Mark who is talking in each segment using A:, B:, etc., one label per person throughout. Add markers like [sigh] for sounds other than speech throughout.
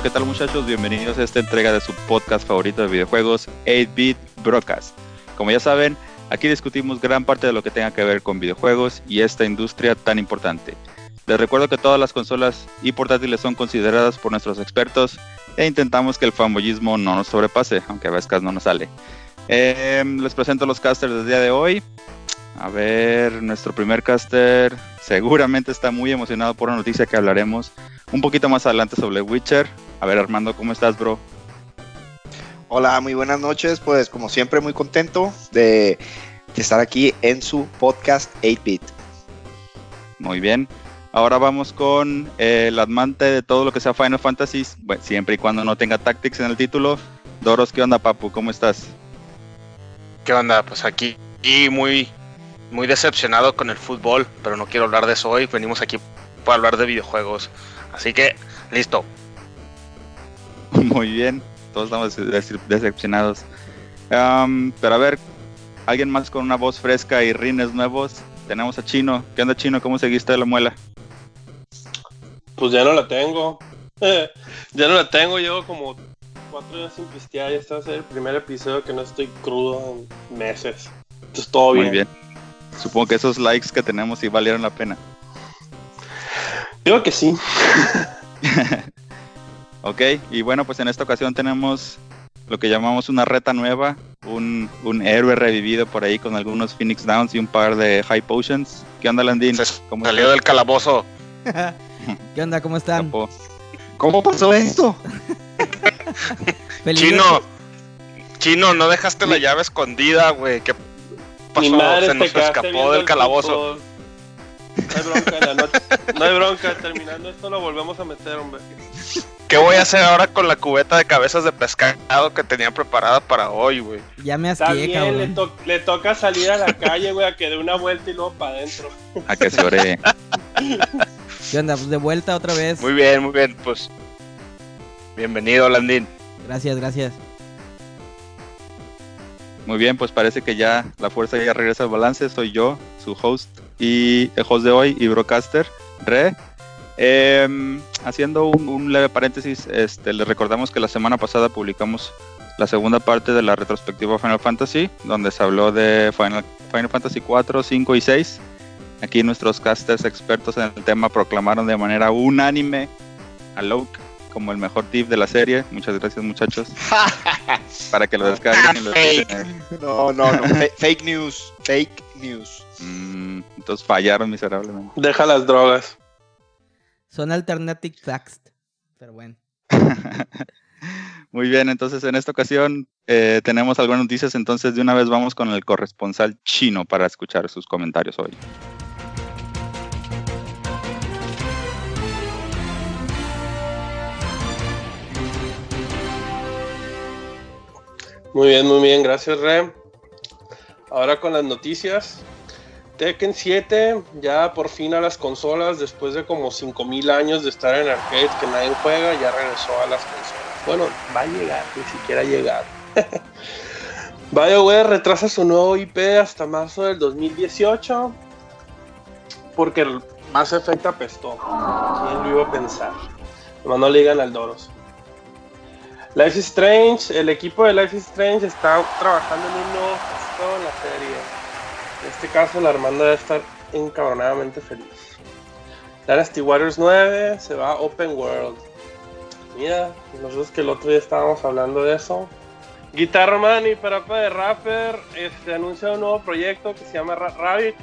A: Hola, ¿qué tal muchachos? Bienvenidos a esta entrega de su podcast favorito de videojuegos, 8-Bit Broadcast. Como ya saben, aquí discutimos gran parte de lo que tenga que ver con videojuegos y esta industria tan importante. Les recuerdo que todas las consolas y portátiles son consideradas por nuestros expertos e intentamos que el fanboyismo no nos sobrepase, aunque a veces no nos sale. Eh, les presento los casters del día de hoy. A ver, nuestro primer caster seguramente está muy emocionado por una noticia que hablaremos un poquito más adelante sobre Witcher. A ver, Armando, ¿cómo estás, bro?
B: Hola, muy buenas noches. Pues, como siempre, muy contento de, estar aquí en su podcast 8-Bit.
A: Muy bien. Ahora vamos con el amante de todo lo que sea Final Fantasy, siempre y cuando no tenga Tactics en el título. Doros, ¿qué onda, papu? ¿Cómo estás?
C: ¿Qué onda? Pues aquí y muy, muy decepcionado con el fútbol, pero no quiero hablar de eso hoy. Venimos aquí para hablar de videojuegos. Así que, listo.
A: Muy bien, todos estamos decepcionados. pero a ver, alguien más con una voz fresca y rines nuevos. Tenemos a Chino. ¿Qué onda, Chino? ¿Cómo seguiste de la muela?
D: Pues ya no la tengo. [laughs] ya no la tengo, llevo como cuatro días sin pistear y este va a ser el primer episodio que no estoy crudo en meses. Entonces todo bien. Muy bien.
A: Supongo que esos likes que tenemos sí valieron la pena.
D: Creo que sí. [laughs]
A: ok, y bueno, pues en esta ocasión tenemos lo que llamamos una reta nueva, un, héroe revivido por ahí con algunos Phoenix Downs y un par de High Potions. ¿Qué onda, Landín?
C: ¿Cómo salió del calabozo. [laughs]
E: ¿Qué onda? ¿Cómo están?
B: ¿Cómo pasó esto? [laughs]
C: Chino, Chino, no dejaste la llave escondida, güey. ¿Qué pasó? Se nos escapó del calabozo.
D: No hay bronca, no hay bronca, terminando esto lo volvemos a meter, hombre.
C: ¿Qué voy a hacer ahora con la cubeta de cabezas de pescado que tenía preparada para hoy, güey?
E: Ya me asqué, cabrón.
D: Le, le, toca salir a la calle, güey, a que dé una vuelta y luego para adentro.
A: A que se ore.
E: ¿Qué onda? Pues de vuelta otra vez.
C: Muy bien, muy bien, pues. Bienvenido, Landín.
E: Gracias, gracias.
A: Muy bien, pues parece que ya la fuerza ya regresa al balance. Soy yo, su host y el host de hoy, y Broadcaster, Re. Em, haciendo un, leve paréntesis, este, les recordamos que la semana pasada publicamos la segunda parte de la retrospectiva Final Fantasy, donde se habló de Final, Final Fantasy 4, 5 y 6. Aquí nuestros casters expertos en el tema proclamaron de manera unánime a como el mejor tip de la serie. Muchas gracias muchachos. [laughs] Para que lo descarguen.
B: no, no, no. fake news. Fake news.
A: Mm, entonces fallaron miserablemente.
D: Deja las drogas.
E: Son alternative facts. Pero bueno. [laughs]
A: Muy bien, entonces en esta ocasión eh, tenemos algunas noticias, entonces de una vez vamos con el corresponsal chino para escuchar sus comentarios hoy.
D: Muy bien, muy bien, gracias Re. Ahora con las noticias. Tekken 7 ya por fin a las consolas después de como 5000 años de estar en arcades que nadie juega, ya regresó a las consolas. Bueno, va a llegar, ni siquiera ha llegado. [laughs] BioWare retrasa su nuevo IP hasta marzo del 2018 porque Mass Effect apestó. ¿Quién lo iba a pensar? Nomás no le digan al Doros. Life is Strange, el equipo de Life is Strange está trabajando en un nuevo en la serie. En este caso, la Armanda debe estar encabronadamente feliz. Dynasty Warriors 9 se va a Open World. Mira, nosotros que el otro día estábamos hablando de eso. Guitar Man y Parapa de Rapper este, anuncia un nuevo proyecto que se llama Rabbit.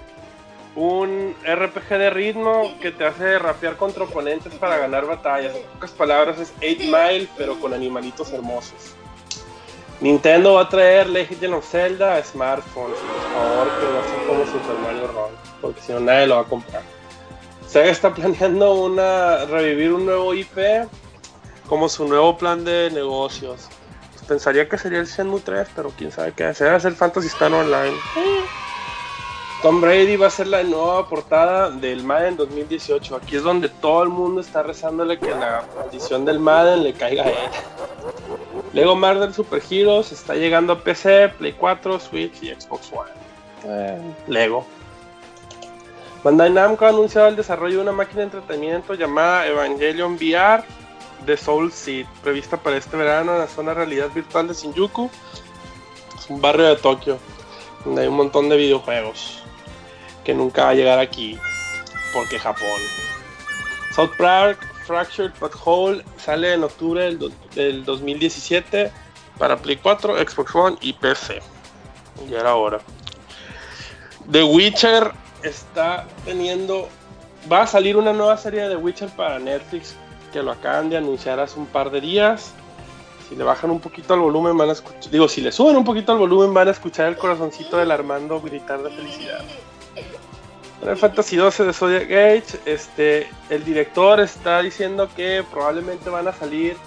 D: Un RPG de ritmo que te hace rapear contra oponentes para ganar batallas. En pocas palabras es 8 Mile, pero con animalitos hermosos. Nintendo va a traer Legend of Zelda a smartphones. Por favor, que no sea como Super Mario Run, porque si no nadie lo va a comprar. Sega está planeando una revivir un nuevo IP como su nuevo plan de negocios. Pues pensaría que sería el Shenmue 3, pero quién sabe qué hacer. El Fantasy Star Online. Tom Brady va a ser la nueva portada del Madden 2018. Aquí es donde todo el mundo está rezándole que la edición del Madden le caiga a él. Lego Marvel Super Heroes está llegando a PC, Play 4, Switch y Xbox One. Eh, Lego. Bandai Namco ha anunciado el desarrollo de una máquina de entretenimiento llamada Evangelion VR. de Soul Seed, prevista para este verano en la zona realidad virtual de Shinjuku. Es un barrio de Tokio, donde hay un montón de videojuegos que nunca va a llegar aquí, porque Japón. South Park Fractured But Whole sale en octubre del, del 2017 para Play 4, Xbox One y PC. Ya era hora. The Witcher está teniendo. Va a salir una nueva serie de The Witcher para Netflix que lo acaban de anunciar hace un par de días. Si le bajan un poquito al volumen, van a escuchar. Digo, si le suben un poquito al volumen, van a escuchar el corazoncito del Armando gritar de felicidad. Final Fantasy 12 de Zodiac Age, este, el director está diciendo que probablemente van a salir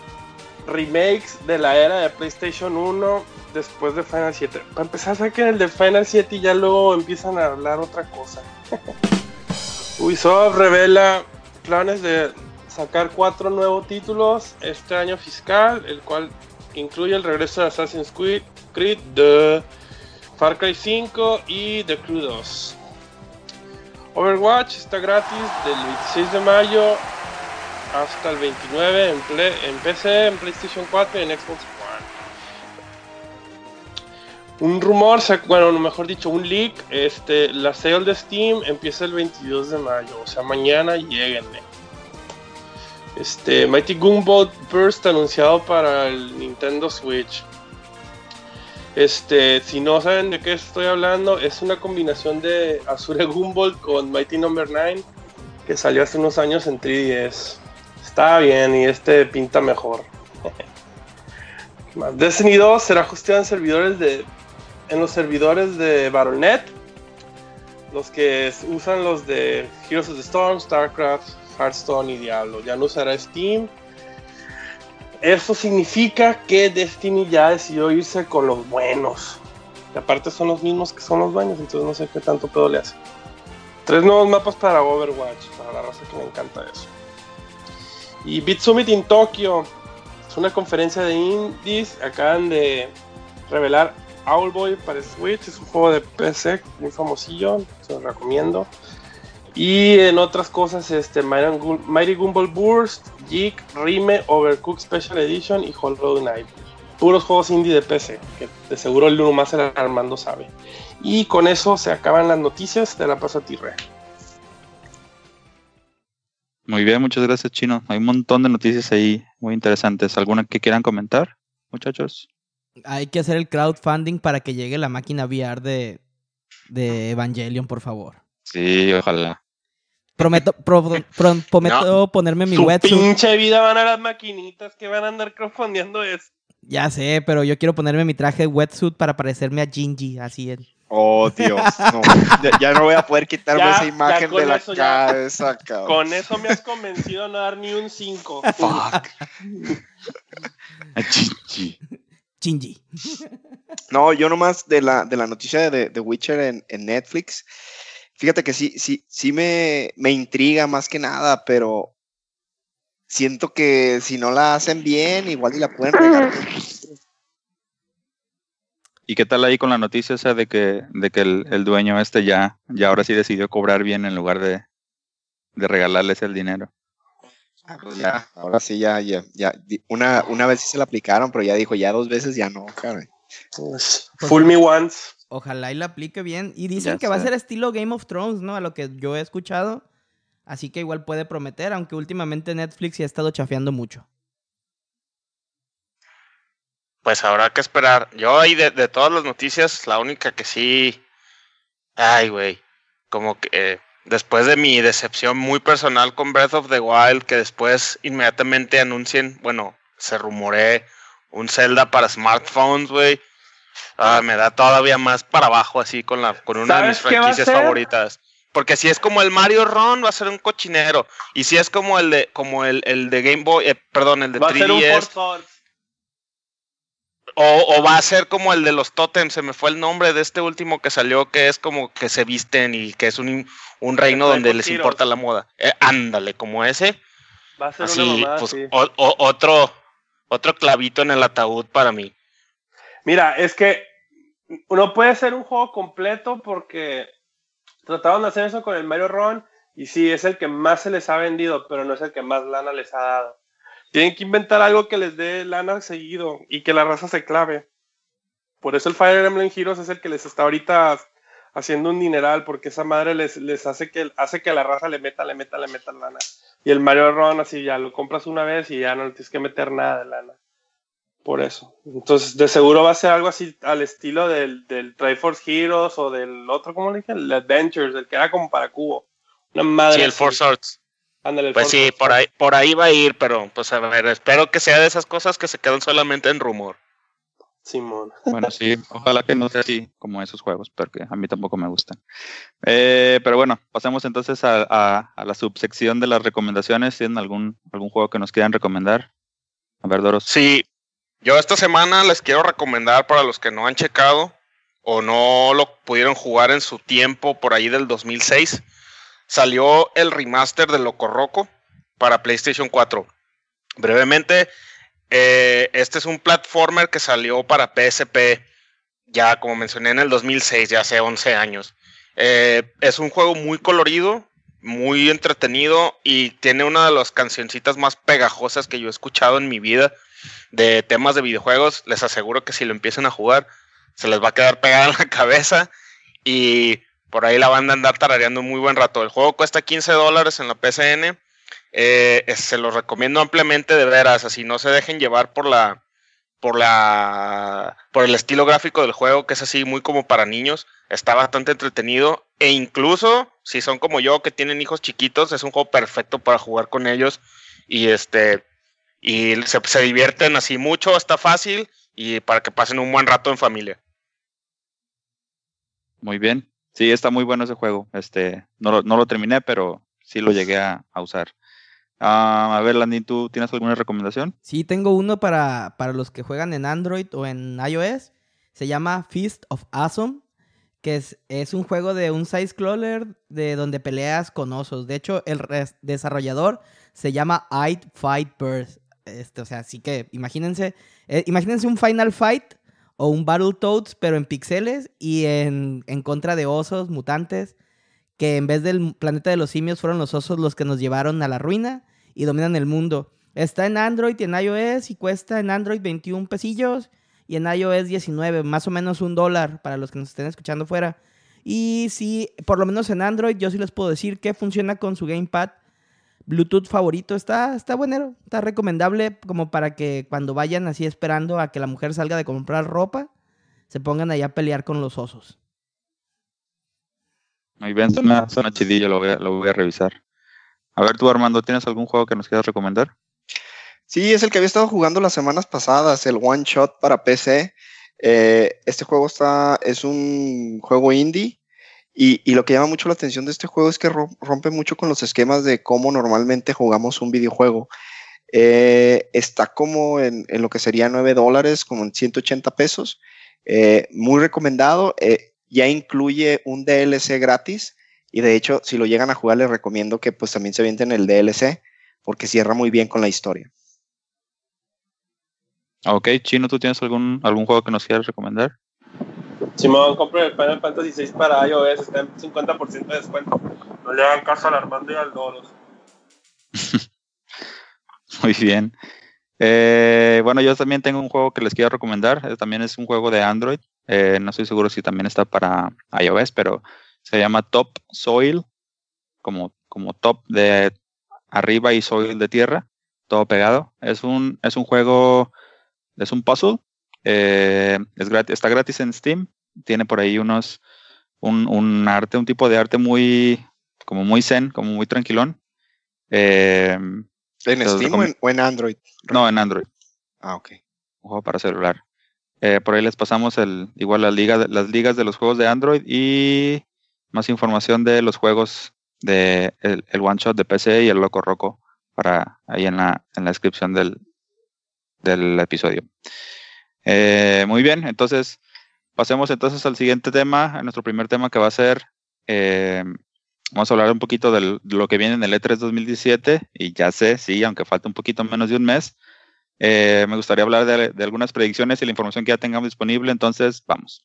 D: remakes de la era de PlayStation 1 después de Final 7. Para empezar, saquen el de Final 7 y ya luego empiezan a hablar otra cosa. [laughs] Ubisoft revela planes de sacar cuatro nuevos títulos este año fiscal, el cual incluye el regreso de Assassin's Creed, Creed The Far Cry 5 y The Crew 2. Overwatch está gratis del 26 de mayo hasta el 29 en, PC, en PlayStation 4 y en Xbox One. Un rumor, bueno, mejor dicho, un leak, este, la sale de Steam empieza el 22 de mayo, o sea, mañana lleguenle. Este, Mighty Gumball Burst anunciado para el Nintendo Switch. Este, si no saben de qué estoy hablando, es una combinación de Azure [laughs] Gumball con Mighty Number 9 que salió hace unos años en 3DS. Está bien y este pinta mejor. [laughs] Destiny 2 será hosteado en servidores de en los servidores de Battle.net, los que usan los de Heroes of the Storm, StarCraft, Hearthstone y Diablo. Ya no usará Steam. Eso significa que Destiny ya decidió irse con los buenos. Y aparte son los mismos que son los dueños, entonces no sé qué tanto pedo le hace. Tres nuevos mapas para Overwatch, para la raza que me encanta eso. Y Beat Summit in Tokyo es una conferencia de indies. Acaban de revelar Owlboy para Switch. Es un juego de PC muy famosillo, se lo recomiendo. Y en otras cosas, este Mighty Gumball Burst, Geek, Rime, Overcooked Special Edition y Hollow Knight. Puros juegos indie de PC, que de seguro el uno más el Armando sabe. Y con eso se acaban las noticias. Te la paso a ti, Re.
A: Muy bien, muchas gracias, Chino. Hay un montón de noticias ahí muy interesantes. ¿Alguna que quieran comentar, muchachos?
E: Hay que hacer el crowdfunding para que llegue la máquina VR de, de Evangelion, por favor.
A: Sí, ojalá.
E: Prometo, pro- pro- prometo ponerme mi
D: Su
E: wetsuit.
D: pinche vida van a las maquinitas que van a andar crowdfundeando eso.
E: Ya sé, pero yo quiero ponerme mi traje de wetsuit para parecerme a Gingy, así en...
B: Oh, Dios. No, ya, ya no voy a poder quitarme [laughs]
D: Ya,
B: esa
D: ya
B: imagen
D: con
B: de la
D: eso
B: cabeza, cabrón.
D: Con eso me has convencido a no dar ni un 5. [laughs]
B: Fuck.
A: Ah, chichi.
E: Gingy.
B: No, yo nomás de la, de la noticia de The Witcher en, en Netflix. Fíjate que sí, sí, sí me, me intriga más que nada, pero siento que si no la hacen bien, igual y la pueden regar.
A: ¿Y qué tal ahí con la noticia esa de que, de que el, el dueño este ya, ya ahora sí decidió cobrar bien en lugar de, de regalarles el dinero?
B: Ah, pues ya, ahora sí, ya, ya, ya. Una, una vez sí se la aplicaron, pero ya dijo, ya dos veces ya no, cabrón.
D: Full me once.
E: Ojalá y la aplique bien. Y dicen
A: Ya
E: que va a ser estilo Game of Thrones, ¿no? A lo que yo he escuchado. Así que igual puede prometer, aunque últimamente Netflix ya ha estado chafeando mucho.
C: Pues habrá que esperar. Yo ahí de, de todas las noticias, la única que sí. Ay, güey. Como que eh, después de mi decepción muy personal con Breath of the Wild, que después inmediatamente anuncien, bueno, se rumoré un Zelda para smartphones, güey. Ah, me da todavía más para abajo así con la con una de mis
D: ¿Sabes qué va a
C: franquicias favoritas. Porque si es como el Mario Run, va a ser un cochinero. Y si es como el de, como el, el de Game Boy, eh, perdón, el de
D: Va a ser un
C: 3DS,
D: Forza Swords.
C: o, o va a ser como el de los totems, se me fue el nombre de este último que salió, que es como que se visten y que es un, un reino donde les
D: tiros.
C: importa la moda. Eh, ándale, como ese.
D: Va a ser una
C: Así,
D: mamada
C: pues o- o- otro, otro clavito en el ataúd para mí.
D: Mira, es que uno puede hacer un juego completo porque trataron de hacer eso con el Mario Run y sí, es el que más se les ha vendido, pero no es el que más lana les ha dado. Tienen que inventar algo que les dé lana seguido y que la raza se clave. Por eso el Fire Emblem Heroes es el que les está ahorita haciendo un dineral, porque esa madre les, les hace que hace que la raza le meta, le meta, le meta lana. Y el Mario Run así ya lo compras una vez y ya no tienes que meter nada de lana. Por eso. Entonces, de seguro va a ser algo así al estilo del, del Triforce Heroes o del otro, ¿cómo le dije? El Adventures, el que era como para cubo.
C: Una madre. Sí, el Force Arts. pues sí, por ahí, por ahí va a ir, pero pues a ver, espero que sea de esas cosas que se quedan solamente en rumor.
D: Simón. [laughs]
A: Bueno, sí, ojalá que no sea así como esos juegos, porque a mí tampoco me gustan. Eh, pero bueno, pasemos entonces a, a, la subsección de las recomendaciones. ¿Tienen algún, algún juego que nos quieran recomendar? A ver, Doros.
C: Sí, yo esta semana les quiero recomendar para los que no han checado o no lo pudieron jugar en su tiempo por ahí del 2006. Salió el remaster de Loco Roco para PlayStation 4. Brevemente, eh, este es un platformer que salió para PSP ya como mencioné en el 2006, ya hace 11 años. Eh, es un juego muy colorido, muy entretenido y tiene una de las cancioncitas más pegajosas que yo he escuchado en mi vida de temas de videojuegos, les aseguro que si lo empiezan a jugar, se les va a quedar pegada en la [laughs] cabeza y por ahí la van a tarareando un muy buen rato. El juego cuesta 15 dólares en la PCN. Eh, se los recomiendo ampliamente de veras, así no se dejen llevar por la por la por el estilo gráfico del juego que es así muy como para niños, está bastante entretenido e incluso si son como yo que tienen hijos chiquitos, es un juego perfecto para jugar con ellos y este y se, divierten así mucho, está fácil y para que pasen un buen rato en familia.
A: Muy bien. Sí, está muy bueno ese juego. Este, no lo, no lo terminé, pero sí lo llegué a, usar. Ah, a ver, Landin, ¿tú tienes alguna recomendación?
E: Sí, tengo uno para, para los que juegan en Android o en iOS. Se llama Feast of Awesome, que es, es un juego de un side scroller de donde peleas con osos. De hecho, el desarrollador se llama I'd Fight Birds. Este, o sea, así que imagínense, eh, imagínense un Final Fight o un Battletoads, pero en pixeles y en, en, contra de osos mutantes, que en vez del planeta de los simios fueron los osos los que nos llevaron a la ruina y dominan el mundo. Está en Android y en iOS y cuesta en Android 21 pesillos y en iOS 19, más o menos un dólar para los que nos estén escuchando fuera. Y sí, por lo menos en Android yo sí les puedo decir que funciona con su gamepad Bluetooth favorito. Está, está buenero, está recomendable como para que cuando vayan así esperando a que la mujer salga de comprar ropa, se pongan allá a pelear con los osos.
A: Muy bien, suena, chidillo, lo voy, a, lo voy a revisar. A ver tú, Armando, ¿tienes algún juego que nos quieras recomendar?
B: Sí, es el que había estado jugando las semanas pasadas, el One Shot para PC. Eh, este juego está, es un juego indie y, lo que llama mucho la atención de este juego es que rompe mucho con los esquemas de cómo normalmente jugamos un videojuego. Eh, está como en, lo que sería 9 dólares, como en 180 pesos. Eh, muy recomendado. Eh, ya incluye un DLC gratis. Y de hecho, si lo llegan a jugar, les recomiendo que pues también se avienten el DLC, porque cierra muy bien con la historia.
A: Ok, Chino, ¿tú tienes algún, algún juego que nos quieras recomendar?
D: Simón, compre el Final Fantasy VI para iOS, está en 50% de descuento. No le hagan caso al Armando y al Doros. [laughs]
A: Muy bien. Eh, bueno, yo también tengo un juego que les quiero recomendar. Eh, también es un juego de Android. Eh, no estoy seguro si también está para iOS, pero se llama Top Soil, como, como top de arriba y soil de tierra, todo pegado. Es un, es un juego, es un puzzle. es gratis, está gratis en Steam tiene por ahí unos, un, arte, un tipo de arte muy, como muy zen, como muy tranquilón.
B: Em, ¿En Steam o en, Android?
A: No, en Android.
B: Ah, ok.
A: Un juego para celular. Eh, por ahí les pasamos el, igual las ligas, las ligas de los juegos de Android y más información de los juegos de el, One Shot de PC y el Loco Roco para ahí en la, en la descripción del, del episodio. Eh, muy bien, entonces Pasemos entonces al siguiente tema, a nuestro primer tema que va a ser, eh, vamos a hablar un poquito de lo que viene en el E3 2017 y ya sé, sí, aunque falta un poquito menos de un mes, eh, me gustaría hablar de, algunas predicciones y la información que ya tengamos disponible, entonces vamos.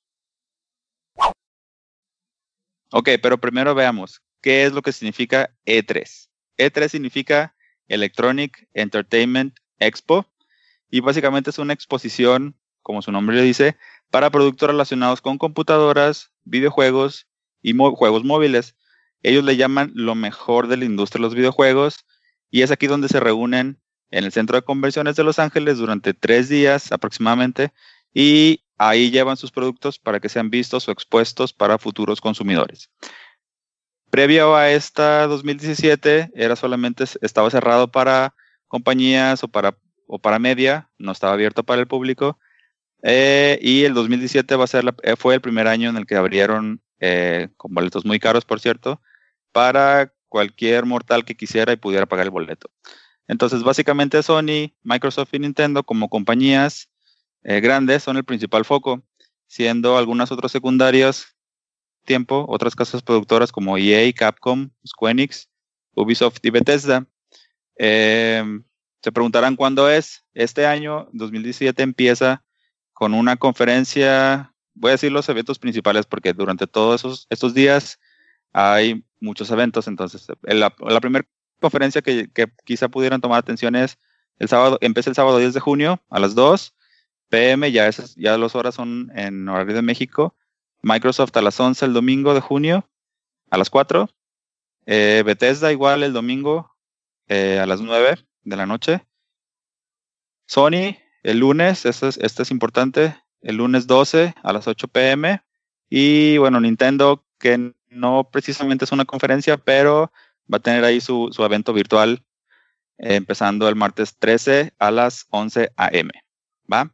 A: Ok, pero primero veamos, ¿qué es lo que significa E3? E3 significa Electronic Entertainment Expo. Y básicamente es una exposición, como su nombre le dice, para productos relacionados con computadoras, videojuegos y juegos móviles. Ellos le llaman lo mejor de la industria de los videojuegos y es aquí donde se reúnen en el Centro de Convenciones de Los Ángeles durante tres días aproximadamente y ahí llevan sus productos para que sean vistos o expuestos para futuros consumidores. Previo a esta 2017 era solamente estaba cerrado para compañías o para o para media, no estaba abierto para el público. Eh, y el 2017 va a ser eh, fue el primer año en el que abrieron eh, con boletos muy caros, por cierto, para cualquier mortal que quisiera y pudiera pagar el boleto. Entonces, básicamente Sony, Microsoft y Nintendo como compañías grandes son el principal foco, siendo algunas otras secundarias tiempo, otras casas productoras como EA, Capcom, Square Ubisoft y Bethesda. Se preguntarán cuándo es. Este año, 2017, empieza con una conferencia, voy a decir los eventos principales porque durante todos esos, estos días hay muchos eventos. Entonces, la, primera conferencia que, quizá pudieran tomar atención es el sábado, empieza el sábado 10 de junio a las 2 pm, ya, esas, ya las horas son en horario de México. Microsoft a las 11 el domingo de junio a las 4. Eh, Bethesda igual el domingo eh, a las 9 de la noche. Sony el lunes, esto es, es importante, el lunes 12 a las 8 pm. Y bueno, Nintendo, que no precisamente es una conferencia, pero va a tener ahí su, evento virtual eh, empezando el martes 13 a las 11 a.m. ¿Va?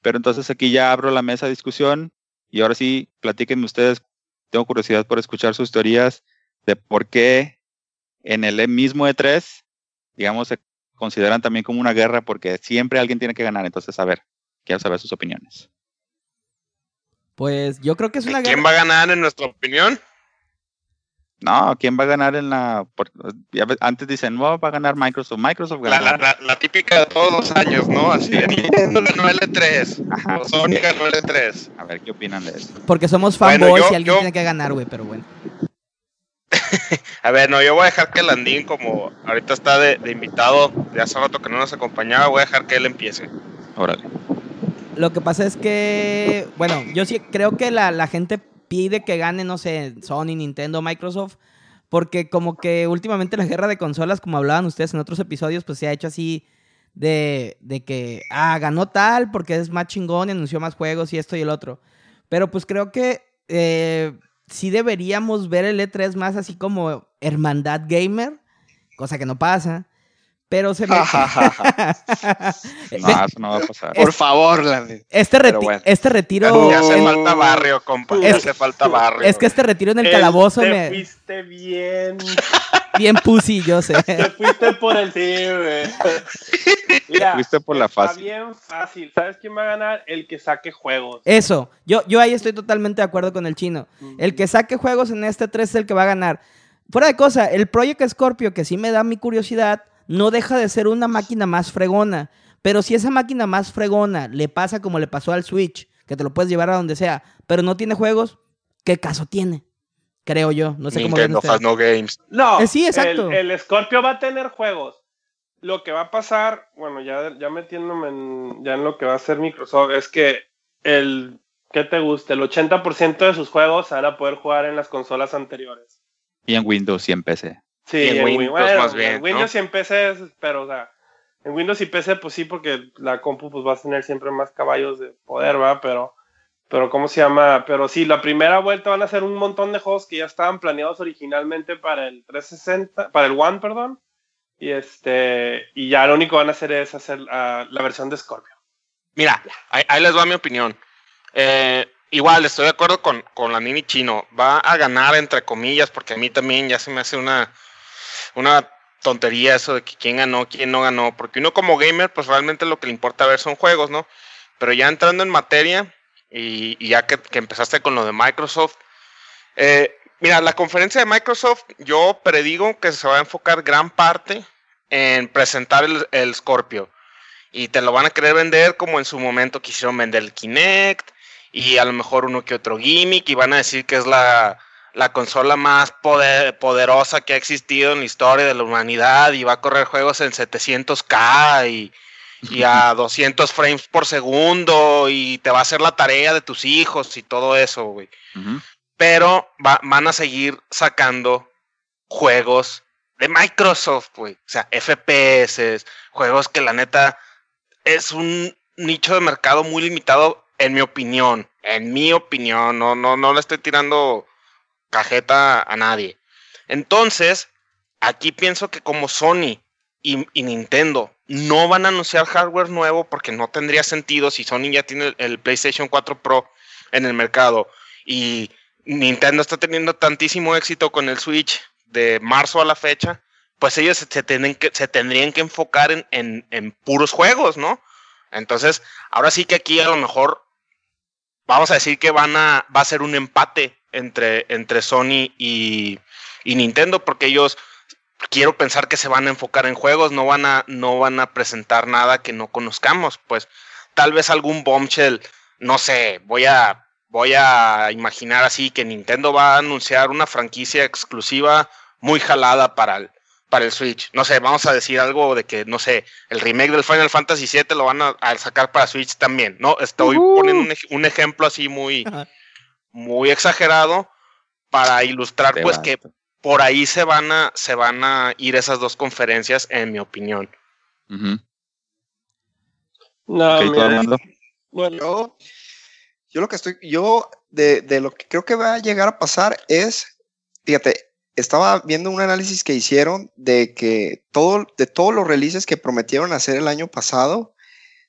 A: Pero entonces aquí ya abro la mesa de discusión y ahora sí, platíquenme ustedes. Tengo curiosidad por escuchar sus teorías de por qué en el mismo E3, digamos, se consideran también como una guerra porque siempre alguien tiene que ganar. Entonces, a ver, quiero saber sus opiniones.
E: Pues yo creo que es una
C: guerra. ¿Quién va a ganar en nuestra opinión?
A: No, ¿quién va a ganar en la...? antes dicen, no, va a ganar Microsoft. Microsoft
C: La, la, típica de todos los años, ¿no? Así de Nintendo ganó L3. Ajá. Sony ganó L3.
A: A ver, ¿qué opinan de eso?
E: Porque somos fanboys y alguien tiene que ganar, güey, pero bueno. [laughs]
C: a ver, no, yo voy a dejar que Landín, como ahorita está de, de, invitado de hace rato que no nos acompañaba, voy a dejar que él empiece.
A: Órale.
E: Lo que pasa es que, bueno, yo sí creo que la, la gente pide que gane, no sé, Sony, Nintendo, Microsoft, porque como que últimamente la guerra de consolas, como hablaban ustedes en otros episodios, pues se ha hecho así de, de que, ah, ganó tal porque es más chingón y anunció más juegos y esto y el otro. Pero pues creo que eh, sí deberíamos ver el E3 más así como hermandad gamer, cosa que no pasa. Pero se [laughs] me... [laughs] no,
A: eso no va a pasar.
B: Por favor,
E: Este, este retiro...
C: Ya hace falta barrio, compa. Ya hace falta barrio.
E: Es que este retiro en el calabozo
D: te
E: me...
D: fuiste bien... [laughs]
E: Bien pussy, yo sé.
D: Te fuiste por el sí, güey.
A: Mira, te fuiste por la fácil.
D: Está bien fácil. ¿Sabes quién va a ganar? El que saque juegos.
E: Eso. Yo, yo ahí estoy totalmente de acuerdo con el chino. El que saque juegos en este 3 es el que va a ganar. Fuera de cosa, el Project Scorpio, que sí me da mi curiosidad no deja de ser una máquina más fregona. Pero si esa máquina más fregona le pasa como le pasó al Switch, que te lo puedes llevar a donde sea, pero no tiene juegos, ¿qué caso tiene? Creo yo. No sé cómo
C: Nintendo has no games.
D: No, eh, sí, exacto. El, Scorpio va a tener juegos. Lo que va a pasar, bueno, ya, ya metiéndome en, ya en lo que va a hacer Microsoft, es que el, ¿qué te gusta? El 80% de sus juegos van a poder jugar en las consolas anteriores.
A: Y en Windows y en PC.
D: Sí, en, Windows más bien. En Windows y en PC, pero o sea, en Windows y PC, pues sí, porque la compu pues va a tener siempre más caballos de poder, ¿va? Pero, pero ¿cómo se llama? Pero sí, la primera vuelta van a ser un montón de juegos que ya estaban planeados originalmente para el 360, para el One, perdón. Y este, y ya lo único que van a hacer es hacer la versión de Scorpio.
C: Mira, ahí, ahí les va mi opinión. Eh, igual estoy de acuerdo con, con la Nini Chino. Va a ganar entre comillas, porque a mí también ya se me hace una una tontería eso de que quién ganó, quién no ganó, porque uno como gamer, pues realmente lo que le importa ver son juegos, ¿no? Pero ya entrando en materia, y, ya que, empezaste con lo de Microsoft, eh, mira, la conferencia de Microsoft, yo predigo que se va a enfocar gran parte en presentar el, el Scorpio. Y te lo van a querer vender como en su momento quisieron vender el Kinect, y a lo mejor uno que otro gimmick, y van a decir que es la la consola más poderosa que ha existido en la historia de la humanidad y va a correr juegos en 700K y, a [laughs] 200 frames por segundo y te va a hacer la tarea de tus hijos y todo eso, güey. Pero van a seguir sacando juegos de Microsoft, güey. O sea, FPS, juegos que la neta es un nicho de mercado muy limitado, en mi opinión. En mi opinión, no, no, no le estoy tirando cajeta a nadie. Entonces, aquí pienso que como Sony y, Nintendo no van a anunciar hardware nuevo porque no tendría sentido si Sony ya tiene el, PlayStation 4 Pro en el mercado y Nintendo está teniendo tantísimo éxito con el Switch de marzo a la fecha, pues ellos se, se tendrían que enfocar en, en, puros juegos, ¿no? Entonces, ahora sí que aquí a lo mejor vamos a decir que van a, va a ser un empate entre, entre Sony y, Nintendo, porque ellos quiero pensar que se van a enfocar en juegos, no van a, no van a presentar nada que no conozcamos, pues tal vez algún bombshell, no sé, voy a, voy a imaginar así que Nintendo va a anunciar una franquicia exclusiva muy jalada para el, para el Switch. No sé, vamos a decir algo de que, no sé, el remake del Final Fantasy VII lo van a, sacar para Switch también, ¿no? Estoy poniendo un, ejemplo así muy, muy exagerado para ilustrar pues que por ahí se van a se van a ir esas dos conferencias en mi opinión.
B: No, bueno, yo, yo, lo que estoy yo de, de lo que creo que va a llegar a pasar es fíjate, estaba viendo un análisis que hicieron de que todo de todos los releases que prometieron hacer el año pasado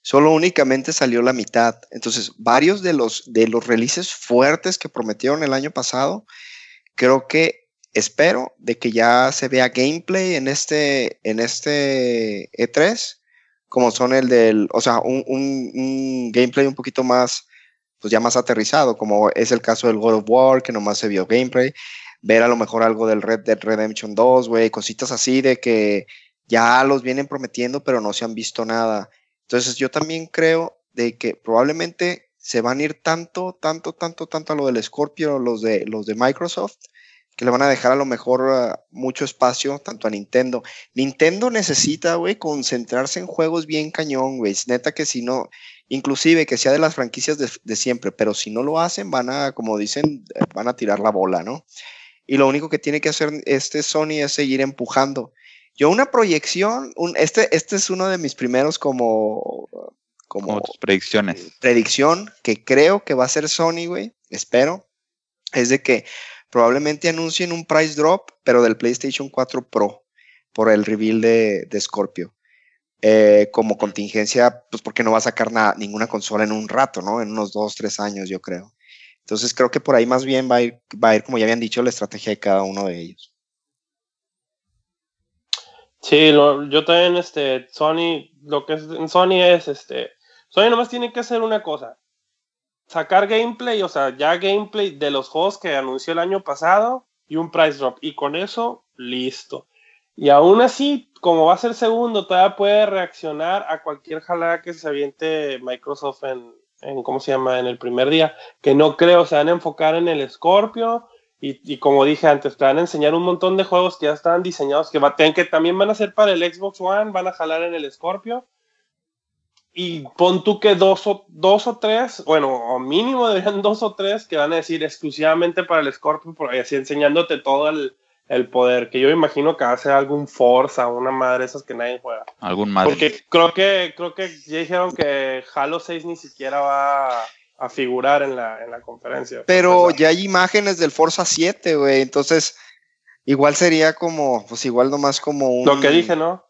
B: solo únicamente salió la mitad. Entonces, varios de los, de los releases fuertes que prometieron el año pasado, creo que espero de que ya se vea gameplay en este, en este E3, como son el del, o sea, un, un, gameplay un poquito más, pues ya más aterrizado, como es el caso del God of War, que nomás se vio gameplay, ver a lo mejor algo del Red Dead Redemption 2, güey, cositas así de que ya los vienen prometiendo, pero no se han visto nada. Entonces yo también creo de que probablemente se van a ir tanto, tanto, tanto, tanto a lo del Scorpio, los de, los de Microsoft, que le van a dejar a lo mejor ah, mucho espacio tanto a Nintendo. Nintendo necesita, güey, concentrarse en juegos bien cañón, güey. Neta que si no, inclusive que sea de las franquicias de, de, siempre, pero si no lo hacen, van a, como dicen, eh, van a tirar la bola, ¿no? Y lo único que tiene que hacer este Sony es seguir empujando. Yo una proyección, un, este, este es uno de mis primeros como...
A: Como, predicciones.
B: Predicción que creo que va a ser Sony, güey, espero, es de que probablemente anuncien un price drop, pero del PlayStation 4 Pro, por el reveal de, de Scorpio. Eh, como contingencia, pues porque no va a sacar nada, ninguna consola en un rato, ¿no? En unos dos, tres años, yo creo. Entonces creo que por ahí más bien va a ir, va a ir como ya habían dicho, la estrategia de cada uno de ellos.
D: Sí, yo también, este, Sony, lo que es en Sony es, este, Sony nomás tiene que hacer una cosa, sacar gameplay, o sea, ya gameplay de los juegos que anunció el año pasado y un price drop, y con eso, listo. Y aún así, como va a ser segundo, todavía puede reaccionar a cualquier jalada que se aviente Microsoft en, en, ¿cómo se llama?, en el primer día, que no creo se van a enfocar en el Scorpio, y, como dije antes, te van a enseñar un montón de juegos que ya están diseñados, que, va, que también van a ser para el Xbox One, van a jalar en el Scorpio. Y pon tú que dos o, dos o tres, bueno, o mínimo deberían [laughs] dos o tres que van a decir exclusivamente para el Scorpio, por así enseñándote todo el, el poder, que yo imagino que va a ser algún Forza, una madre esas que nadie juega.
A: Algún madre.
D: Porque creo que, creo que ya dijeron que Halo 6 ni siquiera va a figurar en la, en la conferencia.
B: Pero ya hay imágenes del Forza 7, güey, entonces igual sería como, pues igual nomás como un...
D: Lo que dije, ¿no?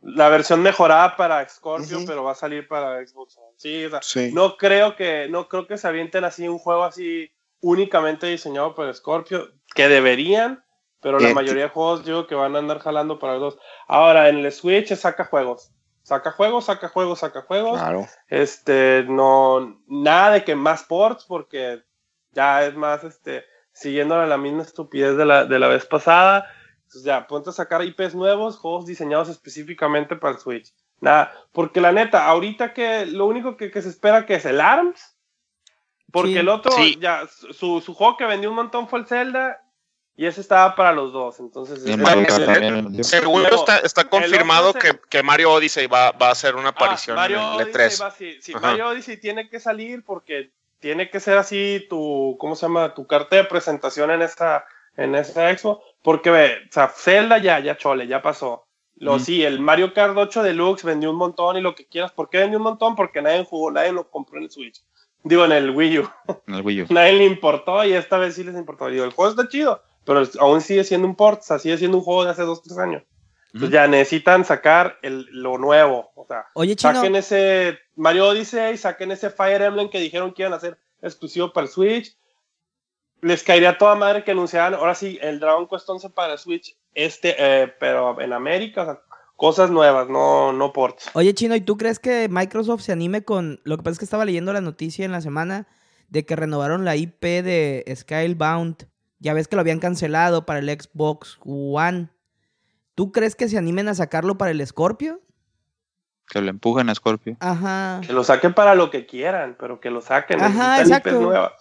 D: La versión mejorada para Scorpio, pero va a salir para Xbox Sí, no creo que, no creo que se avienten así un juego así únicamente diseñado para Scorpio, que deberían, pero la mayoría de juegos digo que van a andar jalando para los dos. Ahora, en el Switch saca juegos. Saca juegos, saca juegos, saca juegos.
B: Claro.
D: Este, no, nada de que más ports, porque ya es más, este, siguiendo la misma estupidez de la, de la vez pasada. Entonces ya, ponte a sacar IPs nuevos, juegos diseñados específicamente para el Switch. Nada, porque la neta, ahorita que lo único que, se espera que es el ARMS Porque
E: Sí.
D: el otro,
C: Sí.
D: ya, su, su juego que vendió un montón fue el Zelda. Y ese estaba para los dos. Entonces,
A: el Mario Kart también
D: Luego,
C: está, está
D: el
C: confirmado que, que Mario Odyssey va, va a hacer una
D: Ah,
C: aparición
D: Mario
C: en el
D: Odyssey
C: E3.
D: va así. Sí,
C: Ajá.
D: Mario Odyssey tiene que salir porque tiene que ser así tu, ¿cómo se llama? Tu carta de presentación en esa, en esa expo. Porque, ve, o sea, Zelda ya, ya chole, ya pasó. Lo
A: Ujú.
D: sí, el Mario Kart 8 Deluxe vendió un montón y lo que quieras. ¿Por qué vendió un montón? Porque nadie jugó, nadie lo compró en el Switch. Digo, en el Wii U.
A: En el Wii U. [laughs]
D: nadie le importó y esta vez sí les importó. Digo, el juego está chido, pero aún sigue siendo un port, o sea, sigue siendo un juego de hace dos, tres años. Entonces ya necesitan sacar el, lo nuevo. O sea,
E: Oye, Chino,
D: saquen ese Mario Odyssey, saquen ese Fire Emblem que dijeron que iban a hacer exclusivo para el Switch. Les caería toda madre que anunciaran, ahora sí, el Dragon Quest 11 para el Switch, este, eh, pero en América, o sea, cosas nuevas, no, no ports.
E: oye, Chino, ¿y tú crees que Microsoft se anime con... Lo que pasa es que estaba leyendo la noticia en la semana de que renovaron la IP de Skybound. Ya ves que lo habían cancelado para el Xbox One. ¿Tú crees que se animen a sacarlo para el Scorpio?
A: Que lo empujen a Scorpio.
E: Ajá.
D: Que lo saquen para lo que quieran, pero que lo saquen.
E: Ajá,
D: necesitan
E: exacto.
D: IPs nuevas.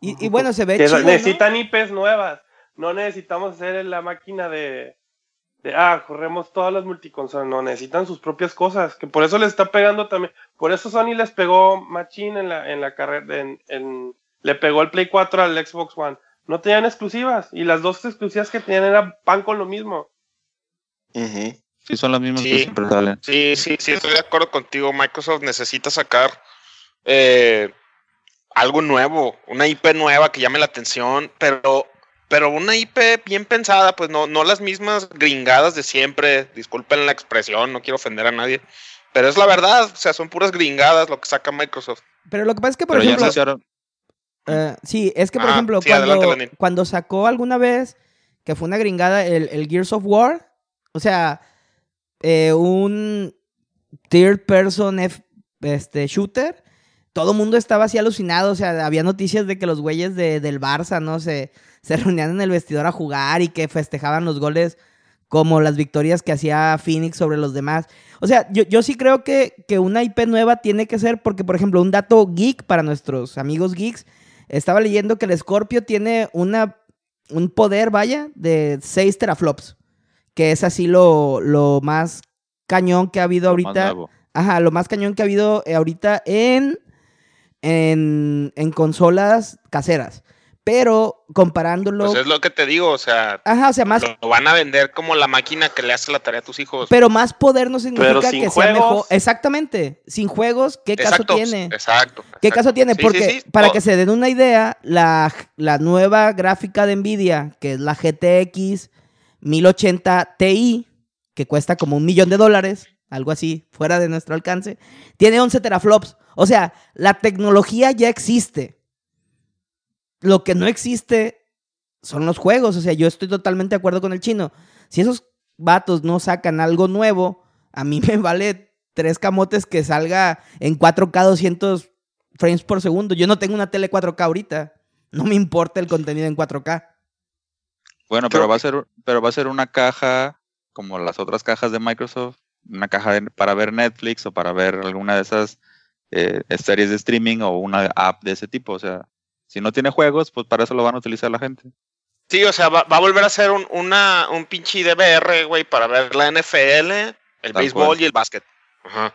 E: Y, y bueno, se ve
D: Que
E: chido, ¿no?
D: necesitan IPs nuevas. No necesitamos hacer la máquina de, de, ah, corremos todas las multiconsolas. No, necesitan sus propias cosas. Que por eso les está pegando también. Por eso Sony les pegó Machine en la, en la carrera. En, en- le pegó el Play 4 al Xbox One. No tenían exclusivas. Y las dos exclusivas que tenían era pan con lo mismo.
A: Sí, son las mismas
C: Sí.
A: que siempre salen.
C: Sí, sí, sí, estoy de acuerdo contigo. Microsoft necesita sacar eh, algo nuevo, una IP nueva que llame la atención, pero, pero una IP bien pensada, pues no, no las mismas gringadas de siempre. Disculpen la expresión, no quiero ofender a nadie. Pero es la verdad, o sea, son puras gringadas lo que saca Microsoft.
E: Pero lo que pasa es que, por
A: Pero ya
E: ejemplo... Eh, sí, es que por
C: Ah,
E: ejemplo,
C: sí,
E: cuando, sacó alguna vez que fue una gringada el, el Gears of War, o sea, eh, un third person F- este, shooter, todo el mundo estaba así alucinado, o sea, había noticias de que los güeyes de, del Barça, ¿no? Se, se reunían en el vestidor a jugar y que festejaban los goles como las victorias que hacía Phoenix sobre los demás. O sea, yo, yo sí creo que, que una IP nueva tiene que ser, porque por ejemplo, un dato geek para nuestros amigos geeks, estaba leyendo que el Scorpio tiene una, un poder, vaya, de 6 teraflops, que es así lo, lo más cañón que ha habido
A: lo
E: ahorita. Ajá, lo más cañón que ha habido eh, ahorita en, en, en consolas caseras. Pero comparándolo...
C: Pues es lo que te digo, o sea,
E: Ajá, o sea, más,
C: lo, van a vender como la máquina que le hace la tarea a tus hijos.
E: pero más poder no significa
D: sin
E: que sea
D: juegos.
E: mejor. Exactamente. Sin juegos, ¿qué caso tiene?
C: exacto.
E: ¿Qué caso tiene?
C: Sí,
E: Porque
C: sí, sí.
E: para
C: Oh,
E: que se den una idea, la, la nueva gráfica de Nvidia, que es la GTX 1080 Ti, que cuesta como un millón de dólares, algo así, fuera de nuestro alcance, tiene 11 teraflops. O sea, la tecnología ya existe. Lo que no existe son los juegos. O sea, yo estoy totalmente de acuerdo con el chino. Si esos vatos no sacan algo nuevo, a mí [laughs] me vale tres camotes que salga en 4K 200 frames por segundo. Yo no tengo una tele 4K ahorita. No me importa el contenido en 4K.
A: Bueno, pero va a ser, pero va a ser una caja como las otras cajas de Microsoft, una caja de- para ver Netflix o para ver alguna de esas eh, series de streaming o una app de ese tipo. O sea, si no tiene juegos, pues para eso lo van a utilizar la gente.
C: Sí, o sea, va, va a volver a ser un, una, un pinche DVR, güey, para ver la NFL, el
A: Tal
C: béisbol
A: cual.
C: y el básquet. Ajá.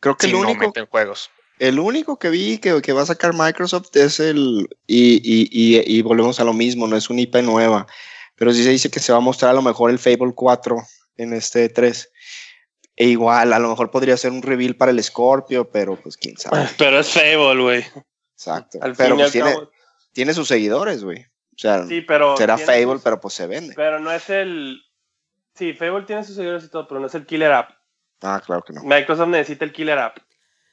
B: Creo que
C: Si
B: el
C: no
B: único,
C: meten juegos.
B: el único que vi que, que va a sacar Microsoft es el. Y, y, y, y volvemos a lo mismo, no es una IP nueva. Pero sí se dice que se va a mostrar a lo mejor el Fable 4 en este 3. E igual, a lo mejor podría ser un reveal para el Scorpio, pero pues quién sabe.
D: Pero es Fable, güey.
B: Exacto.
D: Al
B: pero pues tiene,
D: cabo.
B: tiene sus seguidores, güey. O sea,
D: Sí, pero.
B: será
D: tiene
B: Fable,
D: sus-
B: pero pues se vende.
D: Pero no es el. Sí, Fable tiene sus seguidores y todo, pero no es el killer app.
B: Ah, claro que no.
D: Microsoft necesita el killer app.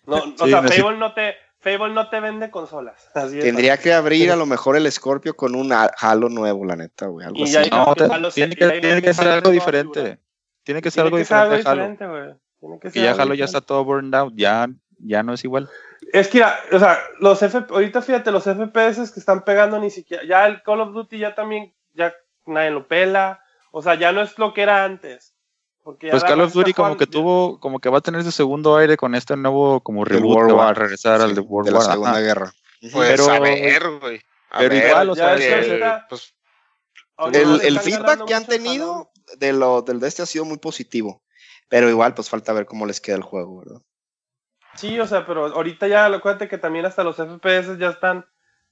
D: No, o sea, Fable no te. Fable no te vende consolas. [laughs] Así
B: Tendría que abrir a lo mejor el Scorpio con un ha- Halo nuevo, la neta, güey. Algo
D: Y
B: así.
A: No, te- tiene que, tiene ser algo diferente.
D: figura.
A: Tiene que ser
D: Tiene
A: algo
D: que ser algo
A: diferente
D: diferente, güey. Tiene que
A: ya
D: algo
A: Halo ya está todo burned out, ya, ya no es igual.
D: Es que, o sea, los F ahorita fíjate, los FPS que están pegando ni siquiera, ya el Call of Duty ya también, ya nadie lo pela, o sea, ya no es lo que era antes. Porque
A: Pues Call of Duty como que tuvo, como que va a tener su segundo aire con este nuevo como reboot
B: World
A: que va a regresar al de World
B: de la
A: War.
B: Segunda
A: ajá.
B: Guerra.
C: Pues
A: Pero-
C: a ver, güey. A
A: pero
C: ver,
A: igual, o sea,
D: ahorita-
C: pues,
B: El, el feedback que han tenido de lo, del de este ha sido muy positivo. Pero igual, pues falta ver cómo les queda el juego, ¿verdad?
D: Sí, o sea, pero ahorita ya, acuérdate que también hasta los FPS ya están,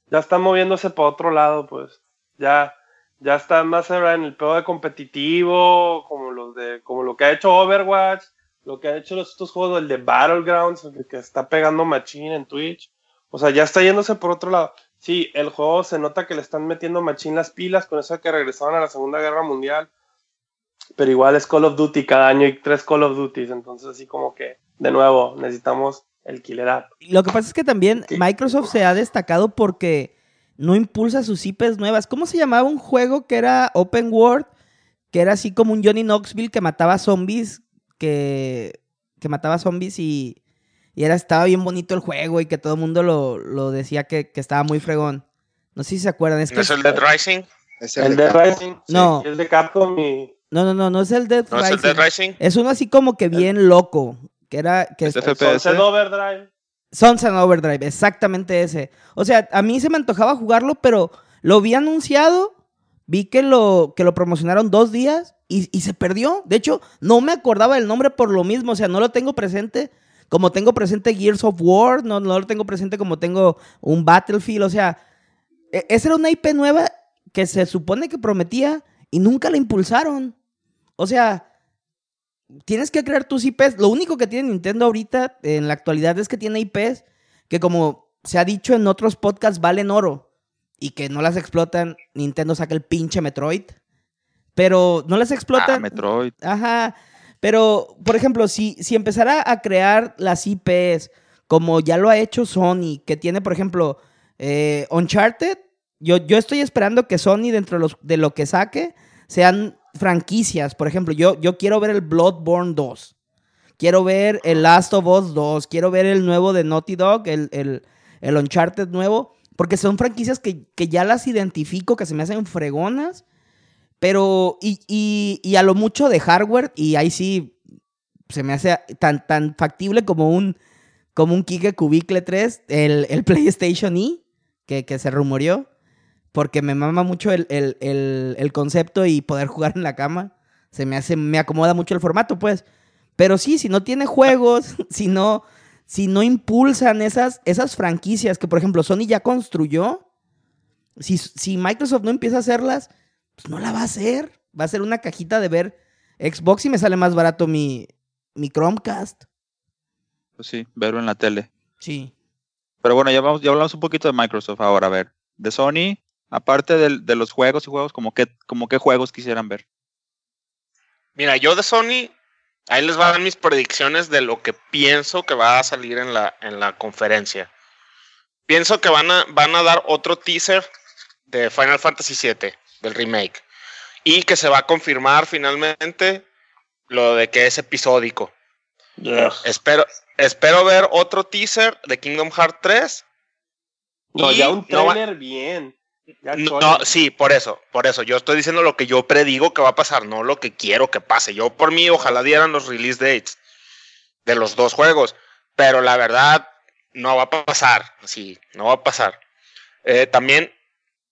D: ya están moviéndose para otro lado, pues. Ya, ya están más en el pedo de competitivo, como los de, como lo que ha hecho Overwatch, lo que han hecho los estos juegos, el de Battlegrounds, el que está pegando Machine en Twitch. O sea, ya está yéndose por otro lado. Sí, el juego se nota que le están metiendo Machine las pilas con eso de que regresaron a la Segunda Guerra Mundial. Pero igual es Call of Duty, cada año hay tres Call of Duties, entonces así como que, de nuevo, necesitamos el killer app.
E: Lo que pasa es que también
D: Sí.
E: Microsoft se ha destacado porque no impulsa sus IPs nuevas. ¿Cómo se llamaba un juego que era Open World? Que era así como un Johnny Knoxville que mataba zombies, que, que mataba zombies y, y era, estaba bien bonito el juego y que todo el mundo lo, lo decía que, que estaba muy fregón. No sé si se acuerdan. Es
C: ¿No
E: que
C: es el Dead Rising?
B: Es
D: El
B: de
D: de
B: Capcom.
D: Rising.
E: No.
D: El de Capcom y.
E: No, no, no, no es el Dead
C: ¿No es el
E: Rising.
C: Dead Rising?
E: Es uno así como que bien loco. Que era. Que
A: ¿Es
E: es-
A: FPS?
D: Sunset Overdrive.
E: Sunset Overdrive, exactamente ese. O sea, a mí se me antojaba jugarlo, pero lo vi anunciado, vi que lo, que lo promocionaron dos días y, y se perdió. De hecho, no me acordaba del nombre por lo mismo, o sea, no lo tengo presente como tengo presente Gears of War, no, no lo tengo presente como tengo un Battlefield, o sea, e- esa era una IP nueva que se supone que prometía y nunca la impulsaron. O sea, tienes que crear tus IPs. Lo único que tiene Nintendo ahorita en la actualidad es que tiene IPs que como se ha dicho en otros podcasts valen oro y que no las explotan. Nintendo saca el pinche Metroid. Pero no las
A: Ah,
E: explotan.
A: Metroid.
E: Ajá. Pero, por ejemplo, si, si empezara a crear las IPs como ya lo ha hecho Sony, que tiene, por ejemplo, eh, Uncharted, yo, yo estoy esperando que Sony, dentro de, los- de lo que saque, sean franquicias. Por ejemplo, yo, yo quiero ver el Bloodborne 2. Quiero ver el Last of Us 2. Quiero ver el nuevo de Naughty Dog, el, el, el Uncharted nuevo. Porque son franquicias que, que ya las identifico, que se me hacen fregonas. Pero, y, y, y a lo mucho de hardware, y ahí sí se me hace tan, tan factible como un, como un Kike Cubicle 3, el, el [laughs] PlayStation E, que, que se rumoreó, porque me mama mucho el, el, el, el concepto y poder [laughs] jugar en la cama. Se me hace, me acomoda mucho el formato, pues. Pero sí, si no tiene juegos, [laughs] si no, si no impulsan esas, esas franquicias que, por ejemplo, Sony ya construyó, si, si Microsoft no empieza a hacerlas, pues no la va a hacer. Va a ser una cajita de ver Xbox y me sale más barato mi, mi Chromecast.
A: Pues sí, verlo en la tele.
E: Sí.
A: Pero bueno, ya, vamos, ya hablamos un poquito de Microsoft ahora. A ver, de Sony, aparte del- de, los juegos y juegos, como qué, como qué juegos quisieran ver?
C: Mira, yo de Sony, ahí les van mis predicciones de lo que pienso que va a salir en la, en la conferencia. Pienso que van a, van a dar otro teaser de Final Fantasy VII, del remake. Y que se va a confirmar finalmente lo de que es episódico. Espero, espero ver otro teaser de Kingdom Hearts 3.
D: No,
C: Y
D: ya un
C: no va-
D: trailer bien.
C: No, no, sí, por eso, por eso. Yo estoy diciendo lo que yo predigo que va a pasar, no lo que quiero que pase. Yo por mí, ojalá dieran los release dates de los dos juegos, pero la verdad no va a pasar. Sí, no va a pasar. Eh, también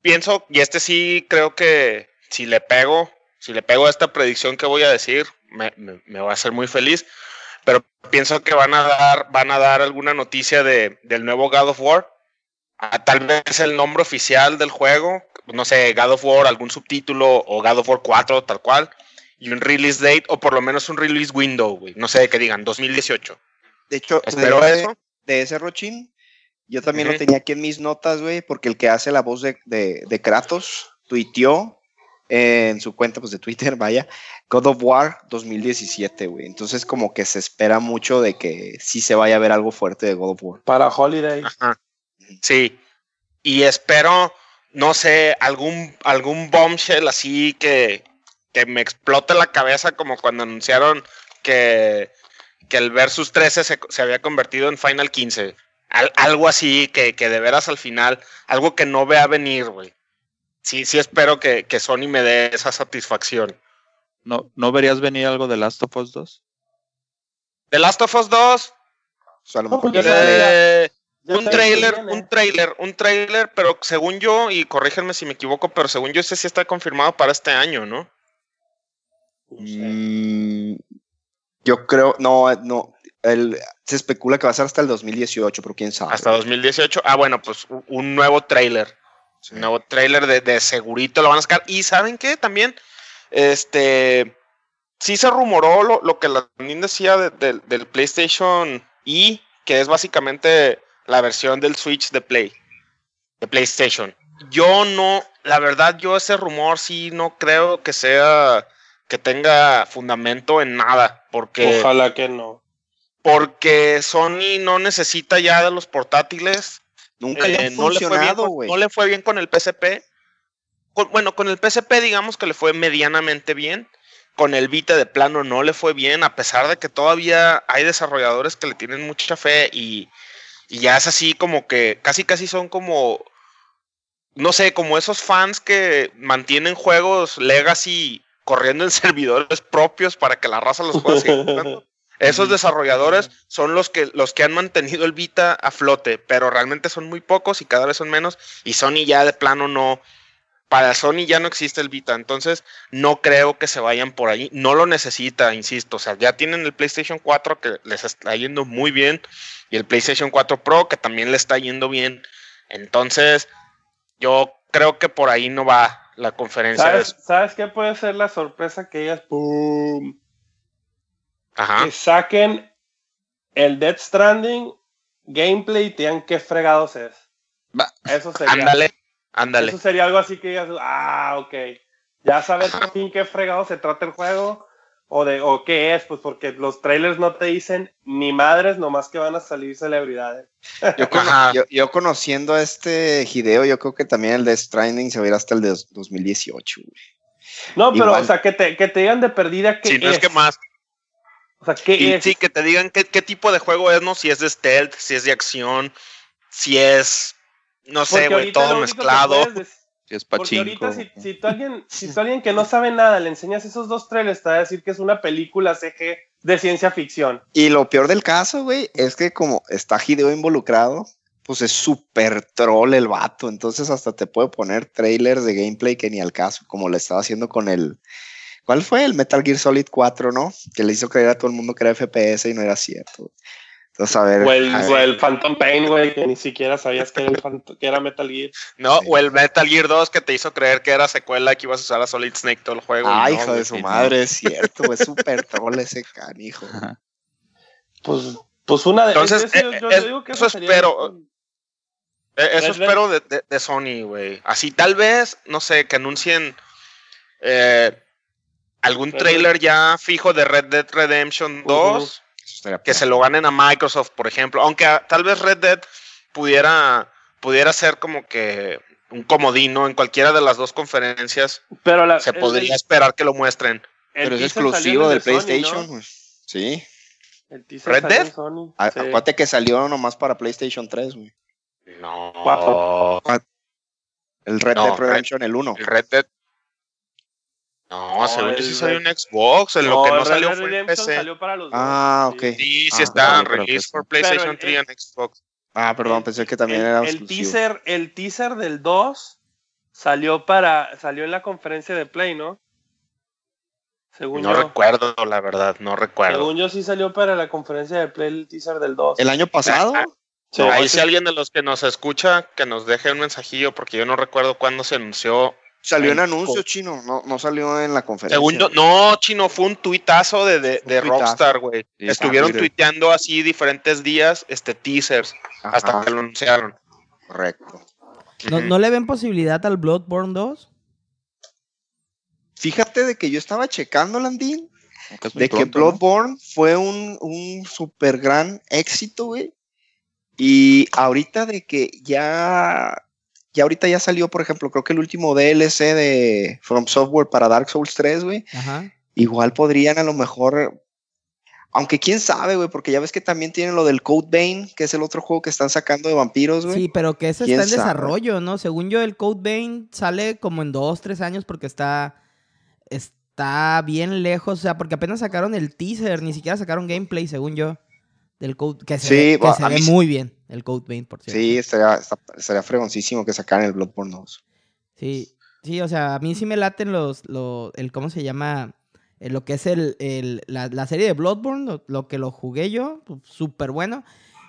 C: pienso, y este sí creo que si le pego, si le pego a esta predicción que voy a decir, me, me- me va a hacer muy feliz. Pero pienso que van a dar, van a dar alguna noticia de, del nuevo God of War a tal vez el nombre oficial del juego, no sé, God of War, algún subtítulo o God of War 4, tal cual, y un release date o por lo menos un release window, güey, no sé qué digan, 2018.
B: De hecho,
C: Espero
B: de ese,
C: eso.
B: de ese Rochín, yo también lo tenía aquí en mis notas, güey, porque el que hace la voz de, de, de Kratos tuiteó en su cuenta pues, de Twitter, [laughs] vaya, God of War 2017, güey. Entonces, como que se espera mucho de que sí se vaya a ver algo fuerte de God of War.
D: Para Holiday.
C: Ajá. Sí. Y espero, no sé, algún, algún bombshell así que, que me explote la cabeza como cuando anunciaron que, que el Versus 13 se, se había convertido en Final 15. Al- algo así que, que de veras al final, algo que no vea venir, güey. Sí, sí espero que, que Sony me dé esa satisfacción.
A: ¿No, ¿No verías venir algo de Last of Us 2?
C: The Last of Us 2,
B: O sea, a lo
D: No,
C: eh, un trailer, un trailer, un trailer, pero según yo, y corrígenme si me equivoco, pero según yo, ese sí está confirmado para este año, ¿no?
B: Mm, yo creo, no, no. El, se especula que va a ser hasta el 2018, pero quién sabe.
C: Hasta 2018. Ah, bueno, pues un nuevo trailer. Un nuevo trailer de, de, segurito lo van a sacar. Y ¿saben qué? También, este, sí se rumoró lo, lo que la decía del PlayStation E, que es básicamente la versión del Switch de Play, de PlayStation. Yo no, la verdad, yo ese rumor sí no creo que sea, que tenga fundamento en nada, porque...
D: Ojalá que no.
C: Porque Sony no necesita ya de los portátiles.
B: Nunca le ha funcionado,
C: no, le no le fue bien con el PSP. bueno, con el PSP digamos que le fue medianamente bien. Con el Vita de plano no le fue bien, a pesar de que todavía hay desarrolladores que le tienen mucha fe y, y ya es así como que casi casi son como, no sé, como esos fans que mantienen juegos legacy corriendo en [laughs] servidores propios para que la raza los seguir jugando. Esos desarrolladores son los que, los que han mantenido el Vita a flote, pero realmente son muy pocos y cada vez son menos. Y Sony ya de plano no. Para Sony ya no existe el Vita, entonces no creo que se vayan por ahí. No lo necesita, insisto. O sea, ya tienen el PlayStation 4 que les está yendo muy bien y el PlayStation 4 Pro que también le está yendo bien. Entonces, yo creo que por ahí no va la conferencia.
D: ¿Sabes, ¿sabes qué puede ser la sorpresa que ellas ¡pum!
C: Ajá.
D: que saquen el Dead Stranding gameplay y te digan qué fregados es?
C: Va.
D: Eso sería.
C: Ándale, ándale.
D: Eso sería algo así que digas, ah, ok. Ya sabes por fin qué fregado se trata el juego o de o qué es, pues porque los trailers no te dicen ni madres, nomás que van a salir celebridades.
B: Yo, yo, yo, conociendo a este Hideo, yo creo que también el de Stranding se va a ir hasta el de 2018.
D: No, pero o sea, que te, que te digan de perdida que
C: sí, no es que más.
D: O sea, ¿qué
C: y,
D: es?
C: Sí, que te digan qué, qué tipo de juego es, ¿no? Si es de stealth, si es de acción, si es, no sé, güey, todo mezclado.
A: Si es
D: Porque ahorita si, si, tú alguien, si tú alguien que no sabe nada le enseñas esos dos trailers, te va a decir que es una película CG de ciencia ficción.
B: Y lo peor del caso, güey, es que como está Hideo involucrado, pues es súper troll el vato. Entonces hasta te puede poner trailers de gameplay que ni al caso, como le estaba haciendo con el... ¿Cuál fue? El Metal Gear Solid 4, ¿no? Que le hizo creer a todo el mundo que era FPS y no era cierto. A
D: o, el,
B: a
D: o el Phantom Pain, güey, que ni siquiera sabías que era, el Phantom, que era Metal Gear.
C: No,
B: Sí.
C: o el Metal Gear 2 que te hizo creer que era secuela que ibas a usar a Solid Snake todo el juego.
B: Ay,
C: no,
B: hijo de su
A: sí,
B: madre, es cierto, es súper troll ese canijo. [laughs]
A: Ajá.
D: Pues, pues una de
C: Entonces,
D: eso yo-
C: eh,
D: yo
C: es-
D: digo que
C: eso
D: sería-
C: espero. Eh, Eso
D: Red
C: espero de, de- de Sony, güey. Así tal vez, no sé, que anuncien eh, algún
D: Red
C: trailer ya fijo de Red Dead Redemption 2,
B: Eso estaría
C: que se lo ganen a Microsoft, por ejemplo. Aunque tal vez Red Dead pudiera, pudiera ser como que un comodino en cualquiera de las dos conferencias.
D: Pero la,
C: Se podría
D: el-
C: esperar que lo muestren.
B: Pero es exclusivo del
D: el de Sony,
B: PlayStation,
D: ¿no?
B: güey. Sí.
D: El
C: ¿Red Dead?
D: Sony,
B: A-
D: sí.
B: Acuérdate que salió nomás para PlayStation 3, güey.
C: No.
D: Cuatro.
B: El Red
C: No,
B: Dead Redemption, el 1.
C: El Red Dead. No,
D: No,
C: según yo
D: el
C: sí salió
D: Red-
C: en Xbox. En lo que
D: el
C: no
D: Red
C: salió
D: Dead
C: fue en
D: Redemption
C: PC.
D: salió para los
B: Ah,
D: dos,
B: ok.
C: Sí, sí
B: Ah,
C: está
A: no, que
C: release
A: sí.
C: for PlayStation
D: el-
C: 3 en Xbox.
B: Ah, perdón,
D: El-
B: pensé que también
D: el,
B: era
D: el
B: exclusivo.
D: teaser, el teaser del 2 salió para salió en la conferencia de Play, ¿no? Según
C: No
D: yo.
C: recuerdo, la verdad, no recuerdo.
D: Según yo sí salió para la conferencia de Play el teaser del 2.
B: ¿El año pasado?
C: Ah, [laughs]
D: Sí,
C: Ahí
D: sí.
C: si alguien de los que nos escucha, que nos deje un mensajillo, porque yo no recuerdo cuándo se anunció.
B: Salió en anuncio chino, no, no salió en la conferencia.
C: Según yo, no, chino, fue un tuitazo de, de,
B: Un
C: de
B: tuitazo.
C: Rockstar, güey.
A: Sí,
C: Estuvieron
B: Twitter.
C: tuiteando así diferentes días, este teasers, hasta que lo anunciaron.
B: correcto.
E: ¿No. ¿No le ven posibilidad al Bloodborne 2?
B: Fíjate de que yo estaba checando, Landín,
A: es
B: de que. Bloodborne fue un, un super gran éxito, güey. Y ahorita de que ya, ya ahorita ya salió, por ejemplo, creo que el último DLC de From Software para Dark Souls 3, güey. Igual podrían a lo mejor, aunque quién sabe, güey, porque ya ves que también tienen lo del Code Vein, que es el otro juego que están sacando de vampiros, güey.
E: Sí, pero que ese
B: ¿Quién
E: está en
B: sabe?
E: desarrollo, ¿no? Según yo, el Code Vein sale como en dos, tres años porque está, está bien lejos. O sea, porque apenas sacaron el teaser, ni siquiera sacaron gameplay, según yo. Del Code, que se,
B: Sí,
E: ve, que
B: va,
E: se
B: a
E: ve
B: mí sí-
E: muy bien, el Code Vein, por cierto.
B: Sí, estaría, estaría fregoncísimo que sacaran el Bloodborne 2.
E: Sí, sí, o sea, a mí sí me laten los, lo- el, ¿cómo se llama? Eh, lo que es el, el- la, la serie de Bloodborne, lo, lo que lo jugué yo, pues, súper bueno.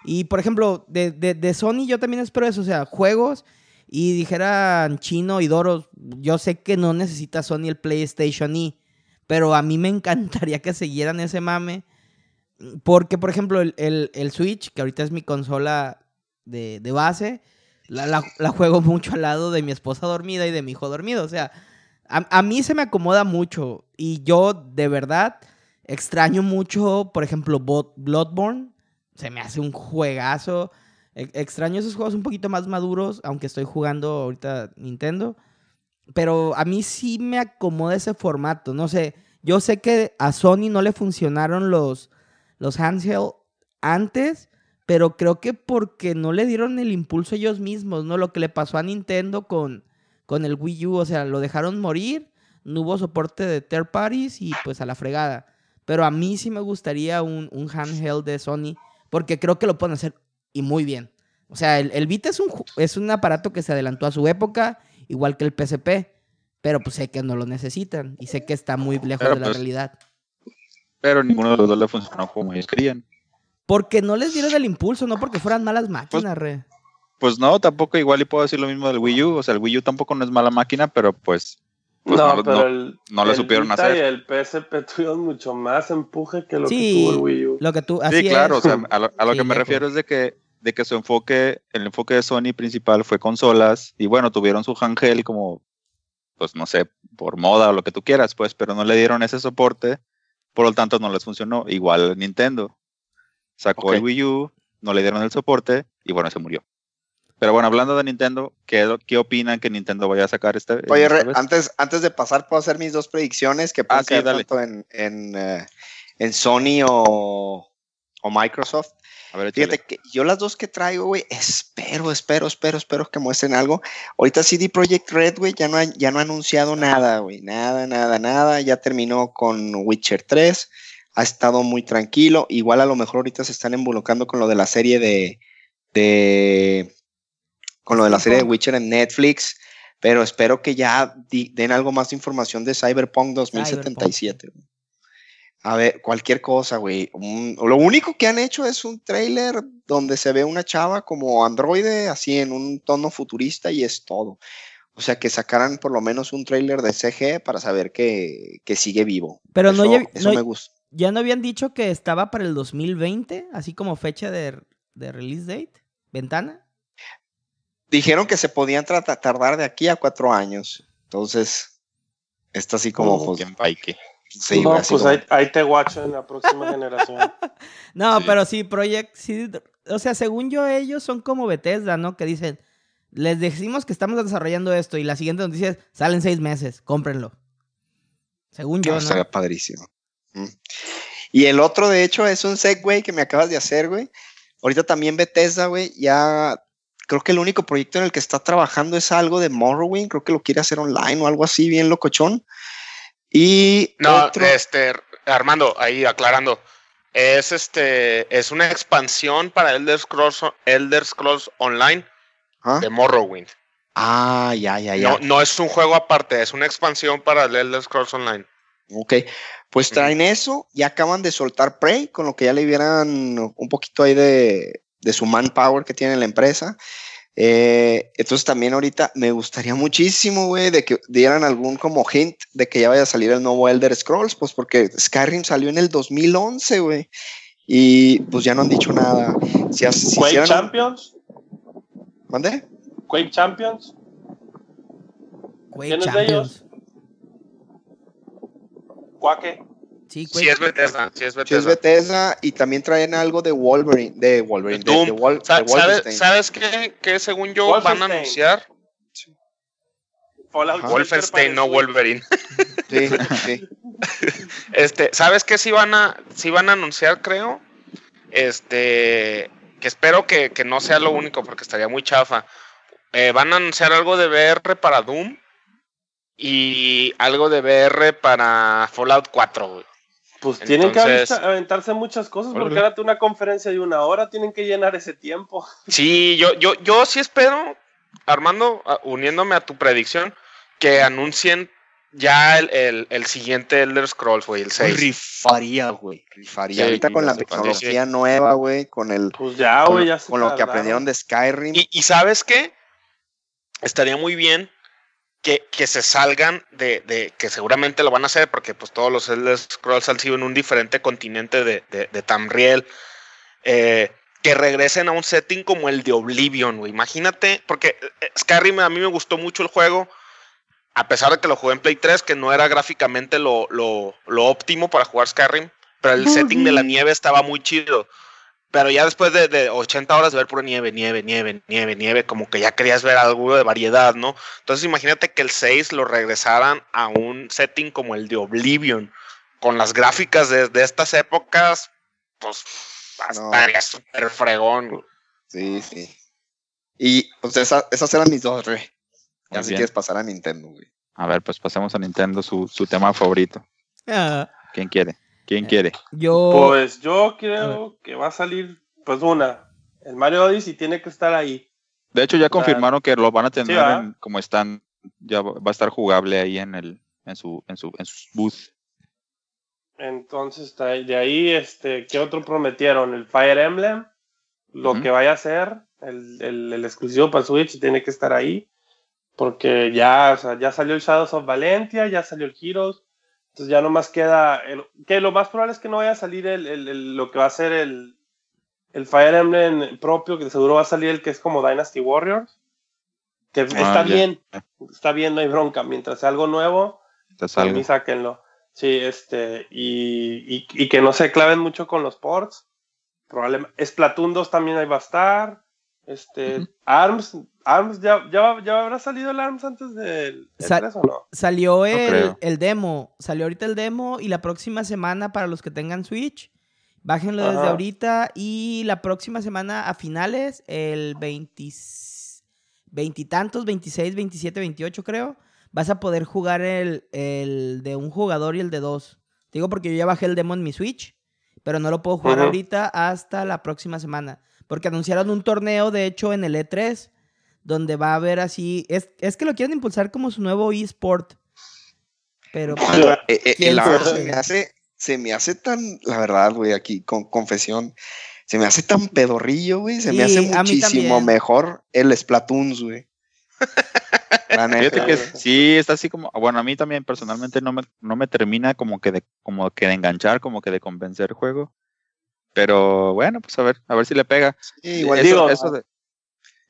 E: Y, por ejemplo, de, de, de Sony yo también espero eso, o sea, juegos, y dijeran Chino y Doros, yo sé que no necesita Sony el PlayStation E, pero a mí me [laughs] encantaría que siguieran ese mame, porque, por ejemplo, el, el- Switch, que ahorita es mi consola de, de base, la, la- juego [laughs] mucho al lado de mi esposa dormida y de mi hijo dormido. O sea, a, a mí se me acomoda mucho. Y yo, de verdad, extraño mucho, por ejemplo, Bloodborne. Se me hace un juegazo. E- extraño esos juegos un poquito más maduros, aunque estoy jugando ahorita Nintendo. Pero a mí sí me acomoda ese formato. No sé, yo sé que a Sony no le funcionaron los, los handheld antes, pero creo que porque no le dieron el impulso ellos mismos, ¿no? Lo que le pasó a Nintendo con, con el Wii U, o sea, lo dejaron morir, no hubo soporte de third parties y pues a la fregada. Pero a mí sí me gustaría un, un handheld de Sony, porque creo que lo pueden hacer y muy bien. O sea, el, el Vita es un, es un aparato que se adelantó a su época, igual que el PSP, pero pues sé que no lo necesitan y sé que está muy lejos
A: Pero,
E: de la
A: pues,
E: realidad.
A: Pero ninguno de los dos le funcionó como ellos querían.
E: Porque no les dieron el impulso, no porque fueran malas máquinas, re.
A: Pues no, tampoco igual y puedo decir lo mismo del Wii U. O sea, el Wii U tampoco no es mala máquina, pero pues Pues
D: no,
A: no-
D: pero
A: no-
D: el,
A: no lo
D: el
A: supieron
D: Vita
A: hacer.
D: Y el PSP tuvieron mucho más empuje que lo
E: Sí,
D: que tuvo el Wii U.
E: Lo que tú, así
A: sí, claro,
E: es.
A: o sea, a lo, a lo [laughs]
E: Sí,
A: que me
E: lejos.
A: refiero es de que, de que su enfoque, el enfoque de Sony principal fue consolas, y bueno, tuvieron su handheld como, pues no sé, por moda o lo que tú quieras, pues, pero no le dieron ese soporte, por lo tanto no les funcionó. Igual Nintendo sacó el Wii U, no le dieron el soporte, y bueno, se murió. Pero bueno, hablando de Nintendo, ¿qué, qué opinan que Nintendo vaya a sacar este?
B: Oye,
A: esta vez?
B: antes, antes de pasar, puedo hacer mis dos predicciones que pueden
A: Ah, sí,
B: caer
A: dale.
B: tanto en, en, eh, en Sony o, o Microsoft.
A: A ver.
B: Fíjate que yo las dos que traigo, güey, espero, espero, espero, espero que muestren algo. Ahorita CD Projekt Red, güey, ya no ha, ya no ha anunciado nada, güey, nada, nada, nada. Ya terminó con Witcher 3, ha estado muy tranquilo. Igual a lo mejor ahorita se están involucrando con lo de la serie de, de con lo de la serie de
E: Cyberpunk.
B: Witcher en Netflix, pero espero que ya di- den algo más de información de Cyberpunk 2077. güey. A ver, cualquier cosa, güey. Lo único que han hecho es un trailer donde se ve una chava como androide, así en un tono futurista y es todo. O sea, que sacaran por lo menos un trailer de CG para saber que, que sigue vivo.
E: Pero no
B: eso,
E: lle-
B: eso
E: no-
B: me gusta.
E: ¿Ya no habían dicho que estaba para el 2020? Así como fecha de, de release date, ventana.
B: Dijeron que se podían tardar de aquí a cuatro años. Entonces, está así como,
D: Oh,
B: pues. Sí,
D: no, pues
B: como-
D: ahí, ahí te guacho en la próxima [laughs] generación.
E: No,
A: Sí.
E: pero sí, Project, sí, o sea, según yo ellos son como Bethesda, ¿no? Que dicen, les decimos que estamos desarrollando esto y la siguiente noticia es, salen seis meses, cómprenlo. Según yo,
B: No,
E: ¿no?
B: estaría padrísimo. Y el otro, de hecho, es un segue que me acabas de hacer, güey. Ahorita también Bethesda, güey, ya creo que el único proyecto en el que está trabajando es algo de Morrowind, creo que lo quiere hacer online o algo así, bien locochón. Y
C: No,
B: otro,
C: este, Armando, ahí aclarando. Es este, es una expansión para Elder Scrolls, Elder Scrolls Online
B: ¿Ah?
C: de Morrowind.
B: Ah, ya, ya, ya.
C: No, no es un juego aparte, es una expansión para el Elder Scrolls Online.
B: Ok, pues traen eso y acaban de soltar Prey, con lo que ya le vieran un poquito ahí de, de su manpower que tiene la empresa. Eh, entonces también ahorita me gustaría muchísimo, güey, de que dieran algún como hint de que ya vaya a salir el nuevo Elder Scrolls, pues porque Skyrim salió en el 2011, güey. Y pues ya no han dicho nada. Si, si
D: Quake
B: hicieran
D: Champions.
B: ¿Mande?
D: Quake Champions.
E: Quake
D: ¿Quién es de
E: Champions.
D: Quake.
E: Sí,
C: Sí
E: Quake.
C: es Bethesda, sí es
B: Si es
C: Bethesda.
B: Bethesda y también traen algo de Wolverine, de Wolverine, de, de Wol-
C: Sa-
B: de
C: ¿Sabes. ¿Sabes qué? Que según yo van a anunciar
D: Fallout
B: Ajá.
C: Wolfenstein, no Wolverine.
B: Sí, sí. [laughs]
C: Este, ¿sabes qué? Si van a, sí van a anunciar, creo. Este, que espero que, que no sea lo único porque estaría muy chafa. Eh, van a anunciar algo de VR para Doom y algo de VR para Fallout 4, güey.
D: Pues tienen que aventarse muchas cosas porque ahora una conferencia de una hora, tienen que llenar ese tiempo. [laughs]
C: Sí, yo, yo, yo sí espero, Armando, uniéndome a tu predicción, que anuncien ya el, el, el siguiente Elder Scrolls, güey, el 6.
B: Rifaría, güey. Rifaría.
C: Sí,
B: Ahorita con la
C: sí,
B: tecnología nueva, güey, con el
D: Pues ya,
B: con,
D: güey, ya se
B: con lo que aprendieron de Skyrim.
C: Y, y sabes qué? Estaría muy bien que, que se salgan de, de- que seguramente lo van a hacer porque pues todos los Elder Scrolls han sido en un diferente continente de, de, de Tamriel. eh, que regresen a un setting como el de Oblivion, güey. Imagínate, porque eh, Skyrim a mí me gustó mucho el juego, a pesar de que lo jugué en Play 3, que no era gráficamente lo, lo, lo óptimo para jugar Skyrim, pero el setting de la nieve estaba muy chido. Pero ya después de, de 80 horas de ver pura nieve, nieve, nieve, nieve, nieve, como que ya querías ver algo de variedad, ¿no? Entonces imagínate que el 6 lo regresaran a un setting como el de Oblivion, con las gráficas de, de estas épocas, pues
B: No.
C: estaría súper fregón.
B: Sí, sí. Y pues esa- esas eran mis dos, re. Ya si quieres pasar a Nintendo, güey.
A: A ver, pues pasemos a Nintendo, su, su tema favorito.
E: Ah,
A: ¿Quién quiere? ¿Quién quiere?
E: yo.
D: Pues yo creo que va a salir, pues una, el Mario Odyssey tiene que estar ahí.
A: De hecho, ya confirmaron que lo van a tener como están. Ya va a estar jugable ahí en el en su en su en su booth.
D: Entonces, está ahí- de ahí, este, ¿qué otro prometieron? El Fire Emblem, lo que vaya a ser, el, el- el exclusivo para Switch tiene que estar ahí, porque ya, o sea, ya salió el Shadows of Valentia, ya salió el Heroes, entonces ya nomás queda, el- que lo más probable es que no vaya a salir el, el- el- lo que va a ser el, el Fire Emblem propio, que seguro va a salir el que es como Dynasty Warriors, que está
A: ya.
D: bien, está bien, no hay bronca, mientras sea algo nuevo, mí
A: salgo.
D: sáquenlo. Sí, este, y, y, y que no se claven mucho con los ports. Probablemente. Splatoon 2 también ahí va a estar. Este. ARMS, ARMS, ¿ya, ya, va- ya habrá salido el ARMS antes del, del
E: Sa-
D: 3 o no?
E: Salió el, el demo. Salió ahorita el demo y la próxima semana para los que tengan Switch. Bájenlo desde ahorita y la próxima semana a finales, el 20 veintitantos, 26, 27, 28 creo, vas a poder jugar el, el de un jugador y el de dos. Te Digo porque yo ya bajé el demo en mi Switch, pero no lo puedo jugar ahorita hasta la próxima semana. Porque anunciaron un torneo, de hecho, en el E3, donde va a haber así... Es, es que lo quieren impulsar como su nuevo eSport. Pero...
B: Eh, eh,
E: ¿Quién
B: el ARMS
E: sabe?
B: se me hace, se me hace tan, la verdad, güey, aquí con confesión, se me hace tan pedorrillo, güey. Se me hace muchísimo mejor el Splatoon, güey. La neta.
A: Fíjate que sí, está así como, bueno, a mí también personalmente no me, no me termina como que de, como que de enganchar, como que de convencer el juego. Pero bueno, pues a ver, a ver si le pega.
B: Sí, igual
A: eso,
D: digo,
A: eso de,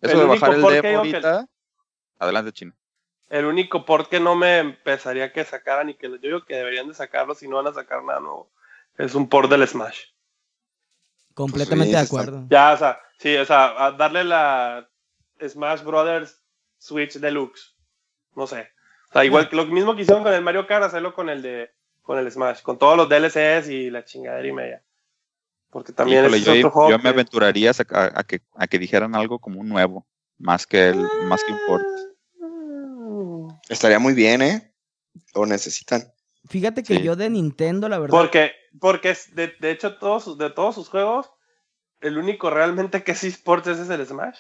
A: eso
D: el
A: de
D: único
A: bajar el
D: que-.
A: Adelante, chino.
D: El único port que no me empezaría que sacaran y que yo digo que deberían de sacarlo si no van a sacar nada nuevo es un port del Smash.
E: Completamente
B: Pues
E: de
B: sí,
E: acuerdo.
D: Ya, o sea, sí, o sea, a darle la Smash Brothers Switch Deluxe. No sé. O sea, igual que lo mismo que hicieron con el Mario Kart, hacerlo con el de con el Smash, con todos los DLCs y la chingadera y media. Porque también
A: Híjole,
D: es
A: yo,
D: otro juego.
A: yo me aventuraría a, que, a que dijeran algo como un nuevo, más que el, más que un port.
D: Mm.
B: Estaría muy bien, ¿eh? Lo necesitan.
E: Fíjate que
A: Sí.
E: yo de Nintendo, la verdad...
D: Porque, porque de, de hecho, todos, de todos sus juegos, el único realmente que es eSports ese es el Smash.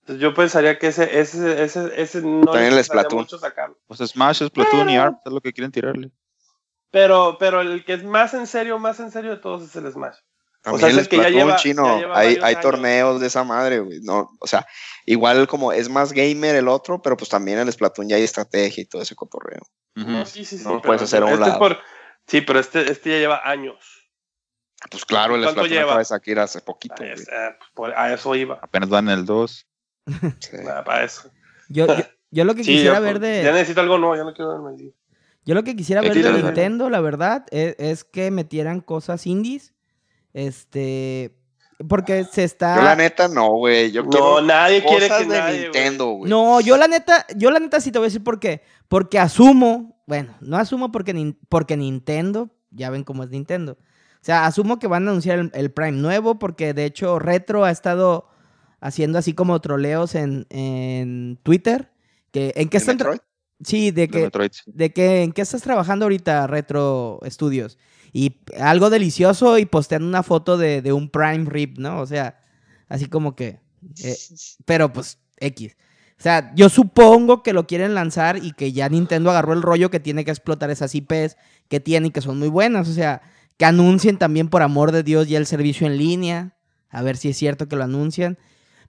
D: Entonces yo pensaría que ese, ese, ese, ese no
B: También el Splatoon.
D: mucho sacarlo.
A: Pues Smash, Splatoon y
D: Ah.
A: ARP es lo que quieren tirarle.
D: Pero, pero el que es más en serio, más en serio de todos es el Smash.
B: También
D: sea,
B: el
D: el que ya
B: Splatoon
D: lleva-
B: chino,
D: ya lleva
B: hay, torneos de esa madre, güey. No, o sea, igual como es más gamer el otro, pero pues también el Splatoon ya hay estrategia y todo ese cotorreo.
D: No, sí, sí, sí.
B: No
D: pero
B: puedes hacer a un
D: este es
B: lado.
D: por- sí, pero este, este ya lleva años.
B: Pues claro, el
D: ¿Cuánto
B: Splatoon
D: lleva?
B: acaba de salir hace poquito,
D: A,
B: güey.
D: es- eh, por- a eso iba.
A: Apenas van el 2.
B: Sí. [laughs]
D: Nada, para eso.
E: Yo, yo, yo lo que
D: Sí,
E: quisiera ver de...
D: Ya necesito algo nuevo, ya no quiero verme.
E: Yo lo que quisiera ver de. Nintendo, la verdad, es, es que metieran cosas indies. Este. Porque se está.
B: Yo la neta no, güey. Yo
D: No,
B: quiero
D: nadie quiere que
B: de
D: nadie.
B: Nintendo, güey.
E: No, yo la neta, yo la neta sí te voy a decir por qué. Porque asumo, bueno, no asumo porque, porque Nintendo, ya ven cómo es Nintendo. O sea, asumo que van a anunciar el, el Prime nuevo porque de hecho Retro ha estado haciendo así como troleos en, en Twitter. Que, ¿En qué
B: ¿El
E: están? Sí, de
A: de
E: que,
A: Metroid. sí.
E: de que en qué estás trabajando ahorita, Retro Studios. Y algo delicioso y postean una foto de, de un Prime Rip, ¿no? O sea, así como que. eh, pero pues, X. O sea, yo supongo que lo quieren lanzar y que ya Nintendo agarró el rollo que tiene que explotar esas IPs que tiene y que son muy buenas. O sea, que anuncien también, por amor de Dios, ya el servicio en línea. A ver si es cierto que lo anuncian.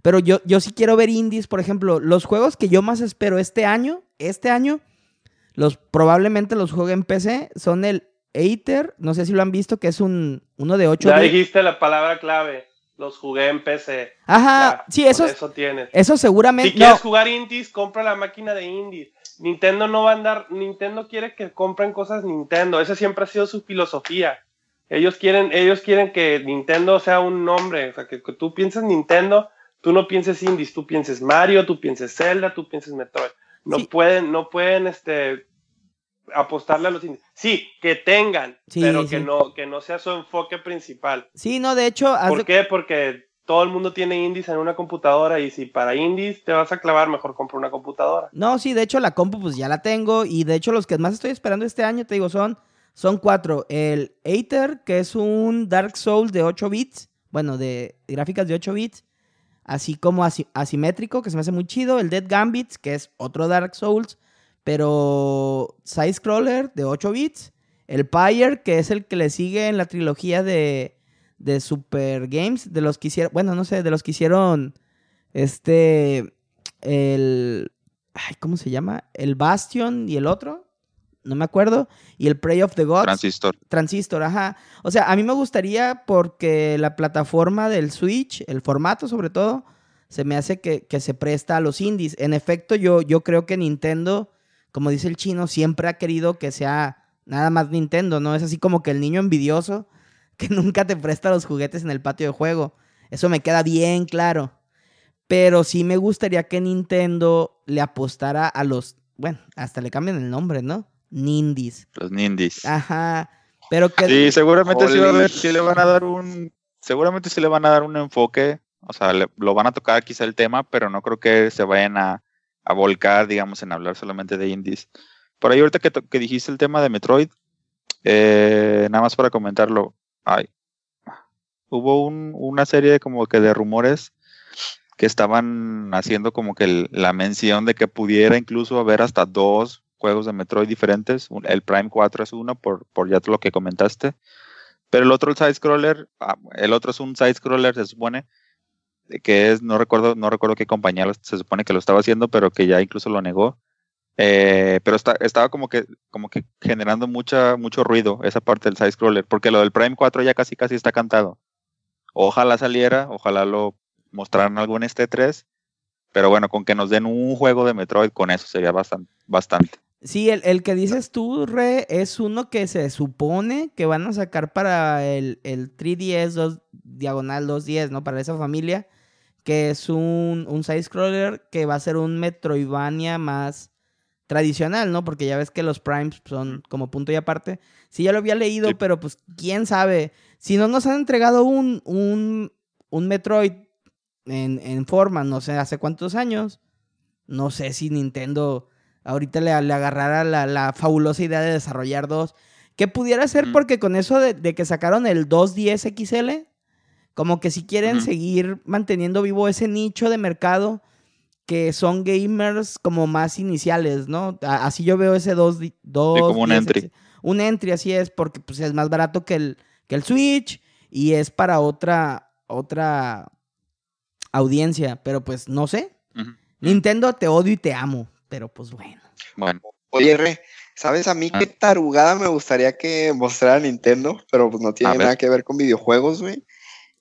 E: Pero yo, yo sí quiero ver indies, por ejemplo, los juegos que yo más espero este año, este año, los probablemente los juegue en PC, son el Aether, no sé si lo han visto, que es un uno de 8
D: Ya dijiste la palabra clave. Los jugué en PC.
E: Ajá,
D: Ya,
E: sí,
D: con
E: eso,
D: eso tienes.
E: eso seguramente.
D: Si quieres
E: no,
D: jugar indies, compra la máquina de indies. Nintendo no va a andar, Nintendo quiere que compren cosas Nintendo, esa siempre ha sido su filosofía. Ellos quieren, ellos quieren que Nintendo sea un nombre, o sea, que, que tú pienses Nintendo, tú no pienses indies, tú pienses Mario, tú pienses Zelda, tú pienses Metroid. No
E: Sí.
D: pueden, no pueden, este, apostarle a los indies. Sí, que tengan,
E: Sí,
D: pero
E: sí.
D: que no, que no sea su enfoque principal.
E: sí, no, de hecho,
D: ¿Por
E: de-
D: qué? Porque todo el mundo tiene indies en una computadora y si para indies te vas a clavar, mejor compra una computadora.
E: No, sí, de hecho la compu pues ya la tengo y de hecho los que más estoy esperando este año, te digo, son, son cuatro. El Aether, que es un Dark Souls de 8 bits, bueno, de gráficas de 8 bits, así como asi- asimétrico, que se me hace muy chido. El Dead Gambits, que es otro Dark Souls, pero side-scroller de 8 bits. El Pyre, que es el que le sigue en la trilogía de, de Super Games, de los que hicieron, bueno, no sé, de los que hicieron este, el, ay, ¿cómo se llama? El Bastion y el otro, no me acuerdo, y el Prey of the Gods.
A: Transistor.
E: Transistor, ajá. O sea, a mí me gustaría porque la plataforma del Switch, el formato sobre todo, se me hace que, que se presta a los indies. En efecto, yo, yo creo que Nintendo, como dice el chino, siempre ha querido que sea nada más Nintendo, ¿no? Es así como que el niño envidioso [laughs] que nunca te presta los juguetes en el patio de juego. Eso me queda bien claro. Pero sí me gustaría que Nintendo le apostara a los, bueno, hasta le cambian el nombre, ¿no? Nindies.
A: Los Nindies.
E: Ajá. Pero que
A: Sí, seguramente sí va a haber, sí le van a dar un, seguramente sí le van a dar un enfoque, o sea, le- lo van a tocar quizá el tema, pero no creo que se vayan a, a volcar, digamos, en hablar solamente de indies. Por ahí ahorita que, que dijiste el tema de Metroid, eh, nada más para comentarlo, ay, hubo un- una serie como que de rumores que estaban haciendo como que el- la mención de que pudiera incluso haber hasta dos juegos de Metroid diferentes. El Prime 4 es uno, por, por ya lo que comentaste. Pero el otro, el side-scroller, ah, el otro es un side-scroller, se supone, que es, no recuerdo, no recuerdo qué compañía se supone que lo estaba haciendo, pero que ya incluso lo negó. Eh, pero está, estaba como que, como que generando mucha, mucho ruido esa parte del side-scroller, porque lo del Prime 4 ya casi casi está cantado. Ojalá saliera, ojalá lo mostraran algo en este 3, pero bueno, con que nos den un juego de Metroid, con eso sería bastante. bastante.
E: Sí, el, el que dices tú, Re, es uno que se supone que van a sacar para el, el 3DS 2, diagonal 210, ¿no? Para esa familia, que es un, un side-scroller que va a ser un Metroidvania más tradicional, ¿no? Porque ya ves que los Primes son como punto y aparte. Sí, ya lo había leído,
A: Sí.
E: pero pues quién sabe. Si no nos han entregado un, un, un Metroid en, en forma, no sé, hace cuántos años, no sé si Nintendo ahorita le, le agarrara la, la fabulosa idea de desarrollar dos. Que pudiera ser porque con eso de, de que sacaron el 210 XL, como que si quieren seguir manteniendo vivo ese nicho de mercado que son gamers como más iniciales, ¿no? Así yo veo ese 2
A: Sí, como un entry.
E: Un entry, así es, porque pues, es más barato que el, que el Switch y es para otra, otra audiencia, pero pues no sé. Nintendo, te odio y te amo, pero pues bueno.
A: Bueno,
B: Oye, Re, ¿sabes a mí
A: Ah.
B: qué tarugada me gustaría que mostrara Nintendo? Pero pues no tiene
A: A ver.
B: nada que ver con videojuegos, güey.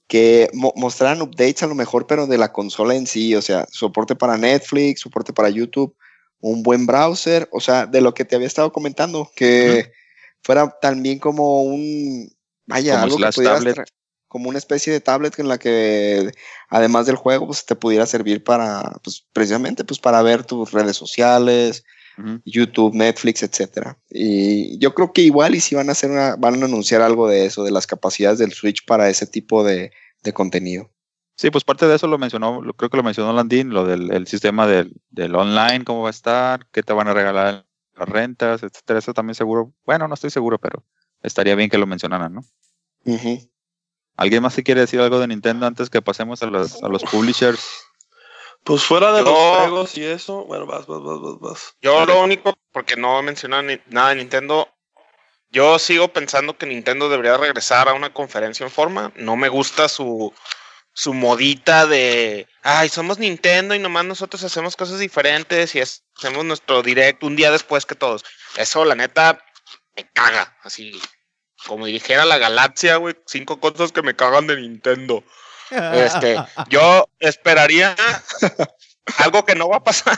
B: Que mo- mostraran updates a lo mejor, pero de la consola en sí. O sea, soporte para Netflix, soporte para YouTube, un buen browser. O sea, de lo que te había estado comentando, que fuera también como un, vaya,
A: Como
B: algo que pudieras
A: tablet.
B: como una especie de tablet en la que además del juego pues te pudiera servir para pues precisamente pues para ver tus redes sociales, YouTube, Netflix, etcétera. Y yo creo que igual y si van a hacer una, van a anunciar algo de eso, de las capacidades del Switch para ese tipo de, de contenido.
A: Sí, pues parte de eso lo mencionó, lo- creo que lo mencionó Landín, lo del el sistema del, del online, cómo va a estar, qué te van a regalar las rentas, etcétera. Eso también seguro, bueno, no estoy seguro, pero estaría bien que lo mencionaran, ¿no? ¿Alguien más si quiere decir algo de Nintendo antes que pasemos a los, a los publishers?
D: Pues fuera de
C: Yo-
D: los juegos y eso, bueno, vas, vas, vas, vas, vas.
C: Yo lo único, porque no mencionan ni- nada de Nintendo, yo sigo pensando que Nintendo debería regresar a una conferencia en forma. No me gusta su, su modita de, ay, somos Nintendo y nomás nosotros hacemos cosas diferentes y es- hacemos nuestro direct un día después que todos. Eso, la neta, me caga. Así, como dijera la galaxia, güey, cinco cosas que me cagan de Nintendo. Este, yo esperaría algo que no va a pasar.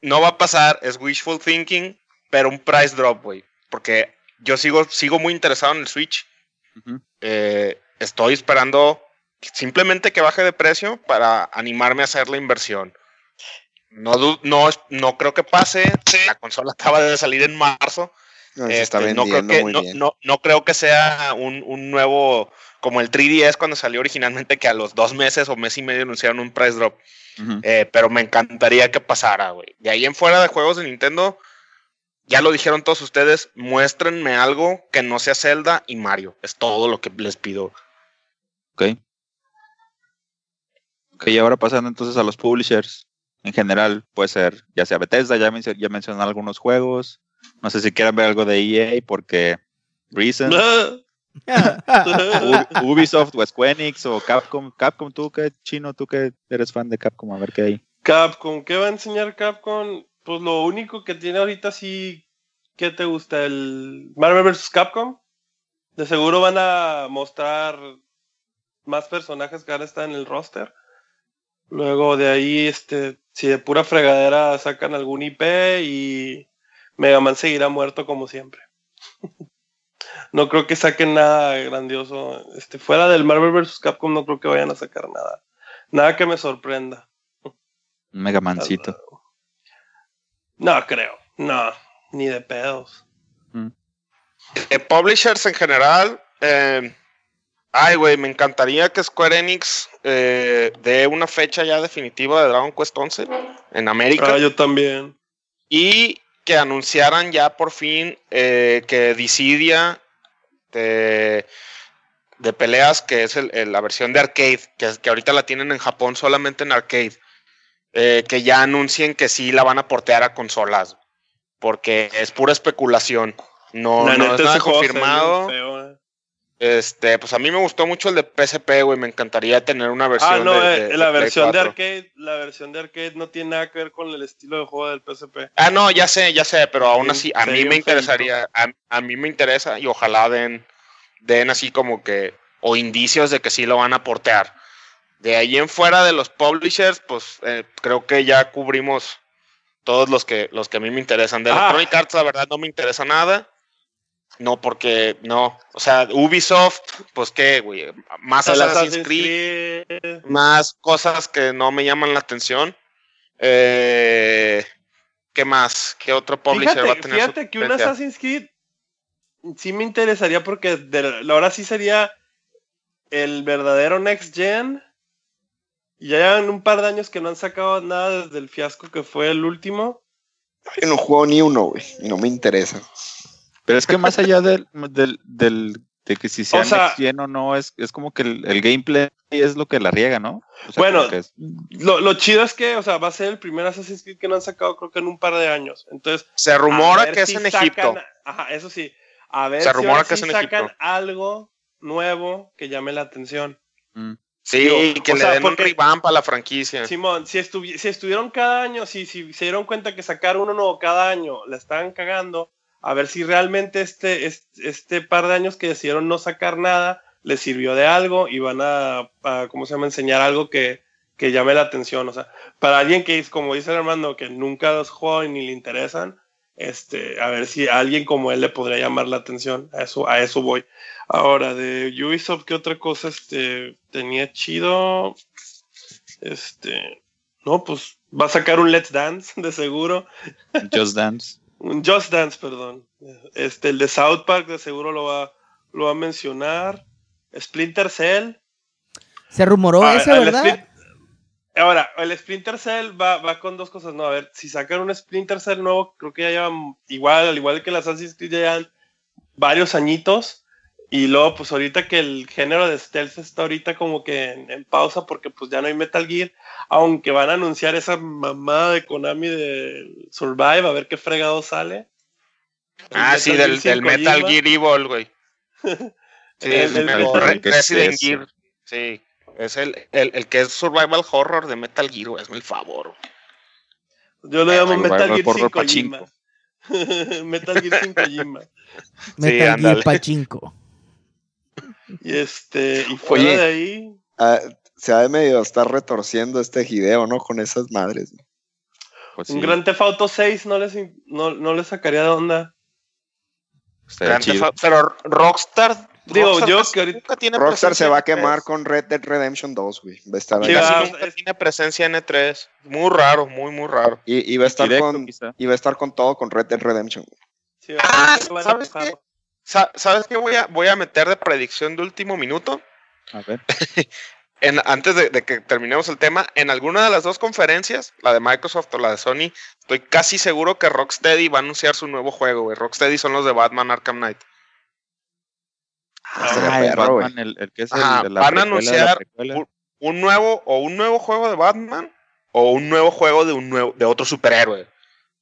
C: no va a pasar, es wishful thinking, pero un price drop, güey. Porque yo sigo, sigo muy interesado en el Switch. Eh, estoy esperando simplemente que baje de precio para animarme a hacer la inversión. No, no, no creo que pase. La consola acaba de salir en marzo.
B: No, está
C: Este, no, creo
B: vendiendo
C: que,
B: muy
C: no,
B: bien.
C: no- no creo que sea un, un nuevo, como el 3DS cuando salió originalmente, que a los dos meses o mes y medio anunciaron un price drop. Eh, pero me encantaría que pasara, güey. De ahí en fuera de juegos de Nintendo, ya lo dijeron todos ustedes, muéstrenme algo que no sea Zelda y Mario. Es todo lo que les pido.
A: Ok. Ok, y ahora pasando entonces a los publishers. En general, puede ser, ya sea Bethesda, ya, mencio- ya mencioné algunos juegos. No sé si quieran ver algo de EA porque [laughs] Reason, Ubisoft o Square o Capcom. Capcom, tú que chino, tú que eres fan de Capcom, a ver qué hay.
D: Capcom, ¿qué va a enseñar Capcom? Pues lo único que tiene ahorita sí, ¿qué te gusta? El Marvel vs. Capcom. De seguro van a mostrar más personajes que ahora están en el roster. Luego de ahí, este, si de pura fregadera sacan algún IP y Mega Man seguirá muerto como siempre. No creo que saquen nada grandioso. Este, fuera del Marvel vs. Capcom no creo que vayan a sacar nada. Nada que me sorprenda.
A: Un Mega Mancito.
D: No creo, no, ni de pedos.
C: Eh, publishers en general, eh, ay, güey, me encantaría que Square Enix eh, dé una fecha ya definitiva de Dragon Quest 11 en América.
D: Ah, yo también.
C: y que anunciaran ya por fin eh, que Dissidia de, de peleas, que es el- el- la versión de arcade, que, que ahorita la tienen en Japón solamente en arcade, eh, que ya anuncien que sí la van a portear a consolas, porque es pura especulación. No, no es nada confirmado.
D: feo, eh.
C: Este, pues a mí me gustó mucho el de PSP, güey. Me encantaría tener una versión
D: Ah, no,
C: de,
D: eh,
C: de-
D: la
C: de
D: versión de
C: 4.
D: arcade, la versión de arcade no tiene nada que ver con el estilo de juego del PSP.
C: Ah, no, ya sé, ya sé, pero aún así, a mí me interesaría, a, a mí me interesa y ojalá den, den así como que, o indicios de que sí lo van a portear. De ahí en fuera de los publishers, pues eh, creo que ya cubrimos todos los que, los que a mí me interesan. De
D: Ah.
C: Electronic Arts, la verdad, no me interesa nada. No, porque no. O sea, Ubisoft, pues qué, güey. Más Assassin's Creed
D: Creed.
C: más cosas que no me llaman la atención. Eh, ¿Qué más? ¿Qué otro publisher
D: Fíjate,
C: va a tener? su
D: fíjate que un? Assassin's Creed sí me interesaría porque de- ahora sí sería el verdadero next gen. Y ya llevan un par de años que no han sacado nada desde el fiasco que fue el último.
B: Yo no juego ni uno, güey. Y no me interesa.
A: Pero es que más allá del, del, del- de que si [laughs] sea
D: O sea-
A: next gen o no, es, es como que el, el gameplay es lo que la riega, ¿no? O sea,
D: Bueno, Lo, lo chido es que, o sea, va a ser el primer Assassin's Creed que no han sacado creo que en un par de años. Entonces,
C: Se
D: a
C: rumora que es
D: si
C: en
D: sacan-
C: Egipto.
D: Ajá, eso sí. A ver
C: Se
D: si
C: rumora
D: ahora
C: que es en
D: sacan
C: Egipto.
D: algo nuevo que llame la atención.
A: mm,
C: Sí,
D: Digo,
C: que le
D: sea,
C: den un revamp a la franquicia.
D: Simón, si, estuvi- si estuvieron cada año, si, si se dieron cuenta que sacar uno nuevo cada año la estaban cagando, a ver si realmente este, este, par de años que decidieron no sacar nada les sirvió de algo y van a, ¿cómo se llama?, enseñar algo que, que llame la atención. O sea, para alguien que es, como dice el hermano, que nunca los juega ni le interesan, este, a ver si a alguien como él le podría llamar la atención. A eso, a eso voy. Ahora, de Ubisoft, ¿qué otra cosa este, tenía chido? Este, no, pues va a sacar un Let's Dance, [laughs] de seguro.
A: Just Dance.
D: Un Just Dance, perdón. Este, el de South Park, de seguro lo va, lo va a mencionar. Splinter Cell.
E: Se rumoró
D: A ver,
E: eso,
D: el
E: ¿verdad?
D: Ahora, el Splinter Cell va, va con dos cosas, ¿no? A ver, si sacan un Splinter Cell nuevo, creo que ya llevan, igual, al igual que las Assassin's Creed, ya llevan varios añitos. Y luego, pues ahorita que el género de stealth está ahorita como que en, en pausa porque pues ya no hay Metal Gear, aunque van a anunciar esa mamada de Konami de Survive, a ver qué fregado sale. El
C: Ah, sí, del,
D: Gear
C: del
D: 5
C: Metal. Gear Evil, güey. [laughs] Sí,
D: El-
C: es
D: el
C: el,
D: horror.
A: ¿Qué es?
C: Gear. Sí, es el, el, el que es Survival Horror de Metal Gear, güey, hazme el favor.
D: Yo lo llamo Metal Gear
A: Horror
D: 5 Kojima.
A: pachinko.
D: Metal Gear 5 Kojima. [laughs]
E: Metal Gear. Pachinko.
D: Y este, y fuera
B: Oye.
D: de ahí,
B: Ah, se ha de medio estar retorciendo este Hideo, ¿no? Con esas madres. ¿no?
A: Pues
D: un
A: sí,
D: Gran Theft Auto 6 no les, no, no les sacaría de onda.
C: Theft Pero Rockstar.
D: Digo,
C: Rockstar
D: yo que ahorita-
C: nunca tiene
B: Rockstar se va a
C: en E3.
B: quemar con Red Dead Redemption 2, güey. Va a estar
D: Sí,
C: casi nunca
D: es-
C: tiene presencia en E3. Muy raro, muy, muy raro.
B: Y, y va a estar
A: Directo,
B: con,
A: quizá.
B: y va a estar con todo con Red Dead Redemption.
D: Sí,
C: Ah, ¿sabes qué? Sa- ¿Sabes qué voy a, voy a meter de predicción de último minuto?
A: A ver. [laughs]
C: En, antes de, de que terminemos el tema, en alguna de las dos conferencias, la de Microsoft o la de Sony, estoy casi seguro que Rocksteady va a anunciar su nuevo juego, güey. Rocksteady son los de Batman Arkham Knight.
B: Ah,
A: Ah, el
B: perro.
A: Batman, el, el que es
C: Ajá,
A: el de la
C: van a anunciar Un nuevo, o un nuevo juego de Batman, o un nuevo juego de un nuevo, de otro superhéroe.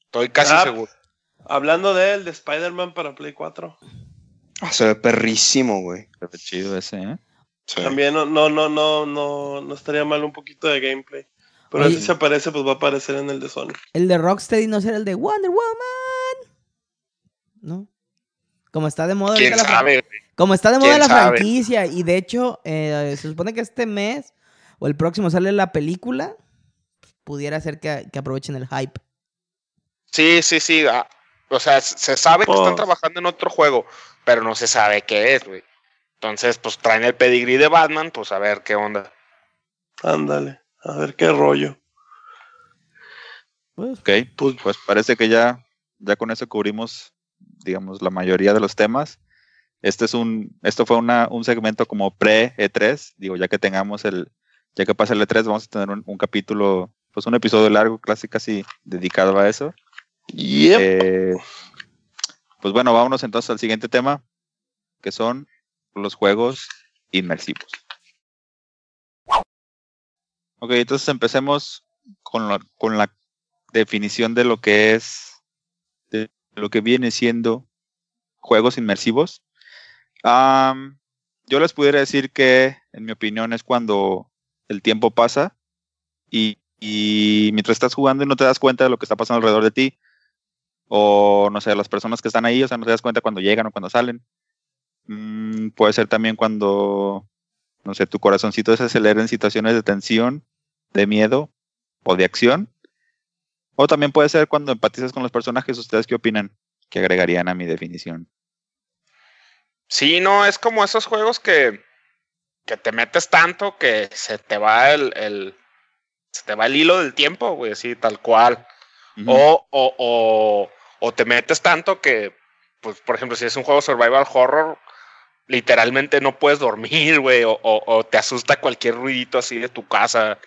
C: Estoy casi
D: Ah,
C: seguro.
D: Hablando de él, de Spider-Man para Play 4.
B: Ah, se ve perrísimo, güey.
A: Se ve chido ese, ¿eh?
B: Sí.
D: También no, no, no, no, no, no estaría mal un poquito de gameplay. Pero
E: Oye.
D: si se aparece, pues va a aparecer en el de Sony.
E: El de Rocksteady no será el de Wonder Woman. ¿No? Como está de moda
C: ¿Quién
E: la
C: sabe? güey?
E: Como está de moda
C: ¿Quién
E: la
C: sabe?
E: franquicia. Y de hecho, eh, se supone que este mes o el próximo sale la película. Pudiera ser que, que aprovechen el hype.
C: Sí, sí, sí. ah, o sea, se sabe que están
D: Pues-
C: trabajando en otro juego, pero no se sabe qué es, güey. Entonces, pues traen el pedigrí de Batman, pues a ver qué onda.
D: Ándale, a ver qué rollo.
E: Pues,
A: Ok, pues, pues parece que ya, ya con eso cubrimos, digamos, la mayoría de los temas. Este es un, esto fue una, un segmento como pre-E3, digo, ya que tengamos el, ya que pase el E3, vamos a tener un, un capítulo, pues un episodio largo, casi casi dedicado a eso.
D: Yep.
A: Eh, pues bueno, vámonos entonces al siguiente tema, que son los juegos inmersivos. Ok, entonces empecemos con la, con la definición de lo que es, de lo que viene siendo juegos inmersivos. Am, yo les pudiera decir que, en mi opinión, es cuando el tiempo pasa y, y mientras estás jugando y no te das cuenta de lo que está pasando alrededor de ti, o no sé, las personas que están ahí, o sea, no te das cuenta cuando llegan o cuando salen. Mm, puede ser también cuando, no sé, tu corazoncito se acelera en situaciones de tensión, de miedo o de acción. O también puede ser cuando empatizas con los personajes. ¿Ustedes qué opinan? Que agregarían a mi definición.
C: Sí, no, es como esos juegos que, que te metes tanto que se te va el, el- se te va el hilo del tiempo, güey, así tal cual. O, o, o, o te metes tanto que, pues, por ejemplo, si es un juego survival horror, literalmente no puedes dormir, güey, o, o, o te asusta cualquier ruidito así de tu casa.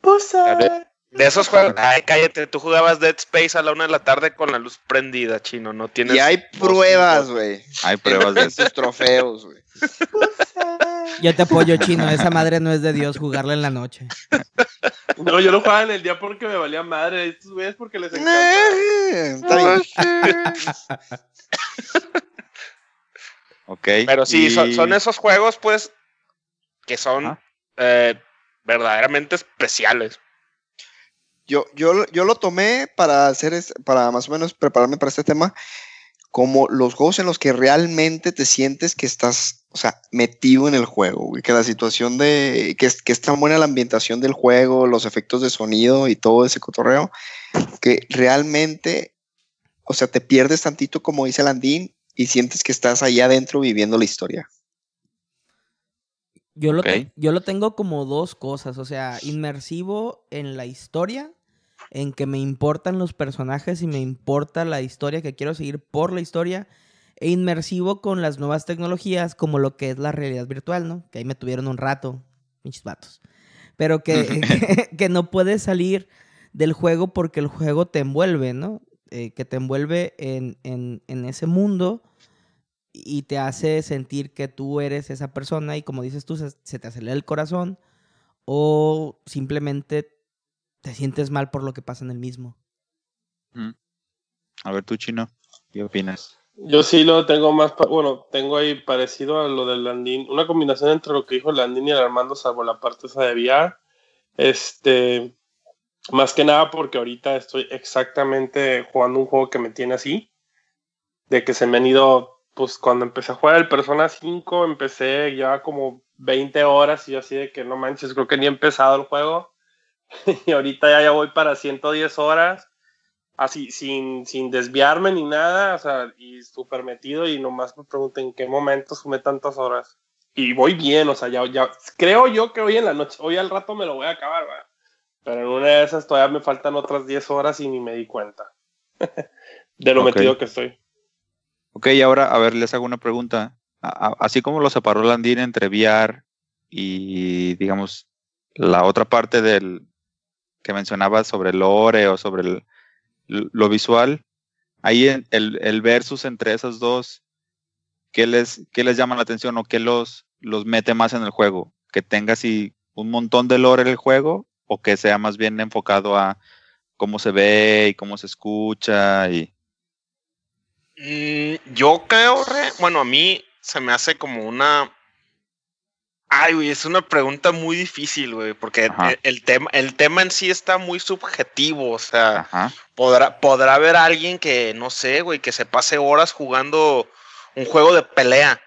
D: Pues,
C: de- De esos juegos, ay, cállate, tú jugabas Dead Space a la una de la tarde con la luz prendida, chino, no tienes...
B: Y hay pruebas, güey.
A: Hay pruebas de
B: En
A: eso.
B: sus trofeos, güey.
E: Yo te apoyo, chino. Esa madre no es de Dios jugarla en la noche.
D: no, yo no jugaba en el día porque me valía madre. Estos güeyes porque les encanta.
A: Ok.
C: Pero sí,
A: y-
C: son, son esos juegos, pues, que son eh, verdaderamente especiales.
B: Yo, yo, lo- yo lo tomé para hacer, es- para más o menos prepararme para este tema, como los juegos en los que realmente te sientes que estás, o sea, metido en el juego, güey, que la situación de, que es, que es tan buena la ambientación del juego, los efectos de sonido y todo ese cotorreo, que realmente, o sea, te pierdes tantito como dice Landín y sientes que estás ahí adentro viviendo la historia.
E: Yo lo, yo lo tengo como dos cosas, o sea, inmersivo en la historia, en que me importan los personajes y me importa la historia que quiero seguir por la historia, e inmersivo con las nuevas tecnologías como lo que es la realidad virtual, ¿no? Que ahí me tuvieron un rato pinches vatos. Pero que, [laughs] que, no puedes salir del juego porque el juego te envuelve, ¿no? Eh, que te envuelve en, en, en ese mundo y te hace sentir que tú eres esa persona y como dices tú, se, te acelera el corazón o simplemente te sientes mal por lo que pasa en el mismo.
A: A ver, tú, Chino, ¿qué opinas?
D: Yo sí lo tengo más, bueno, tengo ahí parecido a lo del Landín, una combinación entre lo que dijo Landín y el Armando, salvo la parte esa de VR. Este, más que nada porque ahorita estoy exactamente jugando un juego que me tiene así, de que se me han ido pues cuando empecé a jugar el Persona 5, empecé ya como 20 horas y yo así de que no manches, creo que ni he empezado el juego. [laughs] y ahorita ya, ya voy para 110 horas, así sin, sin desviarme ni nada, o sea, y súper metido y nomás me pregunto en qué momento sumé tantas horas. Y voy bien, o sea, ya, ya creo yo que hoy en la noche, hoy al rato me lo voy a acabar, pero en una de esas todavía me faltan otras 10 horas y ni me di cuenta [laughs] de lo metido que estoy.
A: Ok, ahora, a ver, les hago una pregunta. así como lo separó Landín entre VR y, digamos, la otra parte del que mencionaba sobre el lore o sobre lo visual, ahí el, el, versus entre esas dos, ¿qué les, qué les llama la atención o qué los, los mete más en el juego? ¿Que tenga así un montón de lore en el juego o que sea más bien enfocado a cómo se ve y cómo se escucha y
C: Mm, yo creo, bueno, a mí se me hace como una... Ay, güey, es una pregunta muy difícil, güey, porque el, tema, el tema en sí está muy subjetivo, o sea, podrá, podrá haber alguien que, no sé, güey, que se pase horas jugando un juego de pelea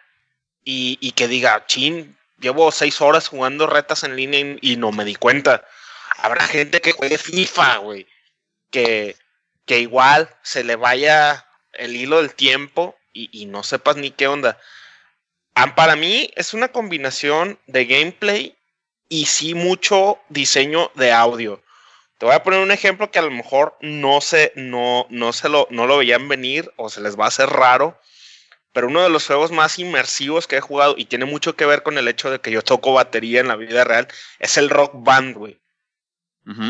C: y, y que diga, chin, llevo seis horas jugando retas en línea y, y no me di cuenta. Habrá gente que juegue FIFA, güey, que, que igual se le vaya el hilo del tiempo y, no sepas ni qué onda. Para mí es una combinación de gameplay y sí mucho diseño de audio. Te voy a poner un ejemplo que a lo mejor no se, no, no se lo, no lo veían venir o se les va a hacer raro. Pero uno de los juegos más inmersivos que he jugado y tiene mucho que ver con el hecho de que yo toco batería en la vida real es el Rock Band, güey.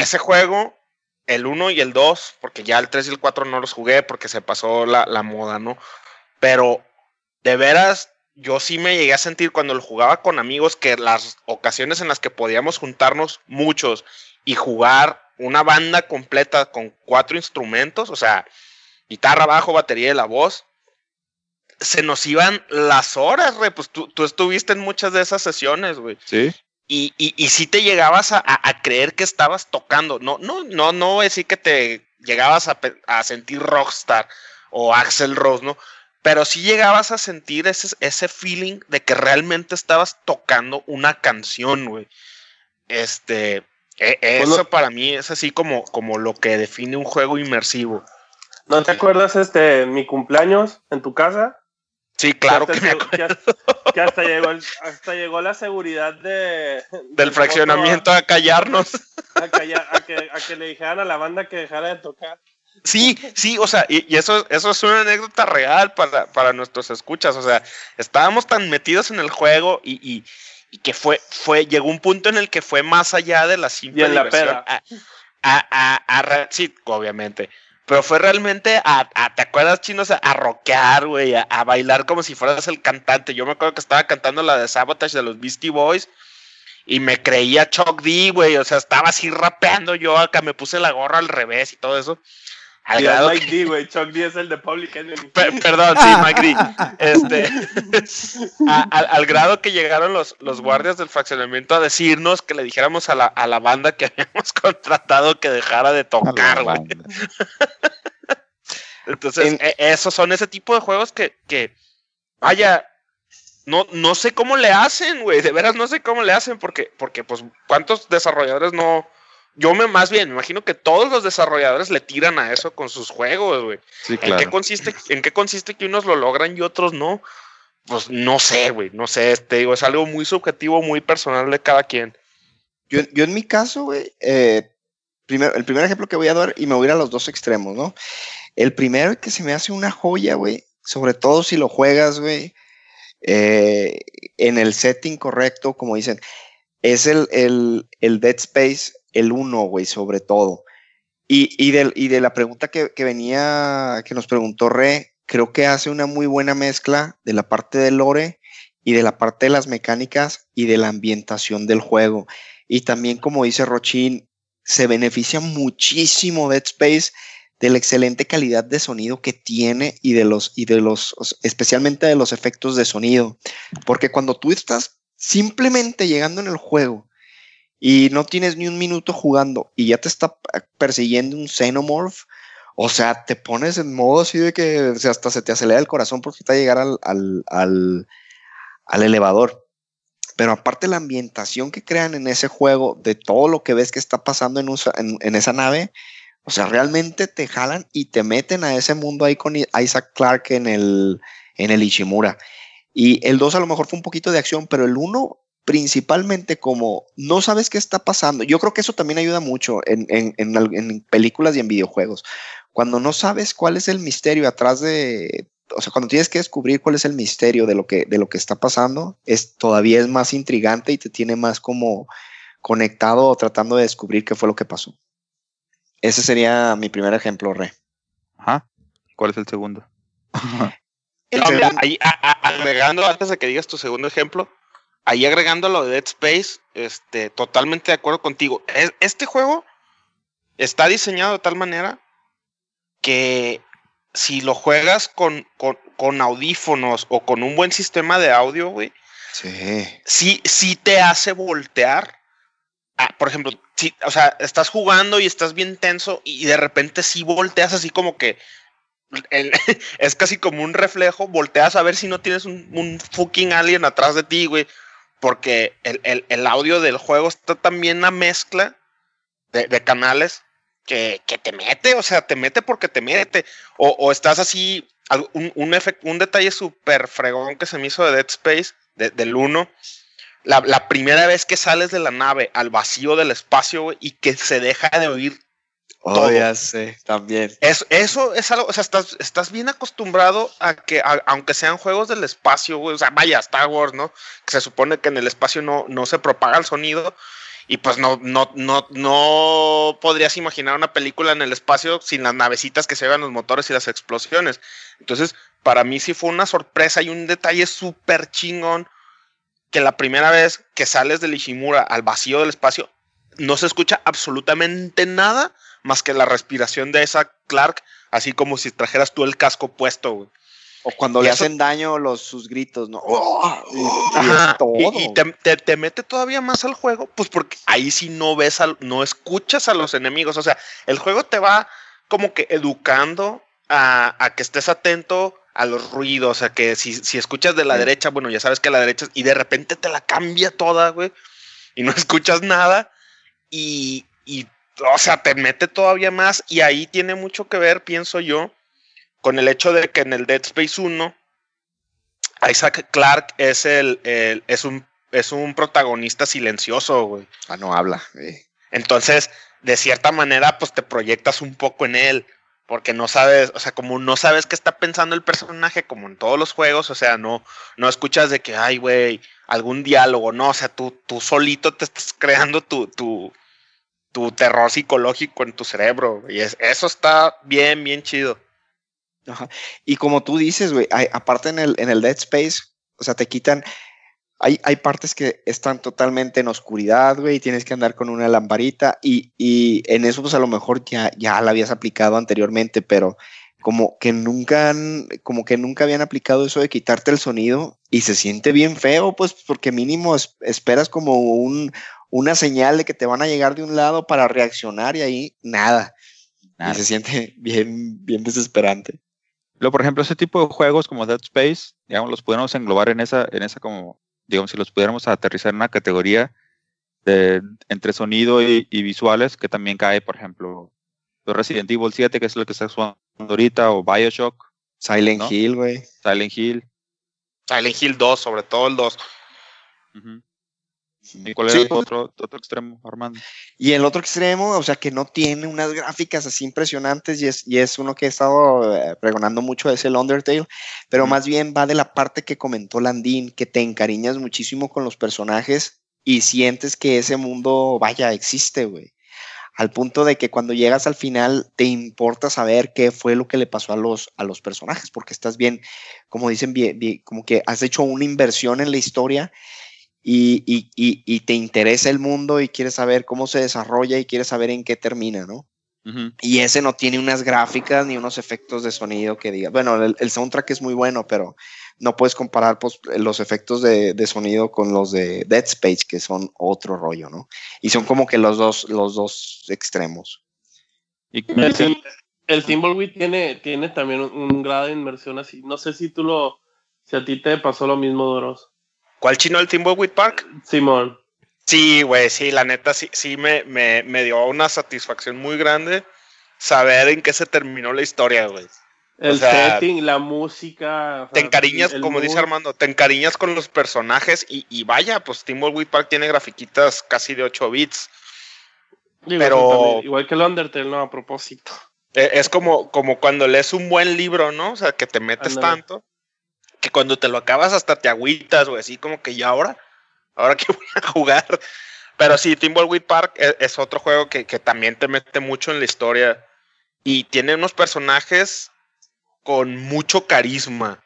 C: Ese juego el 1 y el 2, porque ya el 3 y el 4 no los jugué porque se pasó la, moda, ¿no? Pero de veras, yo sí me llegué a sentir cuando lo jugaba con amigos que las ocasiones en las que podíamos juntarnos muchos y jugar una banda completa con cuatro instrumentos, o sea, guitarra, bajo, batería y la voz, se nos iban las horas, güey. Pues tú, tú, estuviste en muchas de esas sesiones, güey.
A: Sí.
C: Y, y, y si te llegabas a, creer que estabas tocando. No, no, no, no decir que te llegabas a, sentir rockstar o Axel Rose, ¿no? Pero sí llegabas a sentir ese, ese feeling de que realmente estabas tocando una canción, güey. Este, e, eso para mí es así como, como lo que define un juego inmersivo.
D: ¿No te acuerdas este mi cumpleaños en tu casa?
C: Sí, claro que, me acuerdo.
D: Que, hasta, llegó hasta llegó la seguridad de...
C: Del fraccionamiento a, callarnos.
D: A, que, le dijeran a la banda que dejara de tocar.
C: Sí, sí, o sea, y, eso, eso es una anécdota real para, para, nuestros escuchas. O sea, estábamos tan metidos en el juego y, y, que fue, fue, llegó un punto en el que fue más allá de la simple
D: y en la pera.
C: A, a, sí, obviamente pero fue realmente a, ¿te acuerdas, chinos? A, rockear, güey, a, bailar como si fueras el cantante. Yo me acuerdo que estaba cantando la de Sabotage de los Beastie Boys y me creía Chuck D, güey, o sea, estaba así rapeando yo acá, me puse la gorra al revés y todo eso.
D: Al grado Mike D, güey. Chuck D es el de Public Enemy.
C: perdón, sí, Mike D. Este, [laughs] al, grado que llegaron los, los guardias del fraccionamiento a decirnos que le dijéramos a la, a la banda que [laughs] habíamos contratado que dejara de tocar, güey. [laughs] Entonces, e, esos son ese tipo de juegos que, que vaya, no, no sé cómo le hacen, güey. De veras no sé cómo le hacen, porque, porque pues, ¿cuántos desarrolladores no, yo me más bien, me imagino que todos los desarrolladores le tiran a eso con sus juegos, güey. ¿En qué consiste, en qué consiste que unos lo logran y otros no? Pues no sé, güey, no sé, este, digo, es algo muy subjetivo, muy personal de cada quien.
B: Yo, yo en mi caso, güey, eh, primero, el primer ejemplo que voy a dar, y me voy a ir a los dos extremos, ¿no? El primero que se me hace una joya, güey, sobre todo si lo juegas, güey, eh, en el setting correcto, como dicen, es el, el, el Dead Space, el 1, güey, sobre todo. Y, y, de, y de la pregunta que, que, venía, que nos preguntó Re, creo que hace una muy buena mezcla de la parte del lore y de la parte de las mecánicas y de la ambientación del juego. Y también, como dice Rochin, se beneficia muchísimo Dead Space de la excelente calidad de sonido que tiene y de los, y de los, especialmente de los efectos de sonido. Porque cuando tú estás simplemente llegando en el juego y no tienes ni un minuto jugando y ya te está persiguiendo un Xenomorph, o sea, te pones en modo así de que hasta se te acelera el corazón porque está a llegar al, al, al, elevador. Pero aparte la ambientación que crean en ese juego, de todo lo que ves que está pasando en, esa nave, o sea, realmente te jalan y te meten a ese mundo ahí con Isaac Clarke en el, en el Ishimura. Y el 2 a lo mejor fue un poquito de acción, pero el 1 principalmente como no sabes qué está pasando. Yo creo que eso también ayuda mucho en, en, en, películas y en videojuegos. Cuando no sabes cuál es el misterio atrás de, o sea, cuando tienes que descubrir cuál es el misterio de lo que, de lo que está pasando, es todavía es más intrigante y te tiene más como conectado o tratando de descubrir qué fue lo que pasó. Ese sería mi primer ejemplo, Re.
A: Ajá. ¿Cuál es el segundo?
C: el [laughs] no, mira, ahí, a, a, agregando, antes de que digas tu segundo ejemplo, ahí agregando lo de Dead Space, este, totalmente de acuerdo contigo. Es, este juego está diseñado de tal manera que si lo juegas con, con, con audífonos o con un buen sistema de audio, güey,
B: sí.
C: sí, sí te hace voltear ah, por ejemplo, si, o sea, estás jugando y estás bien tenso y de repente sí volteas así como que el, [laughs] es casi como un reflejo, volteas a ver si no tienes un, un fucking alien atrás de ti, güey, porque el, el, audio del juego está también una mezcla de, canales que, que, te mete, o sea, te mete porque te mete, o, estás así, un, un, un detalle súper fregón que se me hizo de Dead Space, de, del 1, la, primera vez que sales de la nave al vacío del espacio y que se deja de oír.
B: Oh, todo. ya sé, también.
C: Eso, eso es algo, o sea, estás, estás bien acostumbrado a que, a, aunque sean juegos del espacio, wey, o sea, vaya, Star Wars, ¿no? Que se supone que en el espacio no, no se propaga el sonido. Y pues no, no, no, no podrías imaginar una película en el espacio sin las navecitas que se vean los motores y las explosiones. Entonces, para mí sí fue una sorpresa y un detalle súper chingón que la primera vez que sales del Ishimura al vacío del espacio, no se escucha absolutamente nada más que la respiración de esa Clark, así como si trajeras tú el casco puesto, güey.
B: O cuando y le eso, hacen daño los, sus gritos, ¿no? Oh,
C: y, ajá, y, y te, te, te, mete todavía más al juego, pues porque ahí sí no ves, al, no escuchas a los enemigos. O sea, el juego te va como que educando a, a que estés atento a los ruidos, sea, que si, si escuchas de la sí. derecha, bueno, ya sabes que la derecha, y de repente te la cambia toda, güey, y no [laughs] escuchas nada, y, y, o sea, te mete todavía más, y ahí tiene mucho que ver, pienso yo, con el hecho de que en el Dead Space 1, Isaac Clark es, el, el es, un, es un protagonista silencioso, güey.
B: Ah, no habla. Eh.
C: Entonces, de cierta manera, pues te proyectas un poco en él porque no sabes, o sea, como no sabes qué está pensando el personaje, como en todos los juegos, o sea, no, no escuchas de que, ay, güey, algún diálogo, no, o sea, tú, tú solito te estás creando tu, tu, tu terror psicológico en tu cerebro, y es, eso está bien, bien chido.
B: Ajá. Y como tú dices, güey, aparte en el, en el Dead Space, o sea, te quitan, hay, hay, partes que están totalmente en oscuridad, güey, y tienes que andar con una lamparita y, y, en eso pues a lo mejor ya, ya la habías aplicado anteriormente, pero como que nunca han, como que nunca habían aplicado eso de quitarte el sonido y se siente bien feo, pues porque mínimo es, esperas como un, una señal de que te van a llegar de un lado para reaccionar y ahí nada. nada. Y se siente bien, bien desesperante.
A: Luego, por ejemplo, ese tipo de juegos como Dead Space, digamos, los podemos englobar en esa, en esa como digamos, si los pudiéramos aterrizar en una categoría de, entre sonido y, y, visuales, que también cae, por ejemplo, Resident Evil 7, que es lo que está jugando ahorita, o Bioshock.
B: Silent ¿no? Hill, güey.
A: Silent Hill.
C: Silent Hill 2, sobre todo el 2.
A: Uh -huh. ¿Y cuál sí. era el otro, otro, extremo, Armando?
B: Y el otro extremo, o sea, que no tiene unas gráficas así impresionantes y es, y es uno que he estado eh, pregonando mucho, es el Undertale, pero mm. más bien va de la parte que comentó Landín, que te encariñas muchísimo con los personajes y sientes que ese mundo, vaya, existe, güey. Al punto de que cuando llegas al final te importa saber qué fue lo que le pasó a los, a los personajes, porque estás bien, como dicen, como que has hecho una inversión en la historia y, y, y, y, te interesa el mundo y quieres saber cómo se desarrolla y quieres saber en qué termina, ¿no? Y ese no tiene unas gráficas ni unos efectos de sonido que diga. Bueno, el, el soundtrack es muy bueno, pero no puedes comparar pues, los efectos de, de, sonido con los de Dead Space, que son otro rollo, ¿no? Y son como que los dos, los dos extremos.
D: Y el, el Thimbleweed tiene, tiene también un, un, grado de inmersión así. No sé si tú lo, si a ti te pasó lo mismo, Doros.
C: ¿Cuál chino el Thimbleweed Park?
D: Simón.
C: Sí, güey, sí, la neta sí, sí me, me, me dio una satisfacción muy grande saber en qué se terminó la historia, güey.
D: El o sea, setting, la música.
C: Te encariñas, como mood. dice Armando, te encariñas con los personajes y, y vaya, pues Thimbleweed Park tiene grafiquitas casi de 8 bits.
D: Digo, pero igual que el Undertale, no, a propósito.
C: e, Es como, como cuando lees un buen libro, ¿no? O sea, que te metes tanto que cuando te lo acabas hasta te agüitas, güey, así como que ya ahora, ahora que [laughs] voy a jugar. Pero sí, Thimbleweed Park es, es otro juego que, que también te mete mucho en la historia y tiene unos personajes con mucho carisma.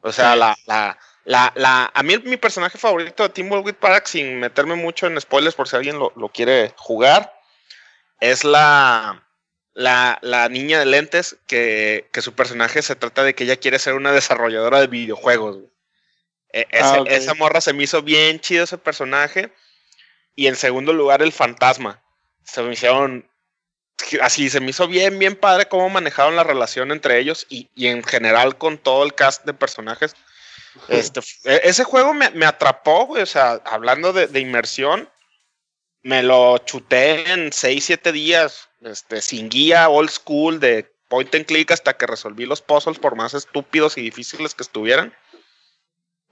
C: O sea,
D: Sí.
C: la, la, la, la, a mí mi personaje favorito de Thimbleweed Park, sin meterme mucho en spoilers por si alguien lo, lo quiere jugar, es la, la, la niña de lentes que, que su personaje se trata de que ella quiere ser una desarrolladora de videojuegos. güey. E- ese-
D: Ah, ok.
C: Esa morra se me hizo bien chido ese personaje. Y en segundo lugar, el fantasma. Se me hicieron así se me hizo bien, bien padre cómo manejaron la relación entre ellos y, y en general con todo el cast de personajes. [laughs] Este, e- ese juego me, me atrapó, güey, o sea, hablando de, de inmersión, me lo chuté en 6, 7 días, este, sin guía, old school, de point and click hasta que resolví los puzzles, por más estúpidos y difíciles que estuvieran.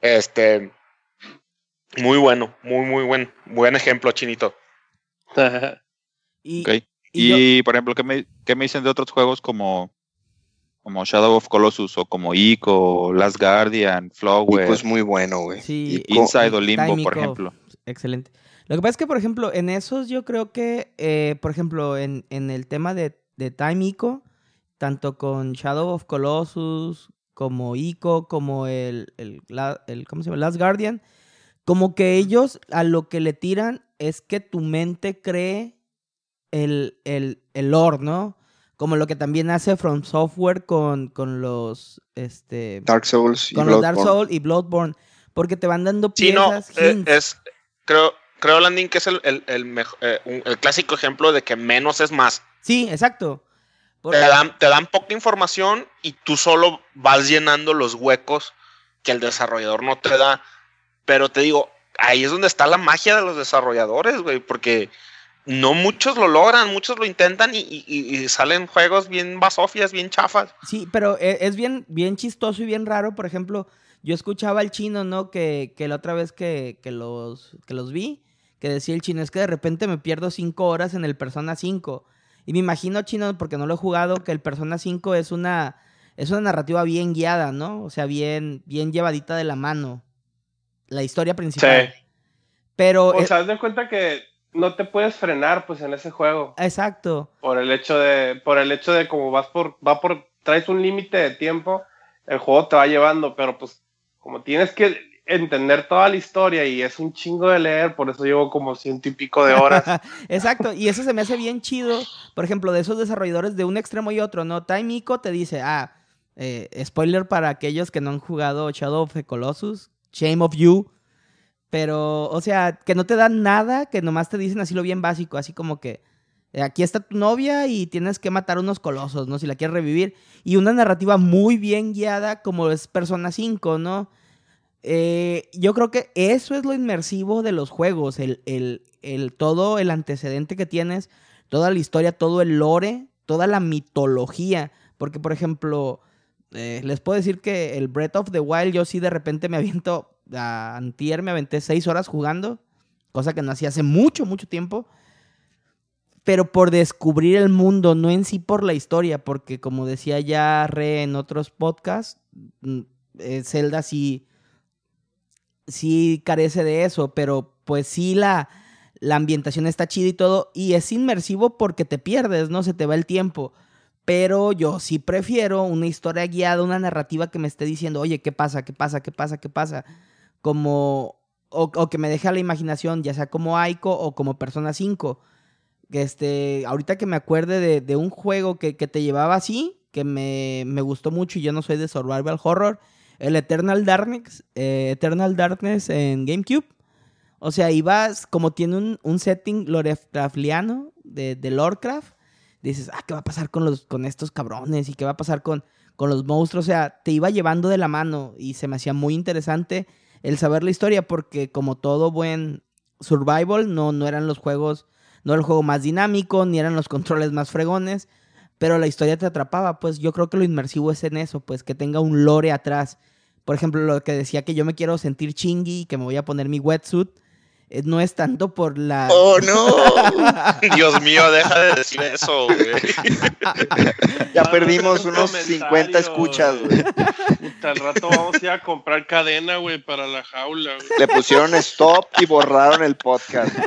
C: Este, muy bueno, muy, muy buen, buen ejemplo, Chinito. [laughs]
E: Y, yo-
A: por ejemplo, ¿qué me, qué me dicen de otros juegos como, como Shadow of Colossus o como Ico, Last Guardian, Flower,
B: pues muy bueno, güey.
E: Sí,
B: Ico-
A: Inside o Limbo,
E: Time
A: por
E: Ico,
A: ejemplo?
E: Excelente. Lo que pasa es que, por ejemplo, en esos yo creo que, eh, por ejemplo, en, en el tema de, de Time Ico, tanto con Shadow of Colossus, como Ico, como el, el, la- el- ¿cómo se llama? Last Guardian, como que ellos a lo que le tiran es que tu mente cree el, el, el lore, ¿no? Como lo que también hace From Software con, con los, este,
B: Dark Souls y
E: con los Dark
B: Bloodborne.
E: Souls y Bloodborne, porque te van dando
C: Sí, no,
E: piezas,
C: eh, es, creo, creo, Landing, que es el, el, el, mejo- eh, un- el clásico ejemplo de que menos es más.
E: Sí, exacto.
C: Te dan, te dan poca información y tú solo vas llenando los huecos que el desarrollador no te da. Pero te digo, ahí es donde está la magia de los desarrolladores, güey, porque no muchos lo logran, muchos lo intentan y, y- y- y salen juegos bien basofias, bien chafas.
E: Sí, pero e- es bien, bien chistoso y bien raro. Por ejemplo, yo escuchaba al chino, ¿no? Que, que la otra vez que, que los, que los vi, que decía el chino, es que de repente me pierdo cinco horas en el Persona 5. Y me imagino, chino, porque no lo he jugado, que el Persona 5 es una, es una narrativa bien guiada, ¿no? O sea, bien, bien llevadita de la mano. La historia principal. Pero...
D: O sea, de cuenta que no te puedes frenar, pues, en ese juego.
E: exacto.
D: Por el hecho de, por el hecho de como vas por, va por, traes un límite de tiempo, el juego te va llevando, pero pues, como tienes que entender toda la historia y es un chingo de leer, por eso llevo como ciento y pico de horas. [laughs]
E: Exacto, y eso se me hace bien chido, por ejemplo, de esos desarrolladores de un extremo y otro, ¿no? Time Ico te dice, ah, eh, spoiler para aquellos que no han jugado Shadow of the Colossus, Shame of You, pero, o sea, que no te dan nada, que nomás te dicen así lo bien básico, así como que eh, aquí está tu novia y tienes que matar unos colosos, ¿no? Si la quieres revivir, y una narrativa muy bien guiada como es Persona 5, ¿no? Eh, yo creo que eso es lo inmersivo de los juegos, el, el, el, todo el antecedente que tienes, toda la historia, todo el lore, toda la mitología. Porque, por ejemplo, eh, les puedo decir que el Breath of the Wild, yo sí de repente me aviento, a antier me aventé seis horas jugando, cosa que no hacía hace mucho, mucho tiempo. Pero por descubrir el mundo, no en sí por la historia, porque como decía ya Re en otros podcasts, mm, eh, Zelda sí sí carece de eso, pero pues sí la, la ambientación está chida y todo, y es inmersivo porque te pierdes, ¿no? Se te va el tiempo. Pero yo sí prefiero una historia guiada, una narrativa que me esté diciendo, oye, ¿qué pasa? ¿Qué pasa? ¿Qué pasa? ¿Qué pasa? Como, o, que me deje a la imaginación, ya sea como Aiko o como Persona 5. Este, ahorita que me acuerde de, un juego que, te llevaba así, que me, gustó mucho y yo no soy de survival horror, el Eternal Darkness, eh, Eternal Darkness en GameCube. O sea, ibas, como tiene un, un setting Lovecraftiano de, de Lordcraft, dices, ah, ¿qué va a pasar con, los, con estos cabrones? ¿Y qué va a pasar con, con los monstruos? O sea, te iba llevando de la mano y se me hacía muy interesante el saber la historia porque como todo buen survival, no, no eran los juegos, no era el juego más dinámico, ni eran los [laughs] controles más fregones, pero la historia te atrapaba, pues yo creo que lo inmersivo es en eso, pues que tenga un lore atrás. Por ejemplo, lo que decía que yo me quiero sentir chingui y que me voy a poner mi wetsuit, eh, no es tanto por la. [laughs]
C: ¡Oh, no! [laughs] Dios mío, deja de decir eso, güey.
B: ya perdimos unos 50 escuchas, güey.
D: Al rato vamos a ir a comprar cadena, güey, para la jaula, güey.
B: Le pusieron stop y borraron el podcast. [laughs]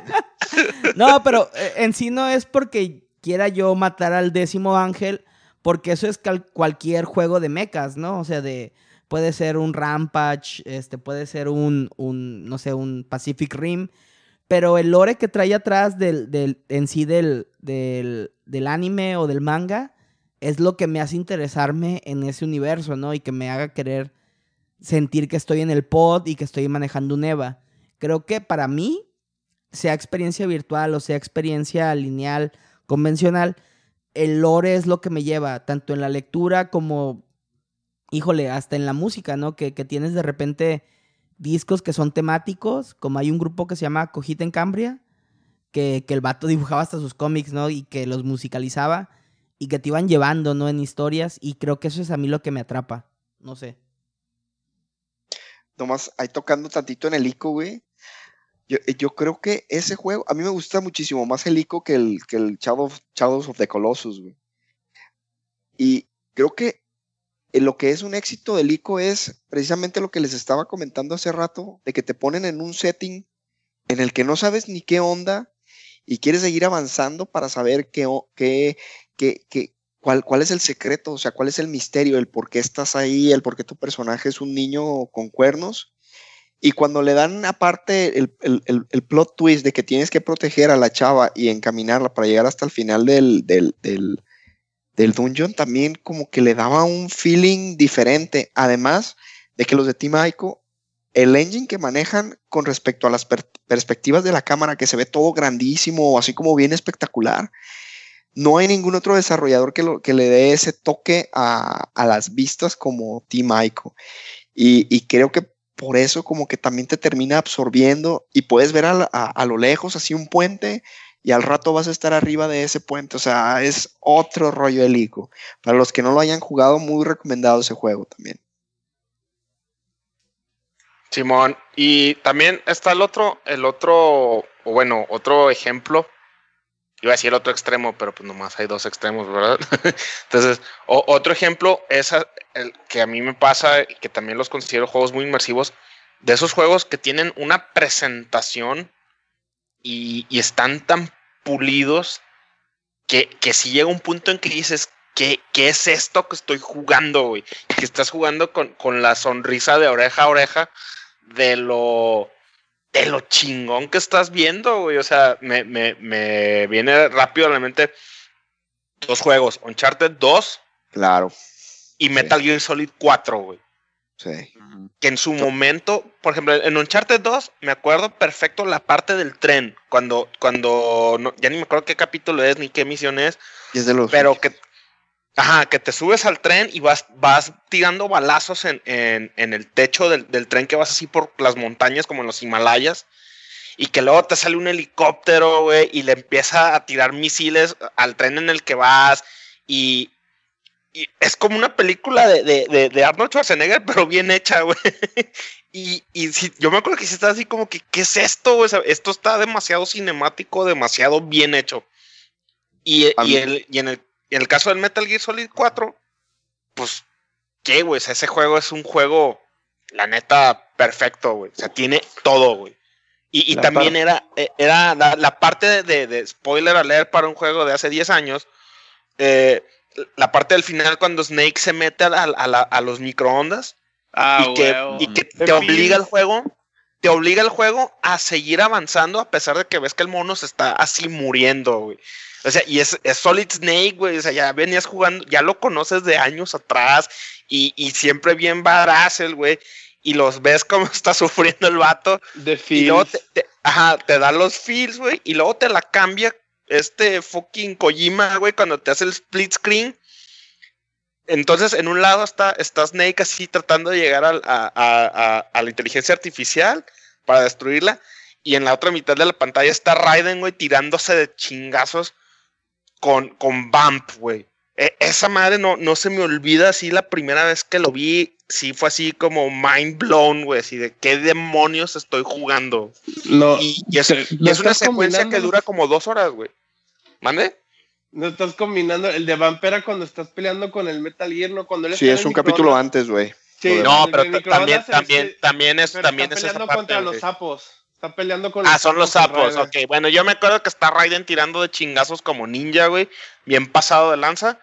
E: No, pero eh, en sí no es porque quiera yo matar al décimo ángel, porque eso es cualquier juego de mechas, ¿no? O sea, de puede ser un Rampage, este, puede ser un, un, no sé, un Pacific Rim, pero el lore que trae atrás del, del en sí del, del, del, anime o del manga es lo que me hace interesarme en ese universo, ¿no? Y que me haga querer sentir que estoy en el pod y que estoy manejando un EVA. Creo que para mí, sea experiencia virtual o sea experiencia lineal, convencional, el lore es lo que me lleva, tanto en la lectura como híjole, hasta en la música, ¿no? Que, tienes de repente discos que son temáticos, como hay un grupo que se llama Cojita en Cambria, que, el vato [laughs] dibujaba hasta sus cómics, ¿no? Y que los musicalizaba y que te iban llevando, ¿no? En historias y creo que eso es a mí lo que me atrapa, no sé.
B: Nomás ahí tocando tantito en el ICO, güey. Yo, yo, creo que ese juego, a mí me gusta muchísimo más el ICO que el, que el Shadows of the Colossus, güey. Y creo que eh, lo que es un éxito del ICO es precisamente lo que les estaba comentando hace rato, de que te ponen en un setting en el que no sabes ni qué onda y quieres seguir avanzando para saber qué, qué, qué, cuál, cuál es el secreto, o sea, cuál es el misterio, el por qué estás ahí, el por qué tu personaje es un niño con cuernos. Y cuando le dan aparte el, el, plot twist de que tienes que proteger a la chava y encaminarla para llegar hasta el final del, del, del dungeon también como que le daba un feeling diferente. Además de que los de Team Ico, el engine que manejan con respecto a las perspectivas de la cámara, que se ve todo grandísimo, así como bien espectacular, no hay ningún otro desarrollador que, lo, que le dé ese toque a, las vistas como Team Ico. Y, creo que por eso como que también te termina absorbiendo y puedes ver a, a lo lejos así un puente y al rato vas a estar arriba de ese puente. O sea, es otro rollo de. Para los que no lo hayan jugado, muy recomendado ese juego también.
C: Simón, y también está el otro, el otro, bueno, otro ejemplo. Iba a decir otro extremo, pero pues nomás hay dos extremos, ¿verdad? [laughs] Entonces, otro ejemplo es el que a mí me pasa, que también los considero juegos muy inmersivos, de esos juegos que tienen una presentación y, están tan pulidos que, que si llega un punto en que dices, ¿qué, qué es esto que estoy jugando, güey? Que estás jugando con, con, la sonrisa de oreja a oreja de lo, de lo chingón que estás viendo, güey. O sea, me, me, me viene rápido a la mente dos juegos, Uncharted 2.
B: Claro.
C: Y Metal Gear Solid 4, güey.
B: Sí.
C: Que en su momento, por ejemplo, en Uncharted 2, me acuerdo perfecto la parte del tren. Cuando, cuando, ya ni me acuerdo qué capítulo es ni qué misión es. pero que, ajá, que te subes al tren y vas, vas tirando balazos en, el techo del, del, tren que vas así por las montañas, como en los Himalayas. Y que luego te sale un helicóptero, güey, y le empieza a tirar misiles al tren en el que vas. Y, es como una película de, Arnold Schwarzenegger, pero bien hecha, güey. [laughs] Y, si, yo me acuerdo que si está así como que, ¿qué es esto? esto está demasiado cinemático, demasiado bien hecho. Y, el, y en, el, caso del Metal Gear Solid 4, pues, ¿qué, güey? ese juego es un juego, la neta, perfecto, güey. O sea, tiene todo, güey. Y, y
D: La
C: también
D: par-
C: era, eh, era la, la parte de, de- spoiler alert para un juego de hace 10 años. eh, la parte del final cuando Snake se mete a, la- a la- a los microondas
D: Ah,
C: y que, y que te obliga el juego, te obliga el juego a seguir avanzando a pesar de que ves que el mono se está así muriendo, güey. O sea, y es, es Solid Snake, güey. O sea, ya venías jugando, ya lo conoces de años atrás y, y siempre bien el güey. Y los ves como [laughs] está sufriendo el vato. Y luego
D: Feels.
C: te, te- ajá, te da los feels, güey. Y luego te la cambia este fucking Kojima, güey, cuando te hace el split screen. Entonces, en un lado está, está Snake así tratando de llegar al- a, a- a- a la inteligencia artificial para destruirla. Y en la otra mitad de la pantalla está Raiden, güey, tirándose de chingazos con, con Vamp, güey. E- esa madre no, no se me olvida así la primera vez que lo vi. Sí, fue así como mind blown, güey. Así de qué demonios estoy jugando.
D: No,
C: Y, y es,
D: te-
C: y
D: no
C: es una secuencia que dura como dos horas, güey. ¿Mande?
D: No estás combinando el de Vampera cuando estás peleando con el Metal Gear, ¿no? Cuando él
B: Sí, es un capítulo antes, güey.
D: Sí.
C: No, pero también,
D: es-
C: también, también es, también
D: está
C: es esa
D: peleando
C: parte,
D: contra los sapos. Está peleando con
C: Ah, son los sapos, ok. Bueno, yo me acuerdo que está Raiden tirando de chingazos como ninja, güey. Bien pasado de lanza.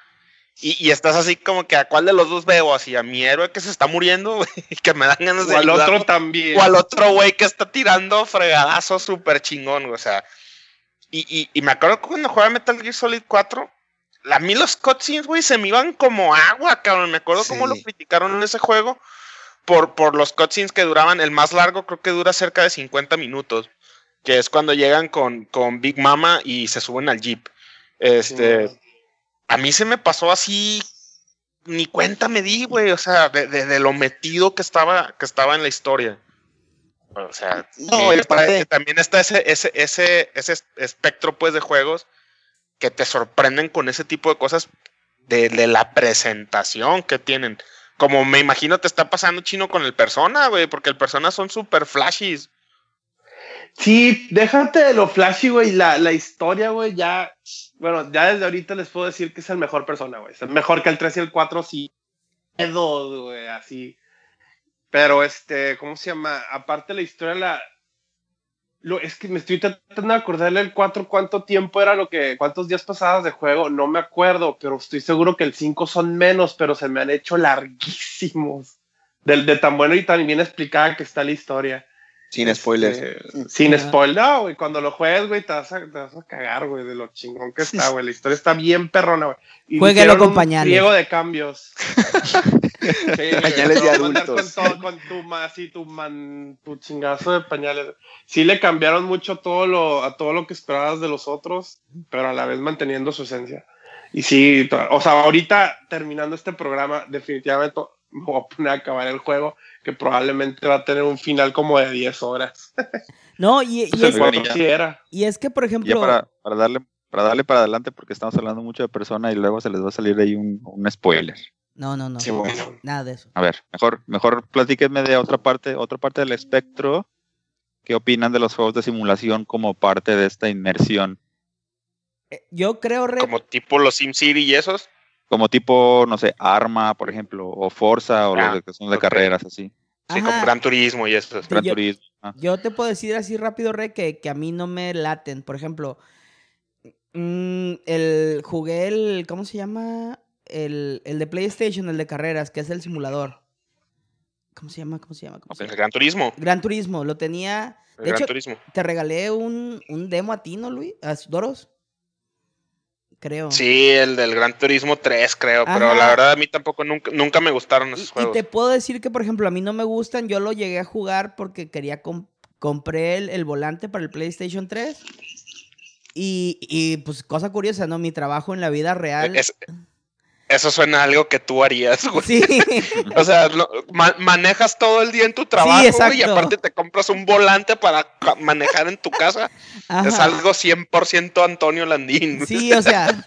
C: Y, y estás así como que a cuál de los dos veo, así a mi héroe que se está muriendo, [laughs] güey, y que me dan ganas de
D: O al otro también.
C: o al otro güey que está tirando fregadazo súper chingón, güey, o sea. Y, y, y me acuerdo que cuando jugaba Metal Gear Solid 4, a mí los cutscenes, güey, se me iban como agua, cabrón. Me acuerdo cómo lo criticaron en ese juego por, por los cutscenes que duraban. El más largo creo que dura cerca de 50 minutos, que es cuando llegan con, con Big Mama y se suben al jeep. Este,
D: Sí.
C: a mí se me pasó así, ni cuenta me di, güey, o sea, de, de- de lo metido que estaba, que estaba en la historia. O sea,
B: No,
C: y está- también está ese, ese, ese, ese espectro pues de juegos que te sorprenden con ese tipo de cosas de, de la presentación que tienen. Como me imagino te está pasando chino con el persona, güey, porque el persona son super flashies.
D: Sí, déjate de lo flashy, güey. La, la historia, güey, ya. Bueno, ya desde ahorita les puedo decir que es el mejor persona, güey. Es mejor que el 3 y el 4, sí. Güey, así. Pero este, ¿cómo se llama? Aparte la historia, la. Lo, es que me estoy tratando de acordarle el 4 cuánto tiempo era lo que. cuántos días pasados de juego. No me acuerdo, pero estoy seguro que el 5 son menos, pero se me han hecho larguísimos. Del, de tan bueno y tan bien explicada que está la historia.
B: Sin spoilers.
D: Este, sin
E: Ajá.
D: spoiler, no, güey. Cuando lo juegues, güey, te, vas a- te vas a cagar, güey, de lo chingón que está, güey. La historia está bien perrona, güey. Hicieron
E: con pañales.
D: de cambios. [laughs] Sí,
B: Pañales de adultos.
D: Con, todo, con tu, ma- así, tu, man, tu chingazo de pañales. Sí le cambiaron mucho todo lo, a todo lo que esperabas de los otros, pero a la vez manteniendo su esencia. Y sí, o sea, ahorita terminando este programa, definitivamente [laughs] me voy a poner a acabar el juego, que probablemente va a tener un final como de 10 horas. [laughs]
E: No, y, y
D: Pues
E: es,
D: sí era.
E: y es que, por ejemplo,
A: para, para darle para darle para adelante porque estamos hablando mucho de persona y luego se les va a salir ahí un, un spoiler.
E: no, no, no,
B: Sí, bueno.
E: nada de eso.
A: A ver, mejor, mejor platíquenme de otra parte, otra parte del espectro. ¿Qué opinan de los juegos de simulación como parte de esta inmersión?
E: Eh, Yo creo, Re,
C: Como tipo los SimCity y esos.
A: Como tipo, no sé, Arma, por ejemplo, o Forza, o
C: Ah,
A: los que son de carreras, así.
C: Sí,
E: Ajá.
C: como Gran Turismo y esos.
E: Sí,
A: Gran
E: yo-
A: Turismo. ah.
E: Yo te puedo decir así rápido, Re, que, que a mí no me laten. Por ejemplo, mm, el jugué el. ¿Cómo se llama? El, el de PlayStation, el de carreras, que es el simulador. ¿Cómo se llama? ¿Cómo se llama? ¿Cómo se
C: El
E: llama?
C: Gran Turismo.
E: Gran Turismo. Lo tenía.
C: El
E: De
C: Gran
E: hecho,
C: Turismo.
E: te regalé un, un demo a ti, ¿no, Luis? ¿A Doros? Creo.
C: Sí, el del Gran Turismo 3, creo. Pero la verdad a mí tampoco nunca, nunca me gustaron
E: Y,
C: esos
E: y
C: juegos.
E: te puedo decir que, por ejemplo, a mí no me gustan. Yo lo llegué a jugar porque quería com- compré el, el volante para el PlayStation 3. Y, y, pues cosa curiosa, ¿no? Mi trabajo en la vida real.
C: Es- eso suena a algo que tú harías, güey.
E: Sí. [laughs]
C: O sea, ma- manejas todo el día en tu trabajo güey, y aparte te compras un volante para manejar en tu casa. Es algo 100% Antonio Landín.
E: Sí, o sea,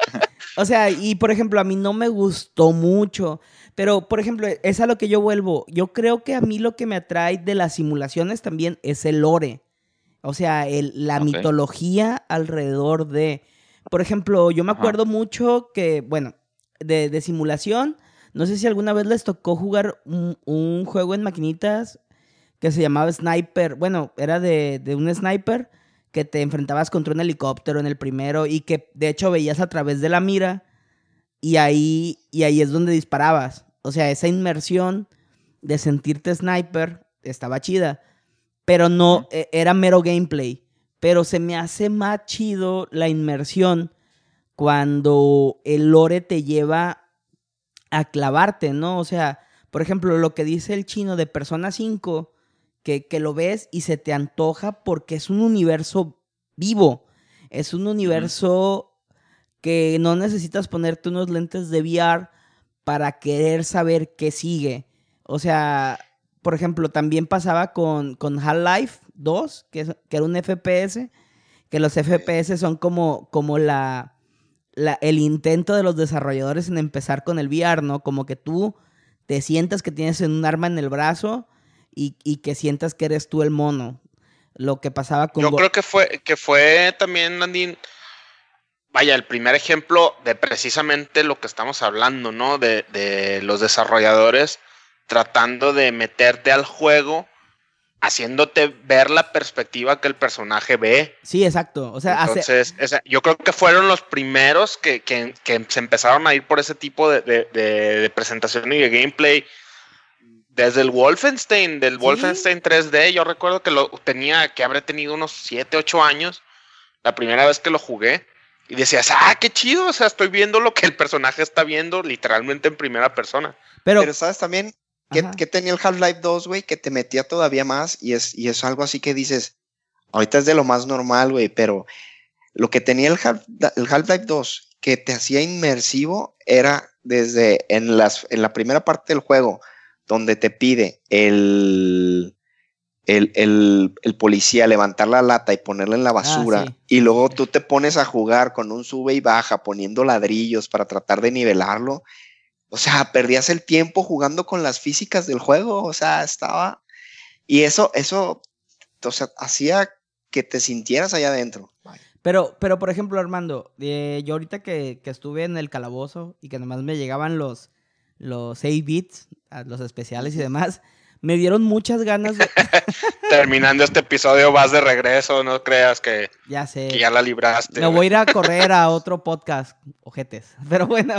E: o sea, y por ejemplo, a mí no me gustó mucho, pero por ejemplo, es a lo que yo vuelvo. Yo creo que a mí lo que me atrae de las simulaciones también es el lore. O sea, el- la mitología alrededor de. Por ejemplo, yo me
A: Ajá.
E: acuerdo mucho que, bueno, de, de simulación, no sé si alguna vez les tocó jugar un, un juego en maquinitas que se llamaba Sniper. Bueno, era de, de un sniper que te enfrentabas contra un helicóptero en el primero y que de hecho veías a través de la mira y ahí, y ahí es donde disparabas. O sea, esa inmersión de sentirte sniper estaba chida, pero no e, era mero gameplay. Pero se me hace más chido la inmersión cuando el lore te lleva a clavarte, ¿no? O sea, por ejemplo, lo que dice el chino de Persona 5, que, que lo ves y se te antoja porque es un universo vivo, es un universo que no necesitas ponerte unos lentes de VR para querer saber qué sigue. O sea, por ejemplo, también pasaba con, con Half-Life 2, que, que, era un FPS, que los FPS son como, como la, la, el intento de los desarrolladores en empezar con el VR, ¿no? Como que tú te sientas que tienes un arma en el brazo y, y que sientas que eres tú el mono. Lo que pasaba con...
C: Yo creo que fue, que fue también, Landín, vaya, el primer ejemplo de precisamente lo que estamos hablando, ¿no? De, de los desarrolladores tratando de meterte al juego, haciéndote ver la perspectiva que el personaje ve.
E: Sí, exacto. O sea,
C: Entonces, hace... yo creo que fueron los primeros que, que, que, se empezaron a ir por ese tipo de, de, de, presentación y de gameplay. Desde el Wolfenstein, del ¿Sí? Wolfenstein 3D, yo recuerdo que lo tenía, que habré tenido unos 7, 8 años, la primera vez que lo jugué. Y decías, ah, qué chido, o sea, estoy viendo lo que el personaje está viendo literalmente en primera persona.
B: Pero, Pero sabes también que, que, tenía el Half-Life 2, güey, que te metía todavía más y es, y es algo así que dices, ahorita es de lo más normal, güey, pero lo que tenía el, Half, el Half-Life 2 que te hacía inmersivo era desde en, las, en la primera parte del juego, donde te pide el, el, el, el, policía levantar la lata y ponerla en la basura. Ah, sí. Y luego tú te pones a jugar con un sube y baja, poniendo ladrillos para tratar de nivelarlo. O sea, perdías el tiempo jugando con las físicas del juego. O sea, estaba. Y eso, eso, o sea, hacía que te sintieras allá adentro.
E: Pero, pero por ejemplo, Armando, eh, yo ahorita que, que, estuve en el calabozo y que nomás me llegaban los, los 8 bits, los especiales y demás me dieron muchas ganas de... [laughs]
C: Terminando este episodio vas de regreso, no creas que
E: ya, sé.
C: Que ya la libraste.
E: Me voy a ir a correr a [laughs] otro podcast, ojetes. Pero bueno,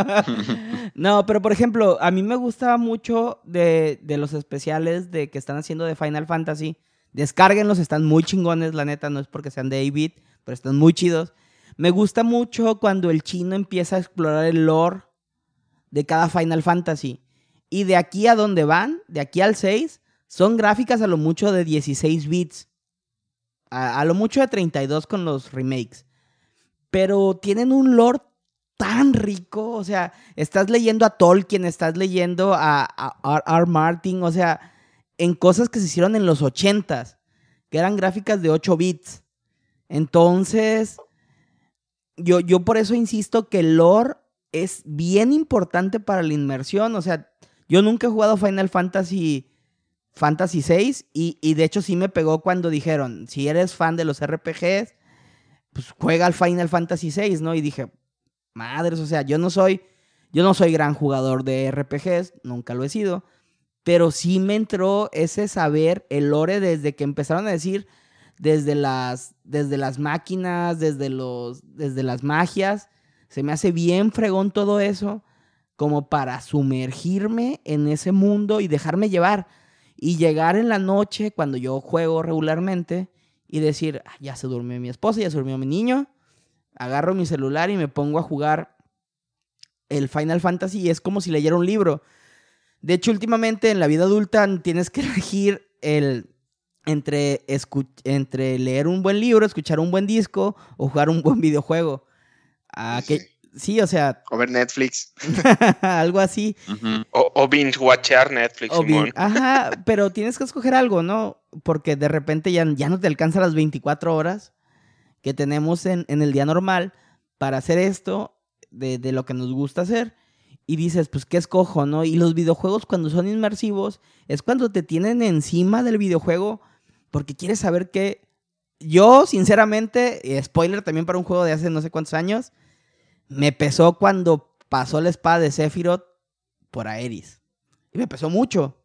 E: no, pero por ejemplo, a mí me gustaba mucho de, de, los especiales de que están haciendo de Final Fantasy. Descárguenlos, están muy chingones, la neta, no es porque sean de 8-bit, pero están muy chidos. Me gusta mucho cuando el chino empieza a explorar el lore de cada Final Fantasy. Y de aquí a donde van, de aquí al 6, son gráficas a lo mucho de 16 bits. A, a, lo mucho de 32 con los remakes. Pero tienen un lore tan rico. O sea, estás leyendo a Tolkien, estás leyendo a, a R. Martin. O sea, en cosas que se hicieron en los 80s, que eran gráficas de 8 bits. Entonces, yo, yo por eso insisto que el lore es bien importante para la inmersión. O sea, yo nunca he jugado Final Fantasy Fantasy VI y, y, de hecho sí me pegó cuando dijeron, si eres fan de los RPGs, pues juega al Final Fantasy VI, ¿no? Y dije, madres, o sea, yo no soy, yo no soy gran jugador de RPGs, nunca lo he sido, pero sí me entró ese saber, el lore desde que empezaron a decir, desde las, desde las máquinas, desde, los, desde las magias, se me hace bien fregón todo eso como para sumergirme en ese mundo y dejarme llevar. Y llegar en la noche cuando yo juego regularmente y decir, ah, ya se durmió mi esposa, ya se durmió mi niño, agarro mi celular y me pongo a jugar el Final Fantasy y es como si leyera un libro. De hecho, últimamente en la vida adulta tienes que [laughs] elegir el entre, entre leer un buen libro, escuchar un buen disco o jugar un buen videojuego. Ah, sí. que, Sí, o sea.
B: O ver Netflix. [laughs] [laughs]
E: algo así.
C: Uh -huh. o, o binge-watchear Netflix,
E: o bin Ajá, pero tienes que escoger algo, ¿no? Porque de repente ya, ya no te alcanza las 24 horas que tenemos en, en el día normal para hacer esto de, de, lo que nos gusta hacer. Y dices, pues, ¿qué escojo, no? Y los videojuegos, cuando son inmersivos, es cuando te tienen encima del videojuego porque quieres saber qué. Yo, sinceramente, spoiler también para un juego de hace no sé cuántos años me pesó cuando pasó la espada de Sephiroth por Aeris. Y me pesó mucho.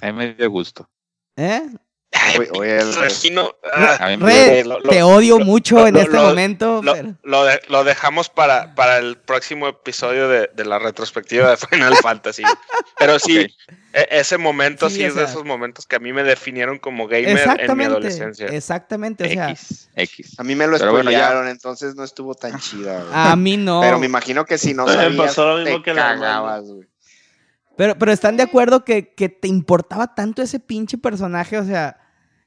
A: A mí me dio gusto.
E: ¿Eh?
C: Ay,
B: Oye, [laughs] el-
C: Regino,
A: A
C: ah,
A: mí me-
E: Red,
C: lo- lo-
E: te odio mucho
C: lo-
E: en
C: lo-
E: este
C: lo-
E: momento.
C: lo,
E: pero-
C: lo de- lo dejamos para, para el próximo episodio de, de la retrospectiva de Final [laughs] Fantasy. Pero sí, e- ese momento sí, es de esos momentos que a mí me definieron como gamer en mi adolescencia.
E: Exactamente. O sea,
A: X, X.
B: A mí me lo
A: Pero bueno, ya.
B: spoilearon, entonces no estuvo tan chida. güey.
E: a mí no.
B: Pero me imagino que si no sabías,
D: pasó lo mismo
B: te
D: que la hermana.
B: cagabas, güey.
E: Pero, pero están de acuerdo que, que te importaba tanto ese pinche personaje, o sea,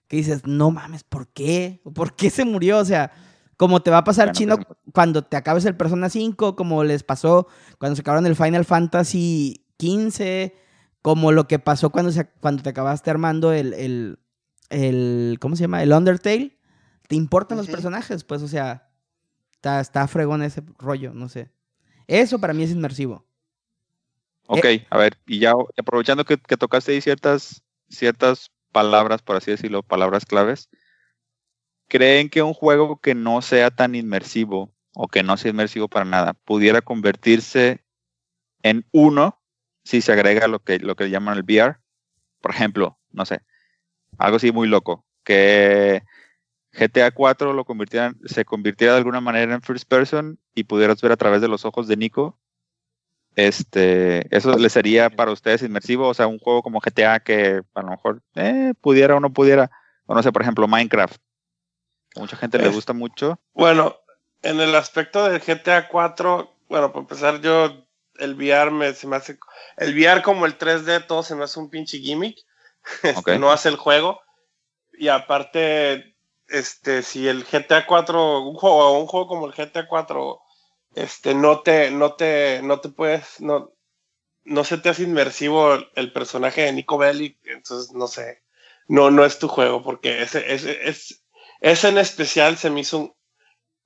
E: que dices, no mames, ¿por qué? ¿Por qué se murió? O sea, como te va a pasar
A: Bueno,
E: chino cuando te acabes el Persona 5, como les pasó cuando se acabaron el Final Fantasy 15, como lo que pasó cuando, se, cuando te acabaste armando el, el, el, ¿cómo se llama? El Undertale. ¿Te importan los personajes? Pues, o sea, está, está fregón ese rollo, no sé. Eso para mí es inmersivo.
A: Ok, a ver, y ya aprovechando que, que tocaste ahí ciertas, ciertas palabras, por así decirlo, palabras claves, ¿creen que un juego que no sea tan inmersivo o que no sea inmersivo para nada pudiera convertirse en uno si se agrega lo que, lo que llaman el VR? Por ejemplo, no sé, algo así muy loco, que GTA 4 lo convirtieran, se convirtiera de alguna manera en first person y pudieras ver a través de los ojos de Nico este, eso le sería para ustedes inmersivo, o sea, un juego como GTA que a lo mejor eh, pudiera o no pudiera, o no sé, por ejemplo, Minecraft. a mucha gente le gusta mucho.
D: Bueno, en el aspecto del GTA 4, bueno, para empezar, yo el VR me, se me hace. El VR como el 3D, todo se me hace un pinche gimmick. [laughs] Este,
A: Ok.
D: no hace el juego. Y aparte, este, si el GTA 4, un juego, un juego como el GTA 4, este, no te, no te, no te puedes, no, no se te hace inmersivo el, personaje de Nico Bellic, entonces no sé, no, no es tu juego, porque ese, ese, es, ese en especial se me hizo un,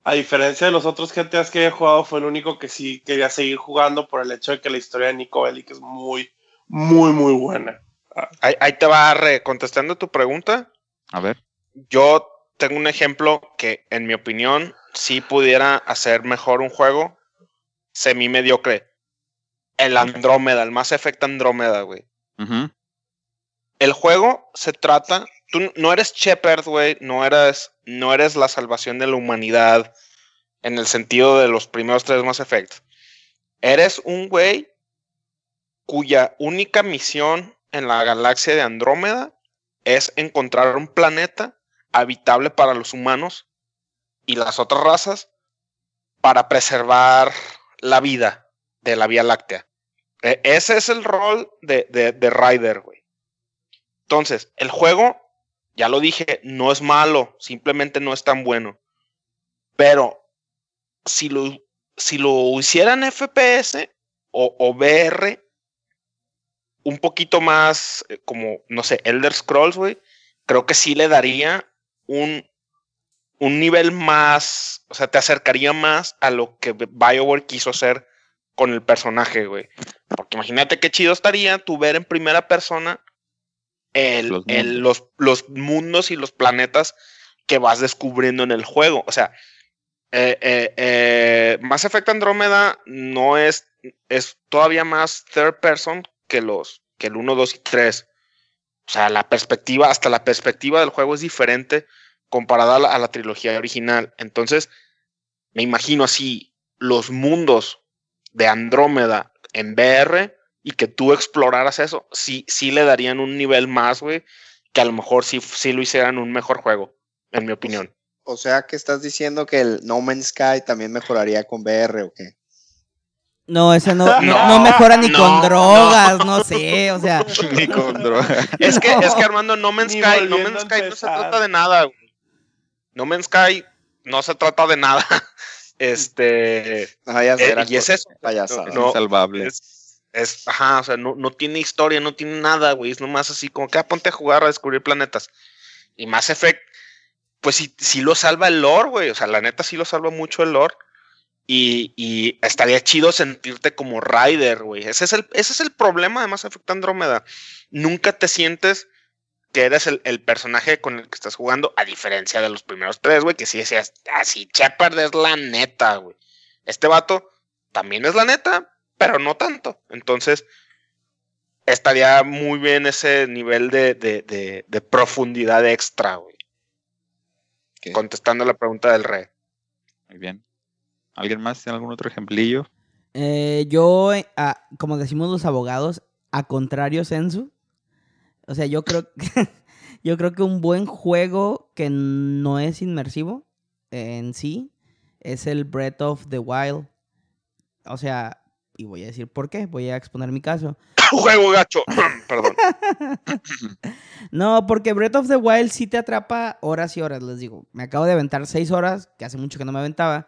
D: a diferencia de los otros GTAs que he jugado, fue el único que sí quería seguir jugando por el hecho de que la historia de Nico Bellic es muy, muy, muy buena.
C: Ahí, ahí te va re- contestando tu pregunta.
A: A ver,
C: Yo tengo un ejemplo que, en mi opinión, sí pudiera hacer mejor un juego semi mediocre. El Andrómeda, el Mass Effect Andrómeda, güey. El juego se trata. Tú no eres Shepard, güey. No eres, no eres la salvación de la humanidad en el sentido de los primeros tres Mass Effect. Eres un güey cuya única misión en la galaxia de Andrómeda es encontrar un planeta habitable para los humanos y las otras razas para preservar la vida de la Vía Láctea. E- ese es el rol de, de, de Ryder, güey. Entonces, el juego, ya lo dije, no es malo, simplemente no es tan bueno. Pero si lo, si lo hicieran FPS o, o VR, un poquito más eh, como, no sé, Elder Scrolls, güey, creo que sí le daría un, un nivel más, o sea, te acercaría más a lo que BioWare quiso hacer con el personaje, güey. Porque imagínate qué chido estaría tu ver en primera persona el-
A: Los
C: el-
A: mundos.
C: los, los mundos y los planetas que vas descubriendo en el juego. O sea, eh, eh, eh, Mass Effect Andrómeda no es, es todavía más third person que los que el 1, 2 y 3. O sea, la perspectiva, hasta la perspectiva del juego es diferente comparada a la, a la trilogía original. Entonces, me imagino así los mundos de Andrómeda en VR y que tú exploraras eso, sí, sí le darían un nivel más, güey, que a lo mejor sí, sí lo hicieran un mejor juego, en mi opinión.
B: O sea que estás diciendo que el No Man's Sky también mejoraría con VR o qué?
E: No, ese no, no, [laughs]
C: No,
E: no mejora ni
C: no,
E: con drogas, no. sé, o sea. [laughs]
A: Ni con [laughs] droga.
C: Es que,
E: No.
C: es que Armando, No Man's Sky, No Man's Sky no se trata de nada, güey. No Man's Sky no se trata de nada. Este,
B: ya
C: eh,
B: era
C: y es eso.
B: payasada.
C: No,
A: Insalvable.
C: Es, es, ajá, o sea, no, no tiene historia, no tiene nada, güey. Es nomás así como que ah, ponte a jugar a descubrir planetas. Y Mass Effect, pues sí, sí lo salva el lore, güey. O sea, la neta sí lo salva mucho el lore. Y, y estaría chido sentirte como Ryder, güey. Ese, es el, ese es el problema de Mass Effect Andrómeda. Nunca te sientes que eres el, el personaje con el que estás jugando, a diferencia de los primeros tres, güey, que sí decías, así, Shepard es la neta, güey. Este vato también es la neta, pero no tanto. Entonces, estaría muy bien ese nivel de, de, de, de profundidad extra, güey. Contestando la pregunta del rey.
A: Muy bien. ¿Alguien más tiene algún otro ejemplillo?
E: Eh, yo, eh, como decimos los abogados, a contrario Sensu. O sea, yo creo que, [laughs] yo creo que un buen juego que no es inmersivo en sí es el Breath of the Wild. O sea, y voy a decir por qué, voy a exponer mi caso. [coughs]
C: Juego gacho. [coughs] [coughs] Perdón.
E: No, porque Breath of the Wild sí te atrapa horas y horas, les digo. Me acabo de aventar seis horas, que hace mucho que no me aventaba.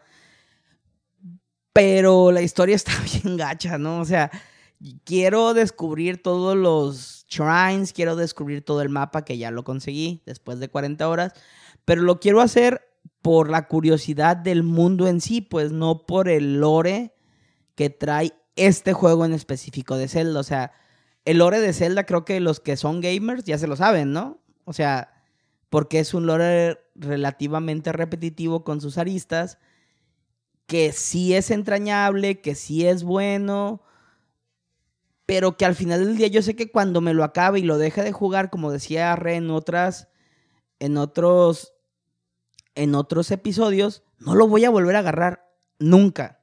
E: Pero la historia [laughs] está bien gacha, ¿no? O sea, quiero descubrir todos los shrines, quiero descubrir todo el mapa que ya lo conseguí después de 40 horas. Pero lo quiero hacer por la curiosidad del mundo en sí, pues no por el lore que trae este juego en específico de Zelda. O sea, el lore de Zelda creo que los que son gamers ya se lo saben, ¿no? O sea, porque es un lore relativamente repetitivo con sus aristas, que sí es entrañable, que sí es bueno, pero que al final del día yo sé que cuando me lo acabe y lo deje de jugar, como decía Re en otras, en otros, en otros episodios, no lo voy a volver a agarrar nunca.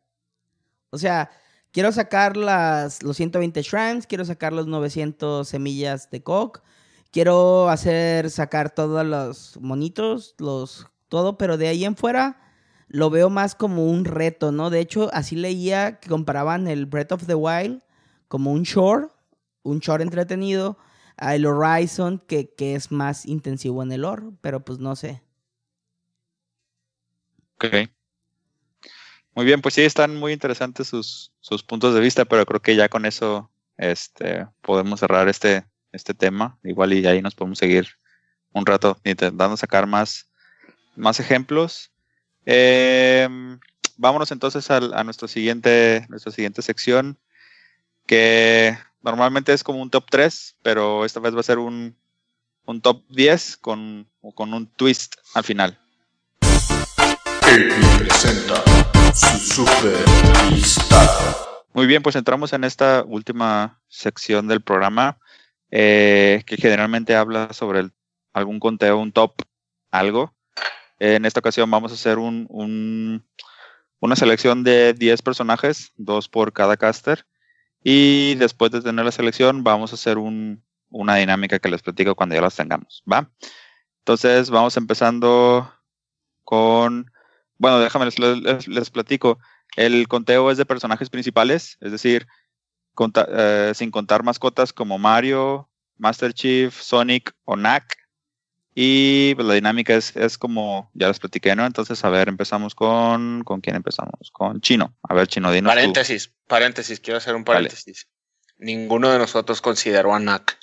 E: O sea, quiero sacar las, los 120 shrines, quiero sacar los 900 semillas de cock, quiero hacer, sacar todos los monitos, los, todo, pero de ahí en fuera lo veo más como un reto, ¿no? De hecho, así leía que comparaban el Breath of the Wild como un short, un short entretenido, a el Horizon que, que es más intensivo en el lore, pero pues no sé.
A: Ok. Muy bien, pues sí, están muy interesantes sus, sus puntos de vista, pero creo que ya con eso este, podemos cerrar este, este tema. Igual y ahí nos podemos seguir un rato intentando sacar más, más ejemplos. Eh, vámonos entonces a, nuestro siguiente, nuestra siguiente sección, que normalmente es como un top 3, pero esta vez va a ser un, un top 10 con, con un twist al final.
F: Presenta su super.
A: Muy bien, pues entramos en esta última sección del programa eh, que generalmente habla sobre el- algún conteo, un top, algo. En esta ocasión vamos a hacer un, un- una selección de 10 personajes, dos por cada caster. Y después de tener la selección, vamos a hacer un- una dinámica que les platico cuando ya las tengamos. ¿Va? Entonces, vamos empezando con. Bueno, déjame les, les- platico. El conteo es de personajes principales, es decir, eh, sin contar mascotas como Mario, Master Chief, Sonic o Knack. Y pues, la dinámica es, es como ya les platiqué, ¿no? Entonces, a ver, empezamos con. ¿Con quién empezamos? Con Chino. A ver, Chino, dinos. tú.
C: Paréntesis, paréntesis, quiero hacer un paréntesis. Ninguno de nosotros consideró a Nak.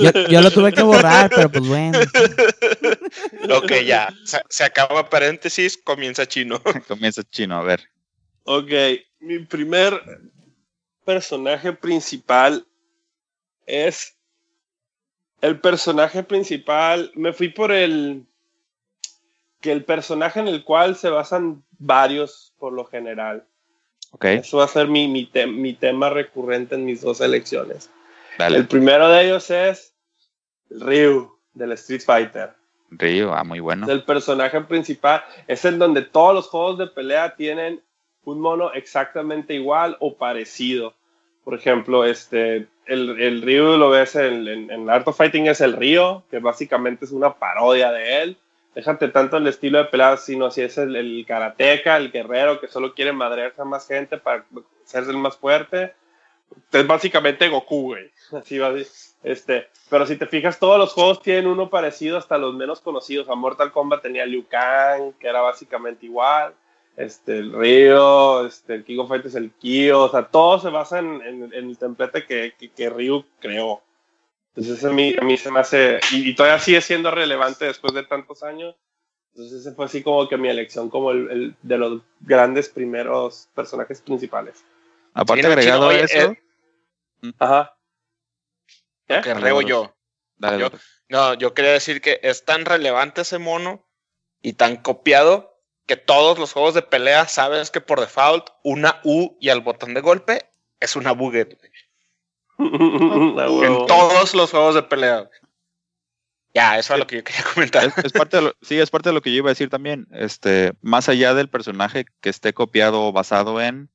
E: Yo, yo lo tuve que borrar, pero pues bueno. [laughs]
C: ok, ya. Se, se acaba paréntesis, comienza chino. [laughs]
A: Comienza Chino, a ver.
D: Ok, mi primer personaje principal es el personaje principal. Me fui por el que el personaje en el cual se basan varios por lo general.
A: Ok,
D: Eso va a ser mi, mi, te- mi tema recurrente en mis dos elecciones.
A: dale.
D: El primero de ellos es Ryu del Street Fighter.
A: Río, ah, muy bueno.
D: Es el personaje principal. Es en donde todos los juegos de pelea tienen un mono exactamente igual o parecido. Por ejemplo, este, el, el Ryu lo ves en, en, en Art of Fighting es el Ryo, que básicamente es una parodia de él. Déjate tanto el estilo de pelea, sino si es el, el karateca, el guerrero que solo quiere madrearse a más gente para hacerse el más fuerte. Es básicamente Goku, güey. [laughs] Así va. Este, pero si te fijas, todos los juegos tienen uno parecido, hasta los menos conocidos. A Mortal Kombat tenía Liu Kang, que era básicamente igual. Este, el Ryo, este, el King of Fighters, el Kyo. O sea, todo se basa en, en- en el templete que, que, que Ryu creó. Entonces, a mí, a mí se me hace. Y, y todavía sigue siendo relevante después de tantos años. Entonces, ese fue así como que mi elección, como el, el de los grandes primeros personajes principales.
A: Aparte, agregado a eso.
C: eh,
D: Ajá. ¿Eh?
C: Que reo yo.
A: Dale,
C: yo-. No, yo quería decir que es tan relevante ese mono y tan copiado que todos los juegos de pelea sabes que por default una U y al botón de golpe es una buget. [laughs] En todos los juegos de pelea. Ya, eso es lo que yo quería comentar.
A: Es, es parte de lo- sí, es parte de lo que yo iba a decir también. Este, más allá del personaje que esté copiado o basado en,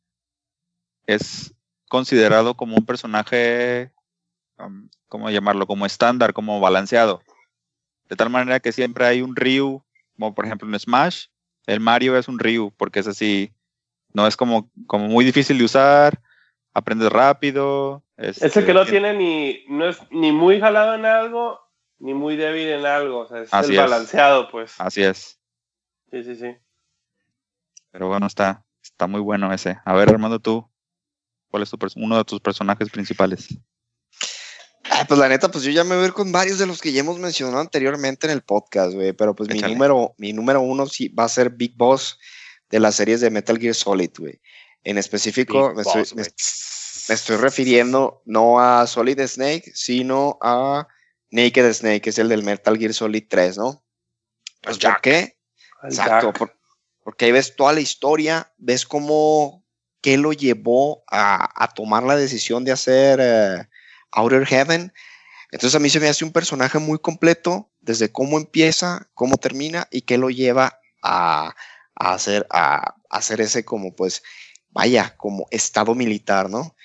A: es considerado como un personaje, um, ¿cómo llamarlo? Como estándar, como balanceado. De tal manera que siempre hay un Ryu, como por ejemplo en Smash, el Mario es un Ryu, porque es así, no es como, como muy difícil de usar, aprendes rápido. Este,
D: que no
A: tiene-
D: ni, no es ni muy jalado en algo, ni muy débil en algo. O sea, es
A: Así
D: el
A: es.
D: balanceado, pues.
A: Así es.
D: Sí, sí, sí.
A: Pero bueno, está, está muy bueno ese. A ver, Armando, tú, ¿cuál es tu uno de tus personajes principales?
B: Ah, pues la neta, pues yo ya me voy a ir con varios de los que ya hemos mencionado anteriormente en el podcast, güey. Pero pues mi número, mi número uno sí va a ser Big Boss de las series de Metal Gear Solid, güey. En específico,
C: Big
B: me, estoy,
C: Boss,
B: me-
C: güey.
B: me estoy refiriendo no a Solid Snake, sino a Naked Snake, que es el del Metal Gear Solid 3, ¿no? Pues, ¿Por
C: Jack.
B: qué?
D: Al
B: Exacto, por- porque ahí ves toda la historia, ves cómo, qué lo llevó a, a tomar la decisión de hacer eh, Outer Heaven. Entonces a mí se me hace un personaje muy completo, desde cómo empieza, cómo termina y qué lo lleva a, hacer, ese como pues, vaya, como estado militar, ¿no?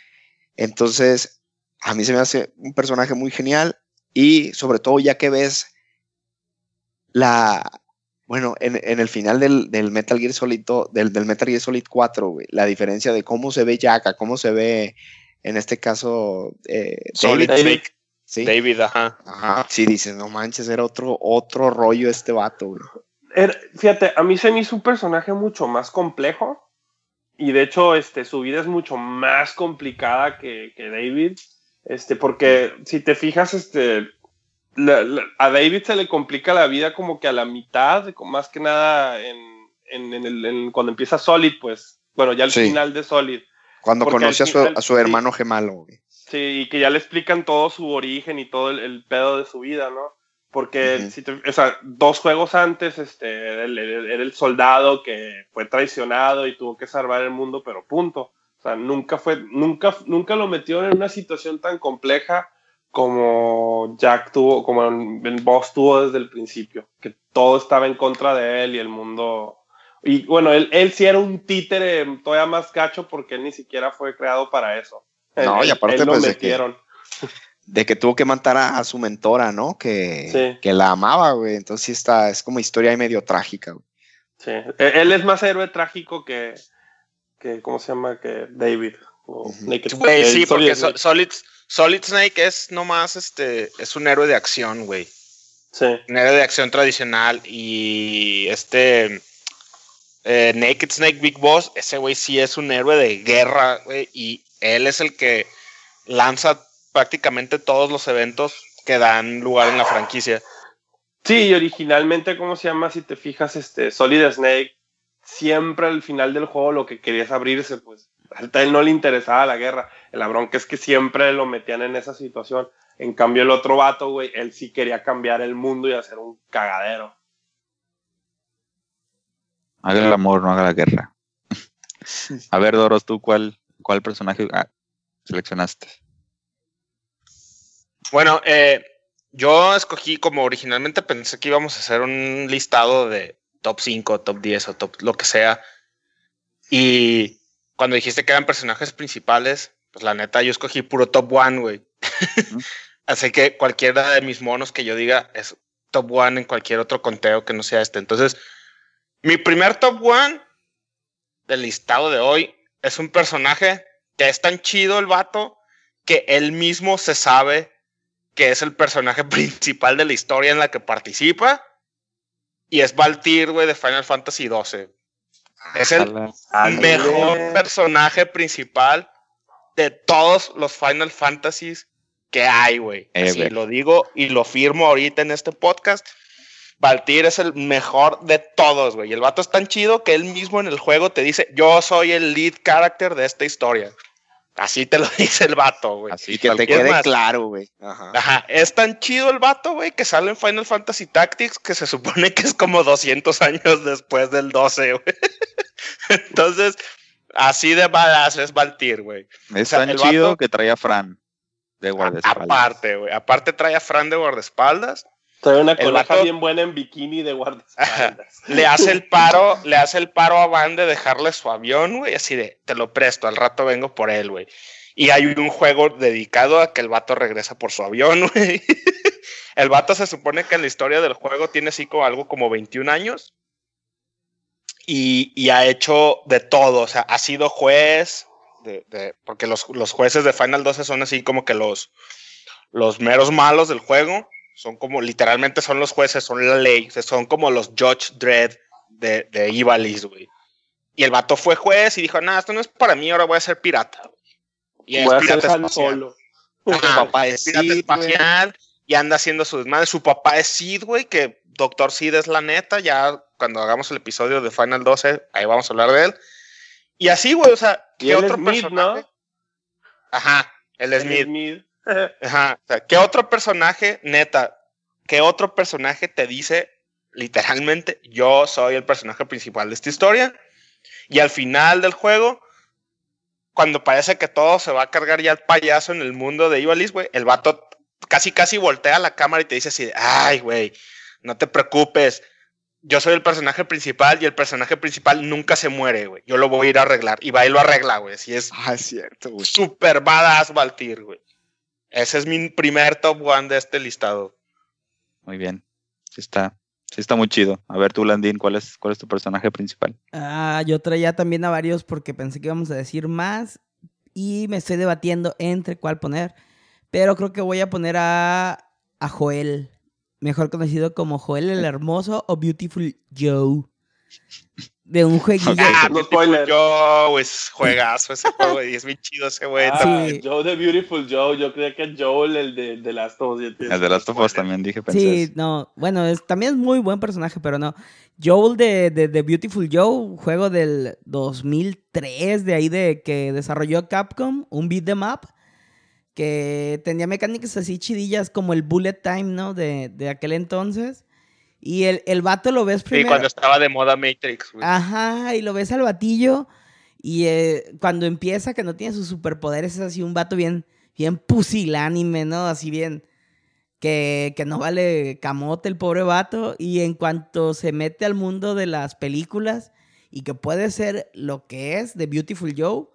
B: Entonces, a mí se me hace un personaje muy genial y sobre todo ya que ves la, bueno, en, el final del, Metal Gear Solid, del, Metal Gear Solid 4, güey, la diferencia de cómo se ve Jack cómo se ve, en este caso, eh,
C: Solid
B: David,
C: Snake.
B: ¿sí?
C: David, ajá.
B: Ajá, sí, dices, no manches, era otro, otro rollo este vato, güey.
D: Era- fíjate, a mí se me hizo un personaje mucho más complejo. Y de hecho, este, su vida es mucho más complicada que, que David. Este, porque si te fijas, este, la- la- a David se le complica la vida como que a la mitad, más que nada en, en- en el- en- cuando empieza Solid, pues, bueno, ya al
B: Sí.
D: final de Solid.
B: Cuando
D: Porque
B: conoce a su, a su
D: sí.
B: hermano gemalo, güey.
D: Sí, y que ya le explican todo su origen y todo el, el pedo de su vida, ¿no? Porque,
B: Ujú.
D: si te- o sea, dos juegos antes, este, era el, el- era el soldado que fue traicionado y tuvo que salvar el mundo, pero punto. O sea, nunca fue, nunca, nunca lo metieron en una situación tan compleja como Jack tuvo, como el boss tuvo desde el principio, que todo estaba en contra de él y el mundo. Y bueno, él, él sí era un títere todavía más gacho porque él ni siquiera fue creado para eso.
B: No,
D: Él-
B: y aparte,
D: él lo
B: pues, de que-
D: metieron.
B: De que tuvo que matar a, a su mentora, ¿no? Que,
D: Sí.
B: que la amaba, güey. Entonces sí está, es como historia ahí medio trágica, güey.
D: Sí. E- Él es más héroe trágico que, que ¿cómo se llama? Que David. o
B: Ujú.
D: Naked-
C: Güey,
D: el
C: sí, porque
D: Solid
C: So- Solid, Solid Snake es nomás, este, es un héroe de acción, güey.
D: Sí.
C: Un héroe de acción tradicional y este eh, Naked Snake Big Boss, ese güey sí es un héroe de guerra, güey, y él es el que lanza prácticamente todos los eventos que dan lugar en la franquicia.
D: Sí, y originalmente, ¿cómo se llama? Si te fijas, este, Solid Snake, siempre al final del juego lo que quería es abrirse, pues. A él no le interesaba la guerra. La bronca es que siempre lo metían en esa situación. En cambio, el otro vato, güey, él sí quería cambiar el mundo y hacer un cagadero.
A: Haga el amor, no haga la guerra. [laughs] A ver, Doros, ¿tú cuál, cuál personaje ah, seleccionaste?
C: Bueno, eh, yo escogí como originalmente pensé que íbamos a hacer un listado de top 5, top 10 o top lo que sea. Y cuando dijiste que eran personajes principales, pues la neta yo escogí puro top 1, güey. [laughs] Así que cualquiera de mis monos que yo diga es top 1 en cualquier otro conteo que no sea este. Entonces, mi primer top 1 del listado de hoy es un personaje que es tan chido el vato que él mismo se sabe que es el personaje [laughs] principal de la historia en la que participa. Y es Valtir, güey, de Final Fantasy XII. Es el mejor personaje principal de todos los Final Fantasies que hay, güey. Así
A: Ever.
C: lo digo y lo firmo ahorita en este podcast. Valtir es el mejor de todos, güey. Y el vato es tan chido que él mismo en el juego te dice, yo soy el lead character de esta historia. Así te lo [laughs] dice el vato, güey.
A: Así
B: que te quede
C: más-
B: claro, güey. Ajá.
C: Ajá, es tan chido el vato, güey, que sale en Final Fantasy Tactics que se supone que es como 200 años después del 12, güey. [laughs] Entonces, así de badass es Valtir, güey.
A: Es
C: o sea,
A: tan chido
C: vato-
A: que traía Fran. de guardaespaldas.
C: Aparte, güey. Aparte trae a Fran de guardaespaldas.
D: Trae una colaja
C: vato-
D: bien buena en bikini de guardaespaldas. [laughs]
C: Le hace el paro, [laughs] le hace el paro a Van de dejarle su avión, güey, así de, te lo presto, al rato vengo por él, güey. Y hay un juego dedicado a que el vato regresa por su avión, [laughs] güey. El vato se supone que en la historia del juego tiene así como algo como 21 años. Y, y ha hecho de todo, o sea, ha sido juez, de, de- porque los, los jueces de Final 12 son así como que los, los meros malos del juego. Son como, literalmente son los jueces, son la ley, o sea, son como los Judge Dredd de, de Ivalice, güey. Y el vato fue juez y dijo, nada, esto no es para mí, ahora voy a ser pirata. güey". Y es
D: Voy a ser
C: pirata espacial.
D: Solo.
C: Ajá,
B: Su papá es
C: pirata
B: Sid,
C: espacial y anda haciendo su desmadre. Su papá es Sid, güey, que Doctor Sid es la neta. Ya cuando hagamos el episodio de Final 12, ahí vamos a hablar de él. Y así, güey, o sea,
D: Y
C: ¿qué otro
D: Mid,
C: personaje?
D: ¿no?
C: Ajá, él es
D: Él
C: Mid. Ajá, o sea, ¿qué otro personaje, neta, qué otro personaje te dice literalmente, yo soy el personaje principal de esta historia? Y al final del juego, cuando parece que todo se va a cargar ya el payaso en el mundo de Ivalice, güey, el vato casi casi voltea la cámara y te dice así, de, ay, güey, no te preocupes. Yo soy el personaje principal y el personaje principal nunca se muere, güey. Yo lo voy a ir a arreglar. Y va y lo arregla, güey. Así es
B: Ah, es cierto, güey.
C: super badass Valtir, güey. Ese es mi primer top one de este listado.
A: Muy bien. Sí está, sí está muy chido. A ver tú, Landín, ¿cuál es, cuál es tu personaje principal?
E: Ah, yo traía también a varios porque pensé que íbamos a decir más y me estoy debatiendo entre cuál poner. Pero creo que voy a poner a, a Joel, mejor conocido como Joel el Hermoso o Beautiful Joe. [laughs] De un jueguillo.
A: Ok.
C: Ah,
D: no
C: Beautiful
D: spoiler.
C: Joe, es juegazo ese juego y es bien chido ese güey.
D: Ah,
E: Sí.
D: Joe de Beautiful Joe. Yo creía que Joel, el de, de Last of Us.
A: El de Last of Us también dije, pensé.
E: Sí,
A: eso.
E: no, bueno, es, también es muy buen personaje, pero no. Joel de, de, de Beautiful Joe, juego del 2003, de ahí de que desarrolló Capcom, un beat them up, que tenía mecánicas así chidillas como el bullet time, ¿no? De, de aquel entonces. Y el, el vato lo ves
C: Sí,
E: primero.
C: cuando estaba de moda Matrix, güey.
E: Ajá, y lo ves al batillo. Y eh, cuando empieza, que no tiene sus superpoderes, es así un vato bien, bien pusilánime, ¿no? Así bien. Que, que no vale camote el pobre vato. Y en cuanto se mete al mundo de las películas y que puede ser lo que es de Beautiful Joe,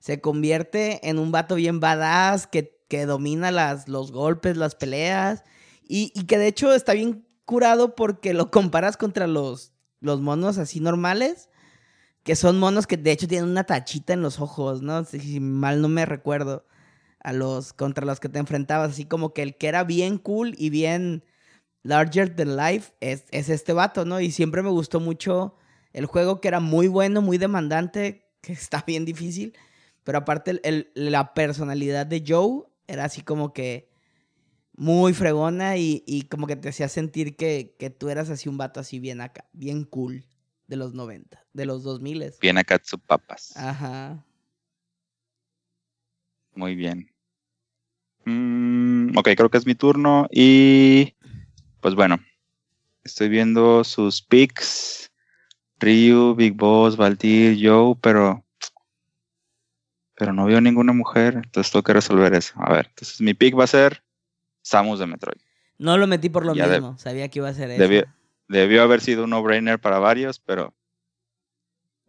E: se convierte en un vato bien badass que, que domina las, los golpes, las peleas. Y, y que de hecho está bien curado porque lo comparas contra los, los monos así normales. Que son monos que de hecho tienen una tachita en los ojos, ¿no? Si, si mal no me recuerdo. A los contra los que te enfrentabas. Así como que el que era bien cool y bien larger than life es, es este vato, ¿no? Y siempre me gustó mucho el juego que era muy bueno, muy demandante, [laughs] que está bien difícil. Pero aparte la personalidad de Joe era así como que muy fregona y, y como que te hacía sentir que, que tú eras así un vato así bien acá, bien cool de los 90, de los 2000.
A: Bien acá sus papas.
E: Ajá.
A: Muy bien. Mm, ok, creo que es mi turno. Y pues bueno, estoy viendo sus picks. Ryu, Big Boss, Valtir, Joe, pero. Pero no veo ninguna mujer, entonces tengo que resolver eso. A ver, entonces mi pick va a ser Samus de Metroid.
E: No lo metí por lo
A: Ya de-
E: mismo, sabía que iba a ser eso.
A: Debió, debió haber sido un no-brainer para varios, pero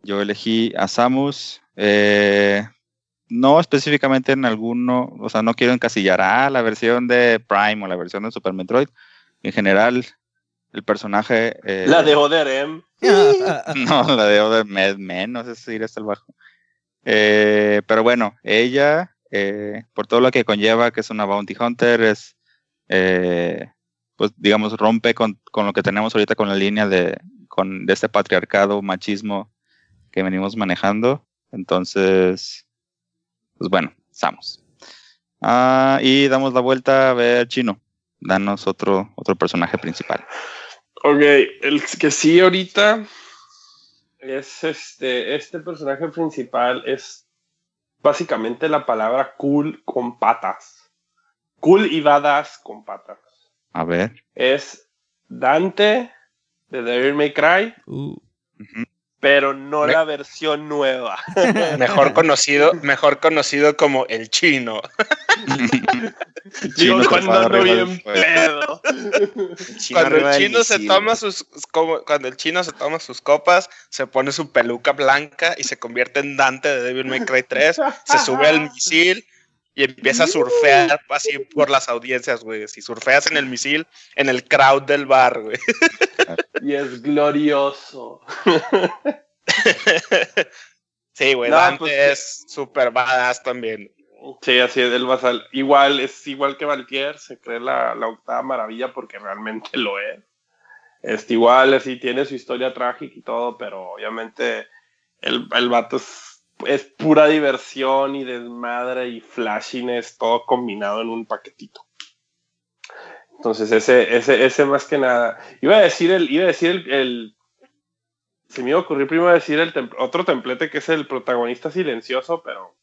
A: yo elegí a Samus. eh, no específicamente en alguno, o sea, no quiero encasillar a la versión de Prime o la versión de Super Metroid. En general, el personaje. eh,
D: La de Oder M. [laughs] [laughs]
A: no, la de Other Med menos, es ir hasta el bajo. Eh, pero bueno, ella, eh, por todo lo que conlleva, que es una bounty hunter, es, eh, pues digamos, rompe con, con lo que tenemos ahorita con la línea de, con, de este patriarcado, machismo que venimos manejando. Entonces, pues bueno, estamos. Ah, y damos la vuelta a ver Chino. Danos otro, otro personaje principal.
D: Ok, el que sí ahorita es este, este personaje principal es básicamente la palabra cool con patas. Cool y badass con patas.
A: A ver.
D: Es Dante de Devil May Cry,
E: Uh,
D: pero no
C: Me-
D: la versión nueva. [laughs]
C: Mejor conocido, mejor conocido como el chino. [laughs]
B: Chino
D: Digo, cuando bien pedo.
B: El chino
C: Cuando
B: arriba
C: el
B: del
C: chino se toma sus como- cuando el chino se toma sus copas, se pone su peluca blanca y se convierte en Dante de Devil May Cry 3, se sube al misil y empieza a surfear así por las audiencias, güey. Si surfeas en el misil, en el crowd del bar, güey.
D: Y es glorioso. [laughs]
C: sí, güey,
D: No,
C: Dante
D: pues
C: es super badass también.
D: Sí, así es, el basal. Igual, es igual que Valtier, se cree la, la octava maravilla porque realmente lo es. Este, igual, así tiene su historia trágica y todo, pero obviamente el, el vato es, es pura diversión y desmadre y flashiness, todo combinado en un paquetito. Entonces, ese, ese, ese más que nada. Iba a decir el, iba a decir el, el- se me iba a ocurrir primero decir el tem- otro templete que es el protagonista silencioso, pero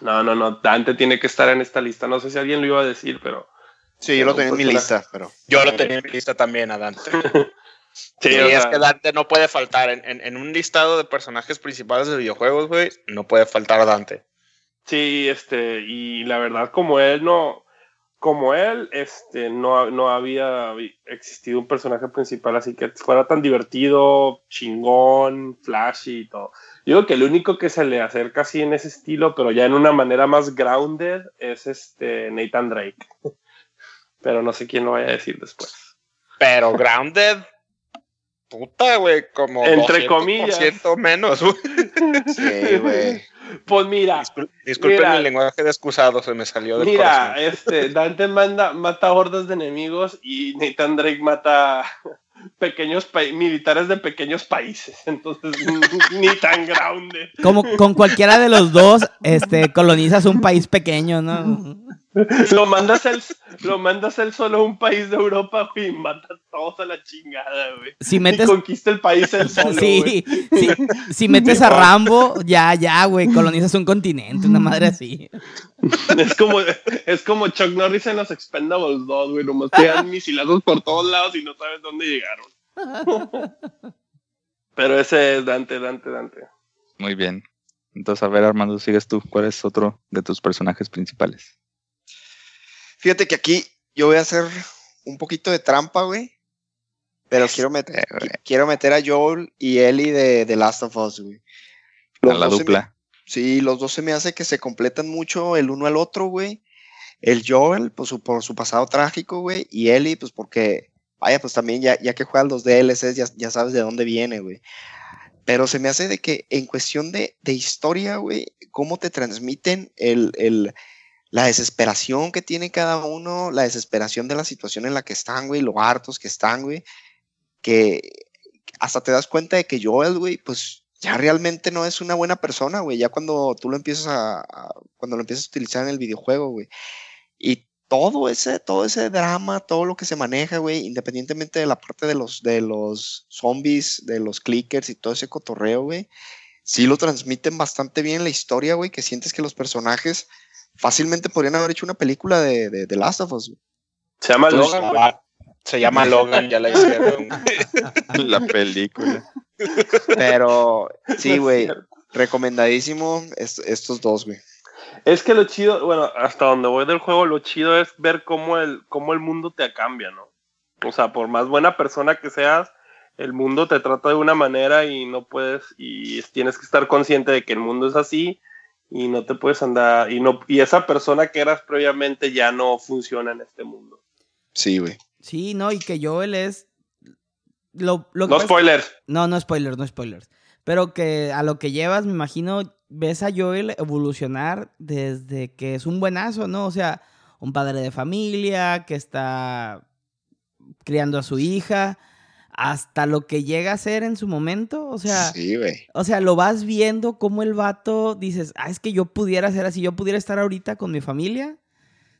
D: no, no, no, Dante tiene que estar en esta lista. No sé si alguien lo iba a decir, pero
B: Sí, yo lo tenía en mi
D: personaje.
B: lista, pero.
C: Yo lo tenía en mi lista también a Dante. [laughs]
D: sí, o
C: es que Dante no puede faltar. En, en- en un listado de personajes principales de videojuegos, güey, no puede faltar Dante.
D: sí, este, y la verdad, como él no, como él, este, no, no había existido un personaje principal así que fuera tan divertido, chingón, flashy y todo. Digo que el único que se le acerca así en ese estilo, pero ya en una manera más grounded, es este Nathan Drake. [laughs] Pero no sé quién lo vaya a decir después.
C: Pero Grounded, puta, güey, como
D: Entre
C: 200%
D: comillas.
C: menos. güey.
B: Sí, güey.
D: Pues mira,
C: Discul- Disculpen
D: Mira.
C: mi lenguaje de excusado, se me salió del
D: Mira,
C: corazón.
D: este, Dante manda, mata hordas de enemigos y Nathan Drake mata [laughs] pequeños militares de pequeños países. Entonces, [laughs] ni tan grande.
E: Como con cualquiera de los dos, este, colonizas un país pequeño, ¿no?
D: Lo mandas él, lo mandas él solo a un país de Europa, güey, y mata a todos a la chingada, güey.
E: Si
D: Y
E: metes,
D: conquista el país él solo,
E: sí, si metes a Rambo, ya, ya, güey, colonizas un continente, una madre así.
D: Es como, es como Chuck Norris en los Expendables 2, güey. Nomás te dan misilazos por todos lados y no sabes dónde llegaron. Pero ese es Dante, Dante, Dante.
A: Muy bien. Entonces, a ver, Armando, sigues tú. ¿Cuál es otro de tus personajes principales?
B: Fíjate que aquí yo voy a hacer un poquito de trampa, güey. Pero quiero meter,
A: güey.
B: quiero meter a Joel y Ellie de The Last of Us, güey.
A: A la
B: me-
A: dupla.
B: sí, los dos se me hace que se completan mucho el uno al otro, güey. El Joel, pues su- por su pasado trágico, güey. Y Ellie, pues porque, vaya, pues también ya, ya que juegas los DLCs, ya, ya sabes de dónde viene, güey. Pero se me hace de que en cuestión de, de historia, güey, cómo te transmiten el, el, la desesperación que tiene cada uno, la desesperación de la situación en la que están, güey, lo hartos que están, güey, que hasta te das cuenta de que Joel, güey, pues ya realmente no es una buena persona, güey, ya cuando tú lo empiezas a, cuando lo empiezas a utilizar en el videojuego, güey. Y todo ese, todo ese drama, todo lo que se maneja, güey, independientemente de la parte de los, de los zombies, de los clickers y todo ese cotorreo, güey, sí lo transmiten bastante bien la historia, güey, que sientes que los personajes fácilmente podrían haber hecho una película de, de, de Last of Us. güey.
D: Se llama
B: Pues,
D: Logan, güey.
C: Ah, Se llama [laughs] Logan, ya la hicieron. [laughs]
A: La película.
B: Pero sí, güey, recomendadísimo est- estos dos, güey.
D: Es que lo chido, bueno, hasta donde voy del juego, lo chido es ver cómo el, cómo el mundo te cambia, ¿no? O sea, por más buena persona que seas, el mundo te trata de una manera y no puedes, y es- tienes que estar consciente de que el mundo es así y no te puedes andar, y no, y esa persona que eras previamente ya no funciona en este mundo.
B: Sí, güey.
E: Sí, no, y que Joel es. Lo, lo que
D: No spoilers.
E: No, no spoilers, no spoilers. Pero que a lo que llevas, me imagino, ves a Joel evolucionar desde que es un buenazo, ¿no? O sea, un padre de familia que está criando a su hija, hasta lo que llega a ser en su momento. O sea,
B: sí,
E: o sea, lo vas viendo como el vato dices, ah, es que yo pudiera ser así, yo pudiera estar ahorita con mi familia,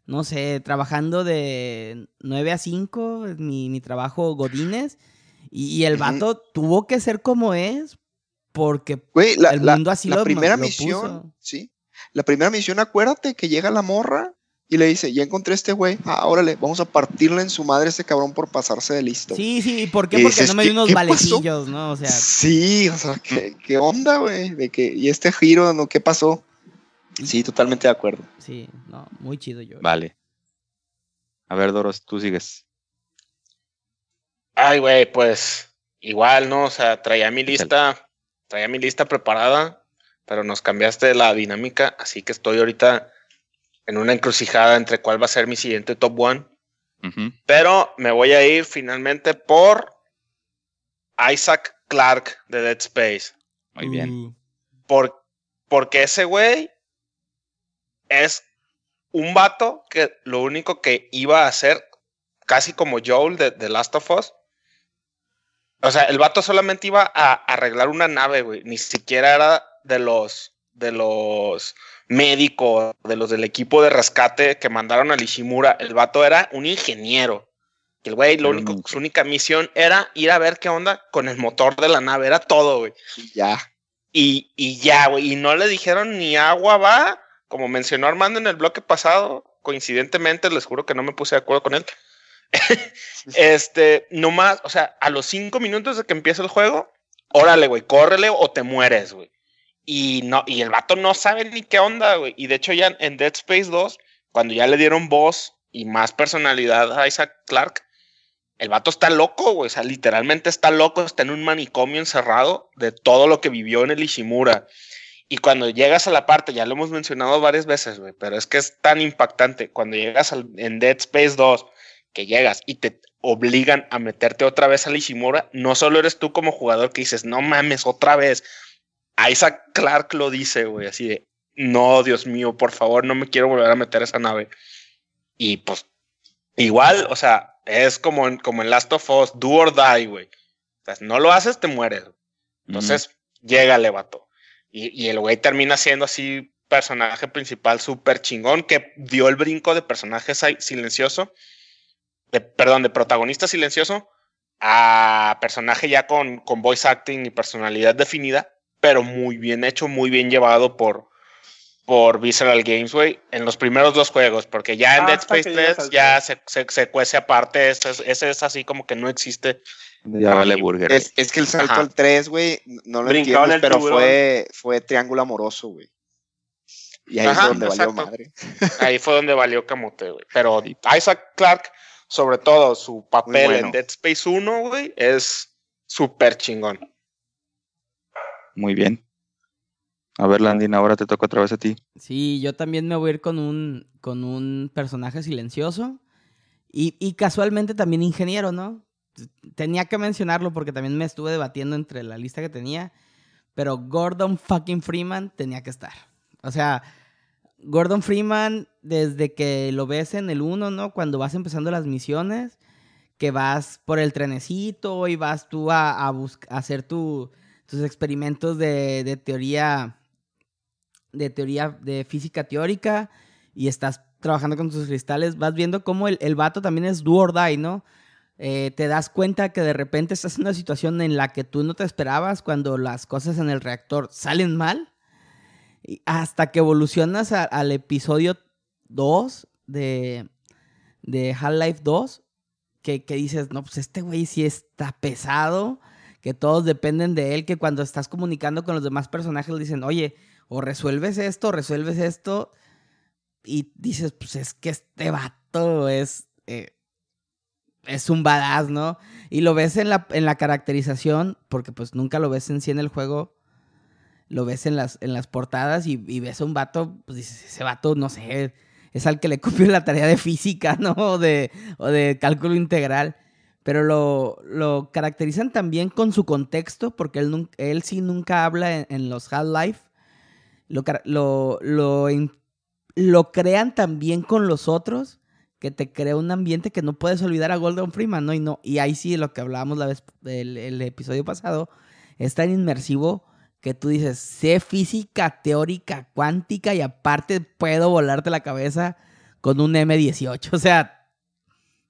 E: no sé, trabajando de 9 a 5, mi, mi trabajo Godines, y, y el vato tuvo que ser como es, porque
B: Güey, la,
E: el
B: la-
E: mundo así
B: la
E: lo,
B: primera
E: lo
B: misión,
E: puso.
B: sí. La primera misión, acuérdate que llega la morra y le dice, ya encontré a este güey, ah, órale, vamos a partirle en su madre a este cabrón por pasarse de listo.
E: Sí, sí, ¿y ¿por qué?
B: Y
E: Porque
B: dices,
E: no me
B: ¿qué-
E: dio unos valecillos, ¿no? O sea,
B: Sí, o sea, ¿qué, qué onda, güey? De que, ¿y este giro, no? ¿Qué pasó? Sí, totalmente de acuerdo.
E: Sí, no, muy chido yo.
A: Vale. A ver, Doros, tú sigues.
C: Ay, güey, pues igual, ¿no? O sea, traía mi lista, traía mi lista preparada, pero nos cambiaste la dinámica, así que estoy ahorita en una encrucijada entre cuál va a ser mi siguiente top one. Pero me voy a ir finalmente por Isaac Clark de Dead Space.
A: Muy bien.
E: Uh,
C: Por, porque ese güey es un vato que lo único que iba a hacer, casi como Joel de The Last of Us. O sea, el vato solamente iba a arreglar una nave, güey. Ni siquiera era de los de los médicos, de los del equipo de rescate que mandaron a Ishimura. El vato era un ingeniero. El güey, lo único, su única misión era ir a ver qué onda con el motor de la nave. Era todo, güey.
B: Ya.
C: Y, y ya, güey. Y no le dijeron ni agua va. Como mencionó Armando en el bloque pasado, coincidentemente, les juro que no me puse de acuerdo con él. [laughs] [laughs] este, nomás, o sea, a los cinco minutos de que empieza el juego, órale, güey, córrele o te mueres, güey. Y no, y el vato no sabe ni qué onda, güey. Y de hecho, ya en Dead Space 2, cuando ya le dieron voz y más personalidad a Isaac Clark, el vato está loco, güey. O sea, literalmente está loco, está en un manicomio encerrado de todo lo que vivió en el Ishimura. Y cuando llegas a la parte, ya lo hemos mencionado varias veces, güey, pero es que es tan impactante. Cuando llegas en Dead Space 2, que llegas y te obligan a meterte otra vez al Ishimura, no solo eres tú como jugador que dices, no mames, otra vez. Isaac Clark lo dice, güey, así de, no, Dios mío, por favor, no me quiero volver a meter a esa nave. Y pues, igual, o sea, es como en, como en Last of Us, do or die, güey. O sea, si no lo haces, te mueres. Entonces, llégale, vato. Y, y el güey termina siendo así personaje principal súper chingón que dio el brinco de personaje si- silencioso, de, perdón, de protagonista silencioso a personaje ya con, con voice acting y personalidad definida, pero muy bien hecho, muy bien llevado por, por Visceral Games, güey, en los primeros dos juegos, porque ya en Dead
D: Hasta
C: Space
D: que llegas
C: 3
D: al
C: ya se, se, se cuece aparte, ese es, ese es así como que no existe.
A: Ya vale burger.
B: Es, es que el salto
C: Ajá.
B: al 3, güey, no lo
D: Brincaron
B: entiendes,
D: el
B: pero
D: tiburón.
B: fue, fue triángulo amoroso, güey. Y ahí
C: Ajá,
B: es donde valió madre. [laughs]
C: Ahí fue donde valió camote, güey. Pero Isaac Clark, sobre todo su papel
B: bueno.
C: en Dead Space 1, güey, es súper chingón.
A: Muy bien. A ver, Landin, ahora te toca otra vez a ti.
E: Sí, yo también me voy a ir con un, con un personaje silencioso. Y, y casualmente también ingeniero, ¿no? Tenía que mencionarlo porque también me estuve debatiendo entre la lista que tenía. Pero Gordon fucking Freeman tenía que estar. O sea, Gordon Freeman, desde que lo ves en el 1, ¿no? Cuando vas empezando las misiones, que vas por el trenecito y vas tú a, a, a hacer tu- tus experimentos de, de teoría de teoría de física teórica y estás trabajando con tus cristales, vas viendo cómo el, el vato también es do or die, ¿no? Eh, te das cuenta que de repente estás en una situación en la que tú no te esperabas cuando las cosas en el reactor salen mal. Hasta que evolucionas al episodio 2 de, de Half-Life 2, que, que dices, no, pues este güey sí está pesado, que todos dependen de él, que cuando estás comunicando con los demás personajes le dicen, oye, o resuelves esto, o resuelves esto, y dices, pues es que este vato es, eh, es un badass, ¿no? Y lo ves en la, en la caracterización, porque pues nunca lo ves en sí en el juego, lo ves en las, en las portadas y, ves a un vato, pues dices, ese vato, no sé, es al que le copió la tarea de física, [laughs] ¿no? O de, o de cálculo integral. Pero lo, lo caracterizan también con su contexto, porque él, él sí nunca habla en, los Half-Life. Lo, lo, lo, lo crean también con los otros, que te crea un ambiente que no puedes olvidar a Golden Freeman, ¿no? Y, no, y ahí sí, lo que hablábamos la vez, el, el episodio pasado, es tan inmersivo que tú dices, sé física teórica cuántica y aparte puedo volarte la cabeza con un M18. O sea,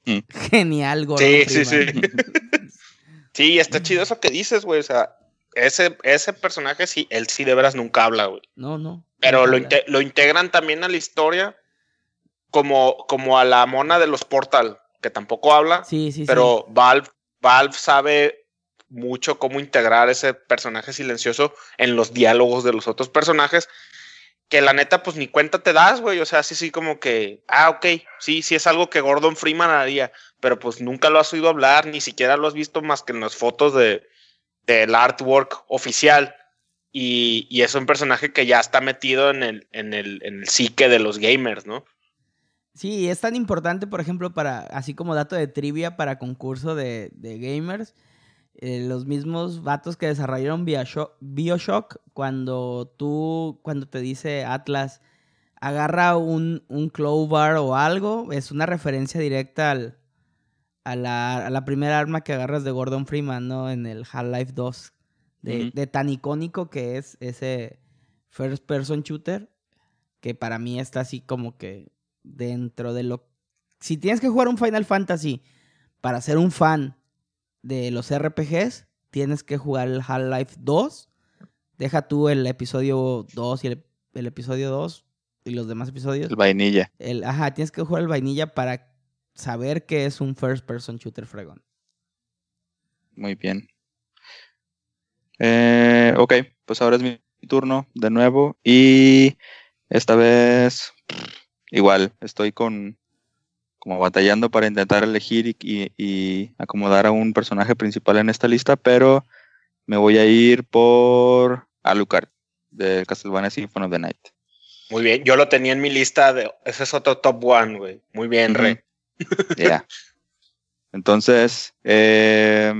A: Mm.
E: genial, Gordon
C: Sí, sí, sí. [laughs] Sí, está chido eso que dices, güey. O sea, ese, ese personaje sí, él sí de veras nunca habla, güey.
E: No, no.
C: Pero lo, inte- lo integran también a la historia como, como a la mona de los Portal, que tampoco habla,
E: Sí, sí, sí.
C: pero Valve, Valve sabe mucho cómo integrar ese personaje silencioso en los diálogos de los otros personajes. Que la neta, pues ni cuenta te das, güey. O sea, sí, sí, como que, ah, ok, sí, sí es algo que Gordon Freeman haría, pero pues nunca lo has oído hablar, ni siquiera lo has visto más que en las fotos de, del artwork oficial. Y, y es un personaje que ya está metido en el, en, el, en el psique de los gamers, ¿no?
E: Sí, es tan importante, por ejemplo, para, así como dato de trivia para concurso de, de gamers, eh, los mismos vatos que desarrollaron Bioshock, Bioshock, cuando tú, cuando te dice Atlas, agarra un, un Clover o algo, es una referencia directa al, a, la, a la primera arma que agarras de Gordon Freeman, ¿no? En el Half-Life 2. De,
A: Ujú.
E: de tan icónico que es ese first person shooter, que para mí está así como que dentro de lo... Si tienes que jugar un Final Fantasy para ser un fan de los RPGs, tienes que jugar el Half-Life 2. Deja tú el episodio 2 y el, el episodio 2 y los demás episodios.
A: El vainilla.
E: El, ajá, tienes que jugar el vainilla para saber que es un first person shooter fregón.
A: Muy bien. Eh, ok, pues ahora es mi turno de nuevo. Y esta vez, igual, estoy con como batallando para intentar elegir y, y- y acomodar a un personaje principal en esta lista, pero me voy a ir por Alucard de Castlevania Symphony of the Night.
C: Muy bien, yo lo tenía en mi lista de. Ese es otro top one, güey. Muy bien, Re.
A: Ya. Entonces, eh,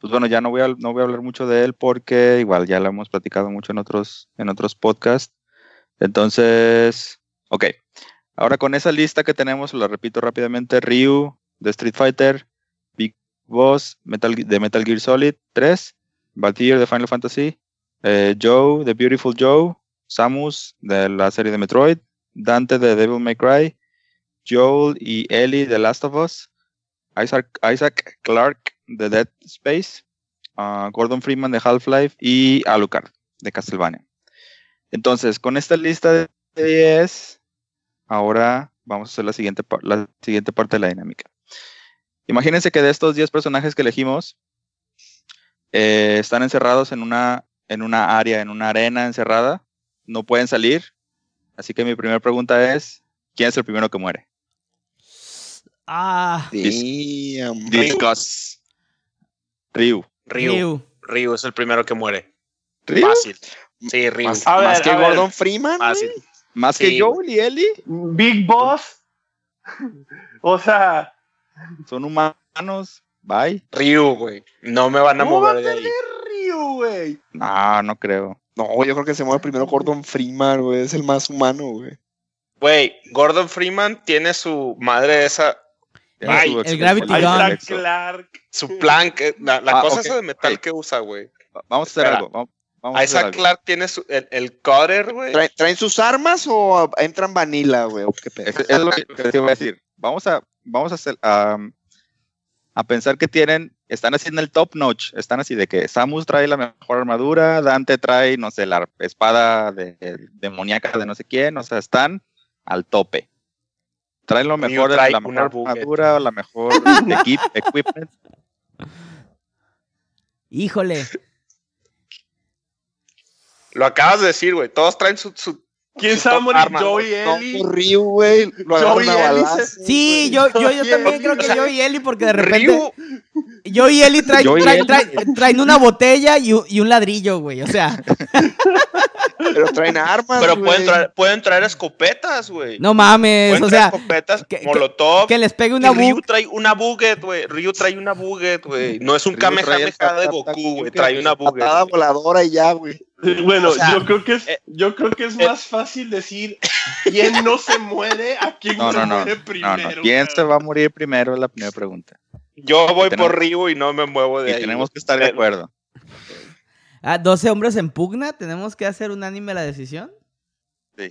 A: pues bueno, ya no voy, a, no voy a hablar mucho de él porque igual ya lo hemos platicado mucho en otros, en otros podcasts. Entonces, ok. Ahora con esa lista que tenemos, la repito rápidamente, Ryu de Street Fighter, Big Boss Metal, de Metal Gear Solid 3, Valkyrie de Final Fantasy, eh, Joe de Beautiful Joe, Samus de la serie de Metroid, Dante de Devil May Cry, Joel y Ellie de Last of Us, Isaac, Isaac Clarke de Dead Space, ah, Gordon Freeman de Half-Life y Alucard de Castlevania. Entonces, con esta lista de 10, ahora vamos a hacer la siguiente, la siguiente parte de la dinámica. Imagínense que de estos 10 personajes que elegimos, eh, están encerrados en una, en una área, en una arena encerrada, no pueden salir. Así que mi primera pregunta es, ¿quién es el primero que muere?
E: Ah,
B: Damn.
A: Discuss. Ryu.
C: Ryu.
E: Ryu.
C: Ryu es el primero que muere.
A: ¿Ryu?
C: Fácil. Sí, Ryu.
B: Más,
D: A ver,
B: más que
D: a ver.
B: Gordon Freeman.
C: Fácil.
A: ¿Más
C: Sí,
A: que Joel y Ellie?
D: Big Boss. o sea,
A: Son humanos. Bye.
C: Ryu, güey. No me van a
B: ¿Cómo va a
C: mover de ahí.
B: Ryu, güey?
A: No, no creo.
B: No, yo creo que se mueve primero Gordon Freeman, güey. Es el más humano, güey.
C: Güey, Gordon Freeman tiene su madre esa, Ay,
A: su
E: el Gravity Gun.
C: Su plan, que- la, la
A: Ah,
C: cosa
A: ok,
C: esa de metal que usa, güey.
A: Vamos a hacer
C: Espera.
A: algo. Vamos,
C: Isaac
A: algo.
C: Clark tiene su, el, el cutter, güey.
B: ¿Traen, traen sus armas o entran vanilla, güey? ¿O qué pedo?
A: Eso es lo que te iba a decir. Vamos a, vamos a hacer, a, a pensar que tienen, están así en el top notch. Están así de que Samus trae la mejor armadura, Dante trae, no sé, la espada de, demoníaca de no sé quién. O sea, están al tope. Traen lo mejor,
C: trae
A: la mejor armadura, o la mejor equip, equipment.
E: Híjole.
C: Lo acabas de decir, güey. Todos traen su. su
D: ¿Quién
C: top
D: morir?
C: arma,
D: Joey
C: güey.
B: No, Ryu, güey.
D: Joey
B: balazos,
E: Sí, yo, yo, yo también creo que
C: sea,
E: yo y Eli, porque de repente
C: Ryu,
E: yo y Eli traen, traen,
A: Eli.
E: traen- traen una botella y un, y un ladrillo, güey. O sea,
B: Pero traen armas,
C: pero pueden traer, pueden traer escopetas, güey.
E: no mames,
C: Pueden
E: o
C: traer
E: sea,
C: escopetas,
E: que- que-
C: molotov.
E: que les pegue una
C: Ryu trae una buget, güey. Ryu trae una buget, güey. No es un Kamehameha de Goku, güey. Trae una buget.
B: Patada voladora y ya, güey.
D: Bueno,
C: O sea,
D: yo creo que es,
C: eh,
D: yo creo que es
C: eh,
D: más fácil decir quién no se muere a quién
A: No,
D: se
A: no, no.
D: muere
A: No,
D: primero.
A: no. ¿Quién se va a morir primero? Es la primera pregunta.
C: Yo voy
A: tenemos-
C: por Ryu y no me muevo de
A: Y
C: ahí.
A: tenemos que estar de
C: Eh,
A: acuerdo.
E: Ah, 12 hombres en pugna, tenemos que hacer unánime la decisión.
A: Sí.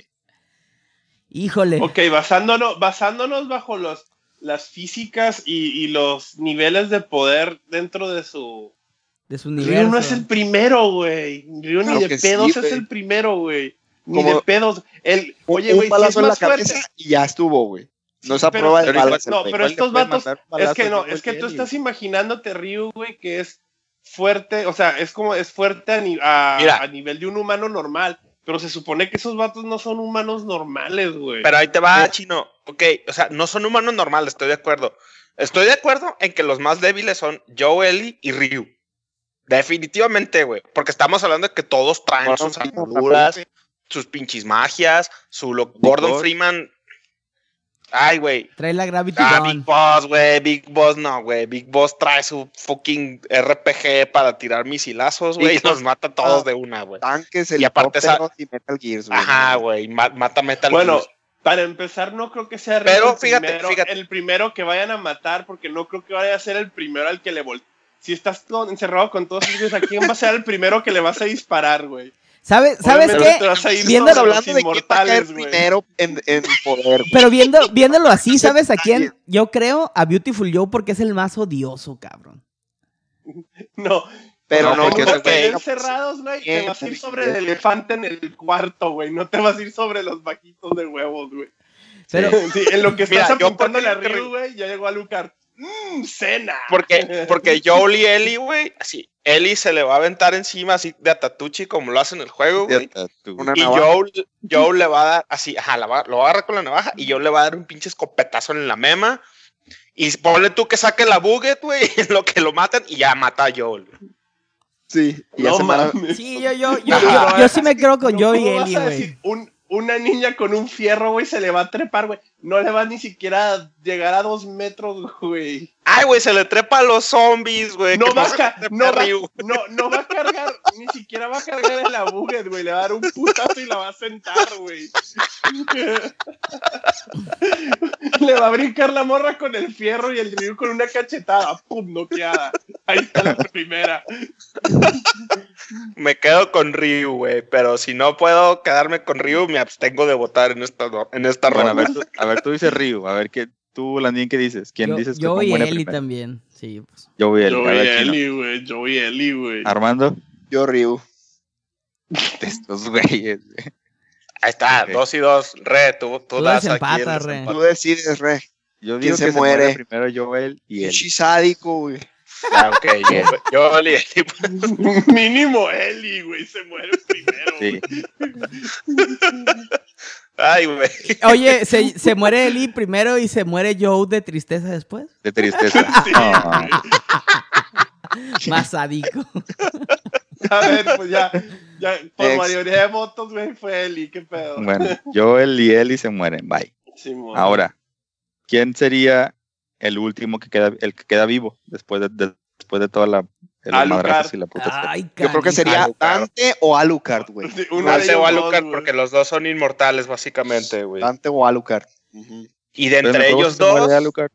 E: Híjole.
D: Ok, basándonos, basándonos bajo los, las físicas y, y los niveles de poder dentro de su...
E: De su
D: Ryu no es el primero, güey. Ryu
B: Claro
D: ni de
B: sí,
D: pedos es el primero, güey. Ni de pedos. El, oye, güey, si es
B: en la
D: más fuerte.
B: y ya estuvo, güey. No es a
D: pero-
B: prueba de
D: pero-
B: balas.
D: no, pero estos vatos- Es que no, es que tú estás imaginándote Ryu, güey, que es fuerte, o sea, es como, es fuerte a nivel de un humano normal, Pero se supone que esos vatos no son humanos normales, güey.
C: Pero ahí te va, chino. Ok, o sea, no son humanos normales, estoy de acuerdo. Estoy de acuerdo en que los más débiles son Joe, Ellie y Ryu. Definitivamente, güey. Porque estamos hablando de que todos traen
B: Gordon
C: sus armaduras, sus pinches magias, su lo- Gordon. Freeman. Ay, güey.
E: Trae la Gravity
C: Ah,
E: Gun.
C: Big Boss, güey. Big Boss no, güey. Big Boss trae su fucking RPG para tirar misilazos, güey. Y los mata a todos de una, güey.
B: Tanques,
C: Y aparte esa-
B: y Metal Gears, güey.
C: Ajá, güey. ma- Mata Metal
D: Bueno,
C: Gear.
D: para empezar, no creo que sea
C: Pero fíjate,
D: primero,
C: fíjate.
D: el primero que vayan a matar, porque no creo que vaya a ser el primero al que le vol. Si estás con- encerrado con todos ellos, ¿a quién va a ser el primero que le vas a disparar, güey?
E: ¿Sabes, ¿sabes qué?
D: te vas a ir
E: Viendo-
D: sobre los
B: hablando de quién va a caer
D: inmortales, güey.
B: primero en, en poder. güey.
E: Pero viendo, viéndolo así, ¿sabes a quién? Yo creo a Beautiful Joe porque es el más odioso, cabrón.
D: No,
B: Pero
C: No,
B: no,
C: porque
D: porque
C: eso que-
D: estén cerrados, güey, te vas a ir sobre el elefante en el cuarto, güey. No te vas a ir sobre los vaquitos de huevos, güey.
E: Pero,
D: Sí, en lo que
C: Mira,
D: estás
C: yo
D: apuntándole a Ryu, güey, ya llegó a Lucar. ¡Mmm, cena!
C: Porque, [laughs] porque Joel y Ellie, güey, así, Ellie se le va a aventar encima así de Atatuchi como lo hace en el juego, güey. Y. Joel, Joel le va a dar así, ajá, la va- lo va a agarrar con la navaja y Joel le va a dar un pinche escopetazo en la mema. Y ponle tú que saque la buget, güey, [laughs] en lo que lo matan y ya mata a Joel.
B: Sí, y ya
D: No
B: se mara-
D: mames.
E: sí, yo, yo, yo, yo, sí me creo con
D: No,
E: Joe y
D: ¿cómo vas
E: Ellie,
D: a
E: güey.
D: decir? Un- una niña con un fierro, güey, se le va a trepar, güey. No le va ni siquiera a llegar a dos metros, güey.
C: Ay, güey, se le trepa a los zombies, güey.
D: No no, no, no va a cargar, ni siquiera va a cargar en la buget, güey. Le va a dar un putazo y la va a sentar, güey. Le va a brincar la morra con el fierro y el Ryu con una cachetada. ¡Pum! Noqueada. Ahí está la primera.
C: Me quedo con Ryu, güey. Pero si no puedo quedarme con Ryu, me abstengo de votar en esta, en esta
A: Bueno, a
C: ronda.
A: ver, tú, a ver, tú dices Ryu, a ver qué tú, Landín, ¿qué dices? ¿Quién
E: Yo,
A: dices que
E: yo y
A: muere
E: Ellie
A: primero?
E: también. Sí, pues.
A: Yo voy a
D: Yo
A: Ellie. A
D: y
A: ver, Chino.
D: Eli, güey. Yo y Eli, güey.
A: Armando,
B: Yo Ryu.
A: de estos güeyes. güey.
C: Ahí está,
A: Ok.
C: dos y dos. Re, tú, tú,
E: Tú
C: das aquí el
E: desempatas, Re.
B: Tú decides, re.
A: Yo
B: ¿Quién
A: digo
B: se
A: que se muere?
B: muere?
A: primero Joel y él.
B: Sádico, güey.
C: Ah, ok, yo, Eli, Eli. [laughs]
D: Mínimo Eli, güey. Se muere primero,
A: Sí. [laughs]
C: Ay, güey.
E: Oye, se, se muere Ellie primero y se muere Joe de tristeza después.
A: De tristeza. [laughs]
D: Sí. [laughs]
E: Más sádico. [laughs]
D: A ver, pues ya, ya por mayoría de votos, güey, fue Eli, qué pedo.
A: Bueno, Joel y Ellie se mueren. Bye. Ahora, ¿quién sería el último que queda, el que queda vivo después de, de- después de toda la
D: Alucard.
A: y la puta?
E: Ay,
B: Yo creo que sería
C: Alucard.
B: Dante o Alucard, güey. [laughs]
C: Dante o Alucard, porque los dos son inmortales, básicamente, güey.
B: Dante o Alucard.
C: Y de
A: Pero
C: entre
A: ¿cómo
C: ellos dos.
A: Alucard?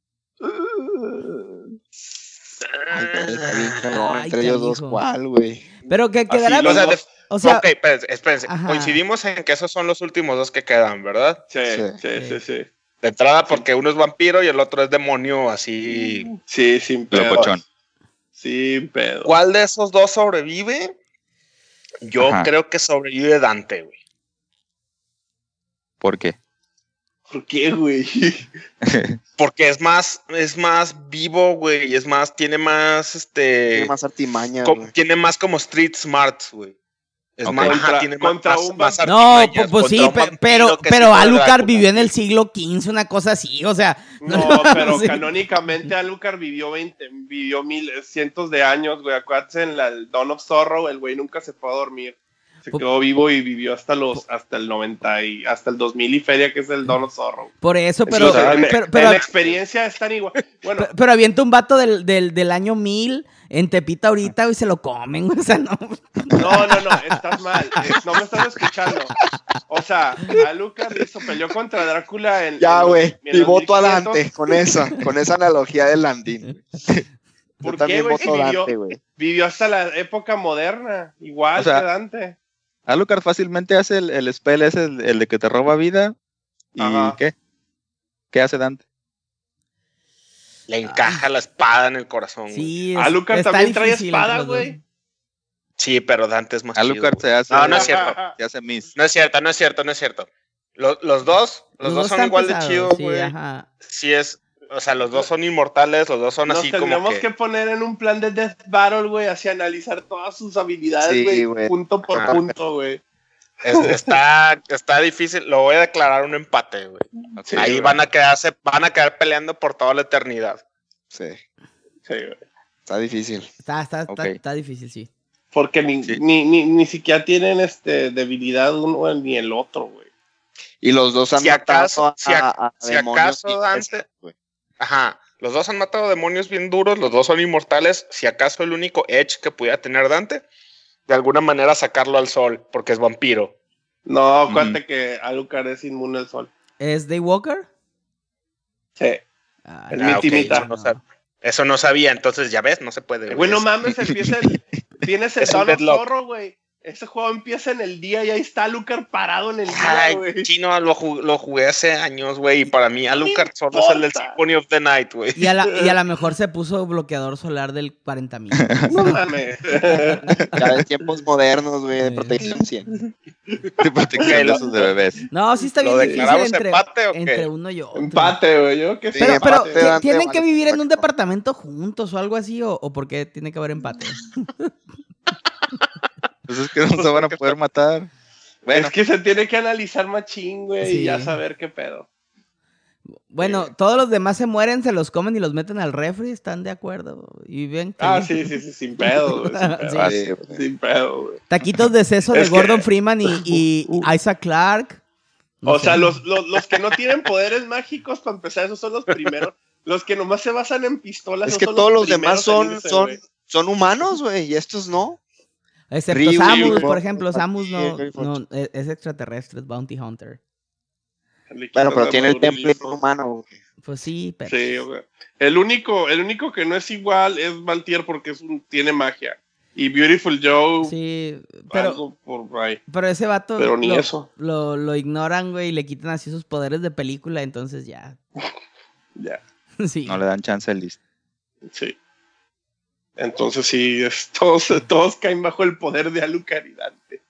B: Ay, Entre ellos dos. ¿cuál, güey?
E: Pero que quedará
D: los
C: O sea, de-
E: O sea,
C: ok, espérense, espérense. Coincidimos en que esos son los últimos dos que quedan, ¿verdad?
D: Sí, sí,
B: Sí.
D: sí, sí.
C: De entrada, porque uno es vampiro y el otro es demonio, así.
D: Sí, sin.
A: Locochón.
D: Sin pedo.
C: ¿Cuál de esos dos sobrevive? Yo
A: Ajá.
C: creo que sobrevive Dante, güey.
A: ¿Por qué?
D: ¿Por qué, güey? [laughs]
C: Porque es más, es más vivo, güey. Es más, tiene más, este.
B: Tiene más artimaña,
C: tiene más como street smarts, güey. Es más,
D: Contra-
C: tiene más-
D: contra
C: más,
D: un
C: más
E: no, pues, pues sí, pero, pero Alucard vivió en el siglo XV, una cosa así, o sea.
D: No, [laughs] pero
E: sí.
D: canónicamente Alucard vivió 20, vivió mil, cientos de años, güey. Acuérdate en la el Dawn of Sorrow, el güey nunca se fue a dormir. Se quedó vivo y vivió hasta los, hasta el 90 y hasta el 2000 y feria, que es el of Sorrow.
E: Por eso,
D: Sí,
E: pero,
D: o sea,
E: pero, pero,
D: experiencia están igual. Bueno,
E: pero- pero avienta un vato del, del, del año 1000 en Tepita ahorita y se lo comen, [laughs] o sea, no.
D: no, no, no, estás mal. No me estás escuchando. O sea, Alucard hizo, peleó contra Drácula en.
B: Ya, güey.
D: los
B: voto a
D: 1500.
B: Dante con esa, con esa analogía de Landín.
D: ¿Por
B: Yo
D: qué,
B: también
D: güey? Vivió, vivió hasta la época moderna, igual
A: O sea,
D: que Dante.
A: Alucard fácilmente hace el, el spell ese, el, el de que te roba vida. ¿Y
D: Ajá.
A: qué? ¿Qué hace Dante?
C: Le encaja la espada en el corazón. güey.
E: Sí, es-
D: Alucard
E: está
D: también trae espada, güey.
C: Sí, pero Dante es más chido,
A: Alucard
C: güey.
A: se hace,
C: No, no es cierto. [laughs]
A: se hace miss.
C: No es cierto, no es cierto, no es cierto. Los, los dos, los, dos, son igual
E: pesados,
C: de chidos,
E: sí,
C: güey.
E: ajá.
C: Sí, es, o sea, los dos son inmortales, los dos son
D: Nos
C: así como
D: tendremos
C: que...
D: que... poner en un plan de Death Battle, güey, así analizar todas sus habilidades, güey, punto por
C: Ajá.
D: punto, güey.
C: Es- está, está difícil. Lo voy a declarar un empate, güey.
B: Sí,
C: Ahí van a quedarse, van a quedar peleando por toda la eternidad.
B: Sí,
D: Sí, güey.
B: está difícil.
E: Está, está, está, está difícil, sí.
D: Porque ni,
A: Sí.
D: ni, ni, ni siquiera tienen este debilidad uno ni el otro, güey.
B: Y los dos han
C: Si acaso-
B: matado a,
C: si a- si acaso, Dante-. Ajá. Los dos han matado demonios bien duros, los dos son inmortales. Si acaso el único edge que pudiera tener Dante, de alguna manera sacarlo al sol, porque es vampiro.
D: No,
A: Ujú.
D: cuente que Alucard es inmune al sol.
E: ¿Es Daywalker?
D: Sí.
E: Ah,
D: El
C: Ah, ok,
D: mitimita.
C: eso, no sab- eso no sabía, entonces ya ves, no se puede.
D: Güey, no
C: Es-
D: mames, empieza el, [laughs] tienes el
C: Es.
D: Zorro, güey. Ese juego empieza en el día y ahí está Alucard parado en el día, güey.
C: chino, lo, ju- lo jugué hace años, güey, y para mí Alucard solo es el del. Symphony of the Night, güey.
E: Y a, la, y a lo [laughs] mejor se puso bloqueador solar del 40.000.
D: No mames. [laughs]
B: Ya de tiempos modernos, güey, de protección [laughs] 100.
A: De protección de esos de bebés.
E: No, sí está
C: ¿Lo
E: bien difícil
C: declaramos
E: entre,
C: empate o qué?
E: entre uno y otro.
D: Empate, güey. Yo que
B: Sí,
E: Pero, pero
B: empate,
E: ¿ti-
B: Dante,
E: ¿tienen que vivir en un departamento juntos o algo así? ¿O, o por qué tiene que haber empate?
A: Pues es que no se van a poder matar. Bueno,
D: Es que se tiene que analizar machín, güey,
E: Sí.
D: y ya saber qué pedo.
E: Bueno, todos los demás se mueren, se los comen y los meten al refri, ¿están de acuerdo? Y bien.
D: Ah, sí, sí, sí, sin pedo, güey. Sin [laughs] pedo,
E: Sí.
B: Ah, sí, güey.
D: sin pedo, güey.
E: Taquitos de seso [laughs] de
D: Es que-
E: Gordon Freeman y, y [laughs] Isaac Clark. No
D: O
E: sé.
D: sea, los, los, los que no tienen poderes mágicos, para empezar, esos son los primeros. Los que nomás se basan en pistolas.
B: Es que
D: son
B: todos los
D: primeros
B: demás son,
D: irse,
B: son, son humanos, güey, y estos no.
E: Excepto
B: Ryu,
E: Samus,
B: Ryu,
E: por ejemplo.
B: Ryu,
E: Samus no, no es, es extraterrestre, es Bounty Hunter.
B: Bueno, pero tiene el temple humano, güey.
E: Pues sí, pero.
D: Sí, güey. El único, el único que no es igual es Valtier porque es un, tiene magia. Y Beautiful Joe,
E: Sí, pero,
D: por ahí.
E: pero ese vato
D: Pero ni
E: lo,
D: eso.
E: Lo, lo ignoran, güey, y le quitan así sus poderes de película, entonces ya. [laughs]
D: Ya, [laughs]
E: sí.
A: no le dan chance al listo.
D: sí. Entonces sí, es- [laughs] todos, todos caen bajo el poder de Alucard y Dante.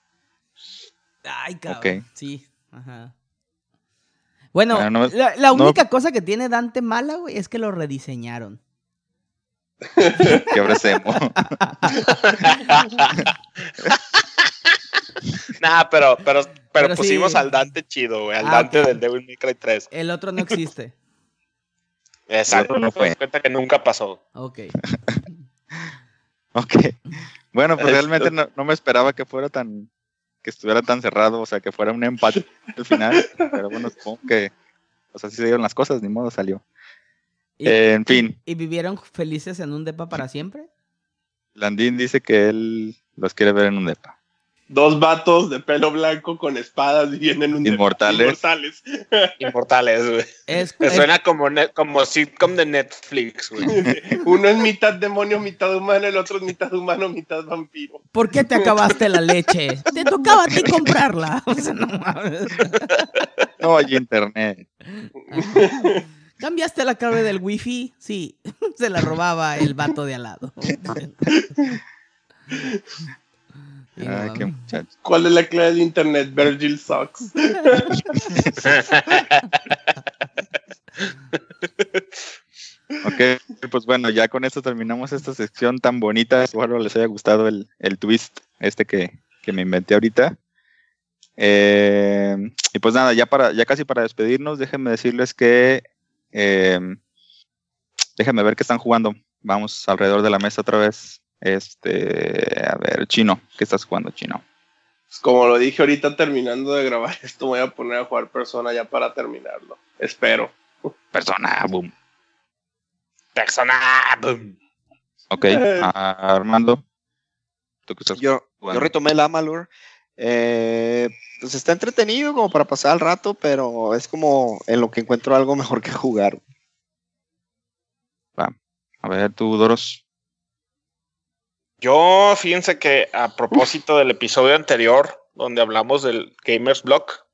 E: Ay, cabrón.
A: Ok.
E: Sí, ajá. Bueno,
A: Bueno, no-
E: la, la
A: no-
E: única cosa que tiene Dante mala, güey, es que lo rediseñaron. [laughs]
A: Es emo. [laughs]
C: Nah, pero, pero, pero,
E: Pero
C: pusimos
E: sí.
C: al Dante chido, güey. Al
E: Ah,
C: Dante del Devil May Cry 3.
E: El otro no existe.
C: Exacto,
A: otro no fue.
C: cuenta que nunca pasó.
E: Ok.
A: Ok. Bueno, pues realmente no, no me esperaba que fuera tan. que estuviera tan cerrado, o sea, que fuera un empate al final. Pero bueno, supongo que. O sea, así se dieron las cosas, ni modo salió.
E: ¿Y,
A: Eh, en fin,
E: ¿Y vivieron felices en un depa para siempre?
A: Landín dice que él los quiere ver en un depa.
D: Dos vatos de pelo blanco con espadas viviendo en un
A: Inmortales.
D: Inmortales. [laughs]
C: Inmortales, güey.
E: Es,
C: suena como, como sitcom de Netflix, güey. [laughs]
D: Uno es mitad demonio, mitad humano, el otro es mitad humano, mitad vampiro.
E: ¿Por qué te acabaste la leche? Te tocaba a ti comprarla. [laughs] O sea, no mames.
A: No hay internet.
E: ¿Cambiaste la clave del wifi? Sí. Se la robaba el vato de al lado.
A: Ay, qué muchacho.
D: ¿Cuál es la clave de internet? Virgil Sucks. [laughs]
A: Ok, pues bueno, ya con esto terminamos esta sección tan bonita. Espero les haya gustado el, el twist este que, que me inventé ahorita. Eh, y pues nada, ya para, ya casi para despedirnos, déjenme decirles que eh, déjenme ver qué están jugando. Vamos alrededor de la mesa otra vez. Este, a ver, Chino, ¿qué estás jugando, Chino?
D: Pues como lo dije ahorita terminando de grabar [laughs] esto, voy a poner a jugar persona ya para terminarlo. Espero.
A: Persona, boom.
C: Persona. boom.
A: Ok, ah, Armando, ¿tú qué estás
B: Yo, yo retomé el Amalur. Eh, pues está entretenido como para pasar el rato, pero es como en lo que encuentro algo mejor que jugar.
A: A ver, tú, Doros.
C: Yo, fíjense que a propósito del episodio anterior, donde hablamos del Gamers Block,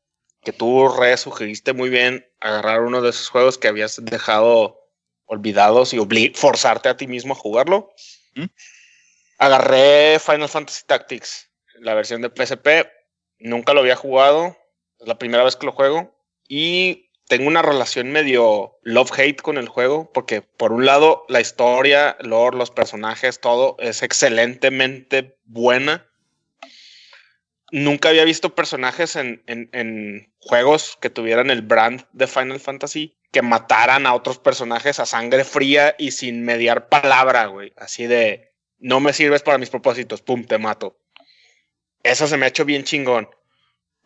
C: que tú re sugeriste muy bien agarrar uno de esos juegos que habías dejado olvidados y forzarte a ti mismo a jugarlo.
A: ¿Mm?
C: Agarré Final Fantasy Tactics, la versión de PSP. Nunca lo había jugado, es la primera vez que lo juego. Y tengo una relación medio love-hate con el juego, porque por un lado la historia, lore, los personajes, todo es excelentemente buena. nunca había visto personajes en, en, en, juegos que tuvieran el brand de Final Fantasy que mataran a otros personajes a sangre fría y sin mediar palabra, güey. Así de, no me sirves para mis propósitos, pum, te mato. Eso se me ha hecho bien chingón.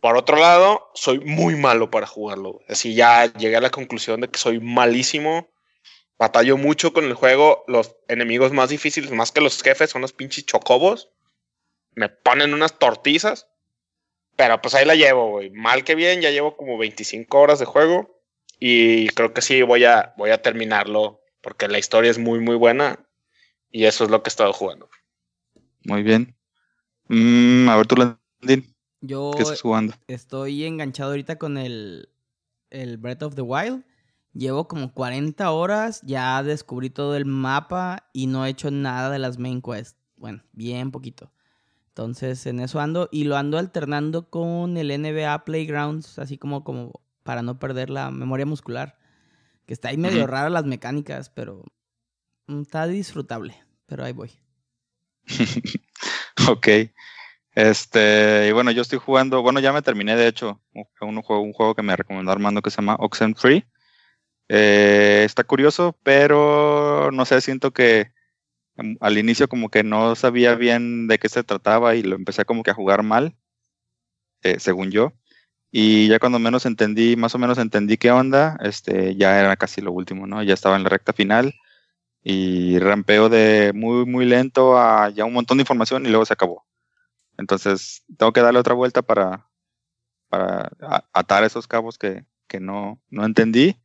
C: Por otro lado, soy muy malo para jugarlo. Así ya llegué a la conclusión de que soy malísimo. Batallo mucho con el juego. Los enemigos más difíciles, más que los jefes, son los pinches chocobos. Me ponen unas tortizas. Pero pues ahí la llevo, güey. Mal que bien, ya llevo como 25 horas de juego. Y creo que sí voy a, voy a terminarlo. Porque la historia es muy, muy buena. Y eso es lo que he estado jugando.
A: Muy bien. Mm, a ver, tú, Landín.
E: Yo
A: ¿Qué estás jugando?
E: estoy enganchado ahorita con el, el Breath of the Wild. Llevo como 40 horas, ya descubrí todo el mapa y no he hecho nada de las main quests. Bueno, bien poquito. Entonces en eso ando y lo ando alternando con el NBA Playgrounds, así como, como para no perder la memoria muscular. Que está ahí medio
A: Ujú.
E: rara las mecánicas, pero mm, está disfrutable. Pero ahí voy. [laughs]
A: ok. Este, y bueno, yo estoy jugando, bueno, ya me terminé de hecho un, juego, un juego que me recomendó Armando que se llama Oxenfree. Eh, está curioso, pero no sé, siento que mm, al inicio como que no sabía bien de qué se trataba y lo empecé como que a jugar mal, eh, según yo. Y ya cuando menos entendí, más o menos entendí qué onda, este, ya era casi lo último, ¿no? Ya estaba en la recta final y rampeo de muy, muy lento a ya un montón de información y luego se acabó. Entonces, tengo que darle otra vuelta para, para atar esos cabos que, que no, no entendí.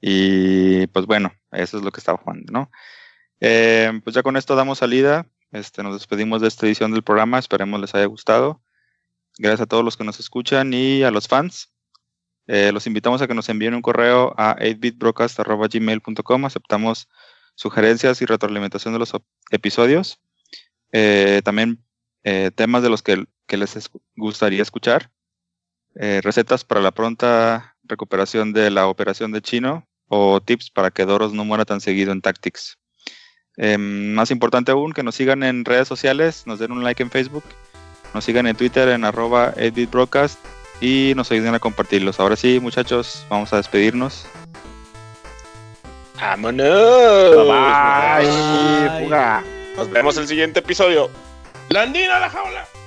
A: Y pues bueno, eso es lo que estaba jugando, ¿no? Eh, pues ya con esto damos salida. Este, nos despedimos de esta edición del programa. Esperemos les haya gustado. Gracias a todos los que nos escuchan y a los fans. Eh, los invitamos a que nos envíen un correo a 8bitbroadcast.gmail.com. Aceptamos sugerencias y retroalimentación de los episodios. Eh, también eh, temas de los que, que les es- gustaría escuchar. Eh, recetas para la pronta recuperación de la operación de chino o tips para que Doros no muera tan seguido en Tactics. Eh, más importante aún, que nos sigan en redes sociales, nos den un like en Facebook, nos sigan en Twitter en arroba 8bitbroadcast y nos ayuden a compartirlos. Ahora sí, muchachos, vamos a despedirnos.
C: ¡Vámonos!
B: Bye.
E: Bye.
B: Fuga.
C: Nos vemos el siguiente episodio.
D: Landina la jaula.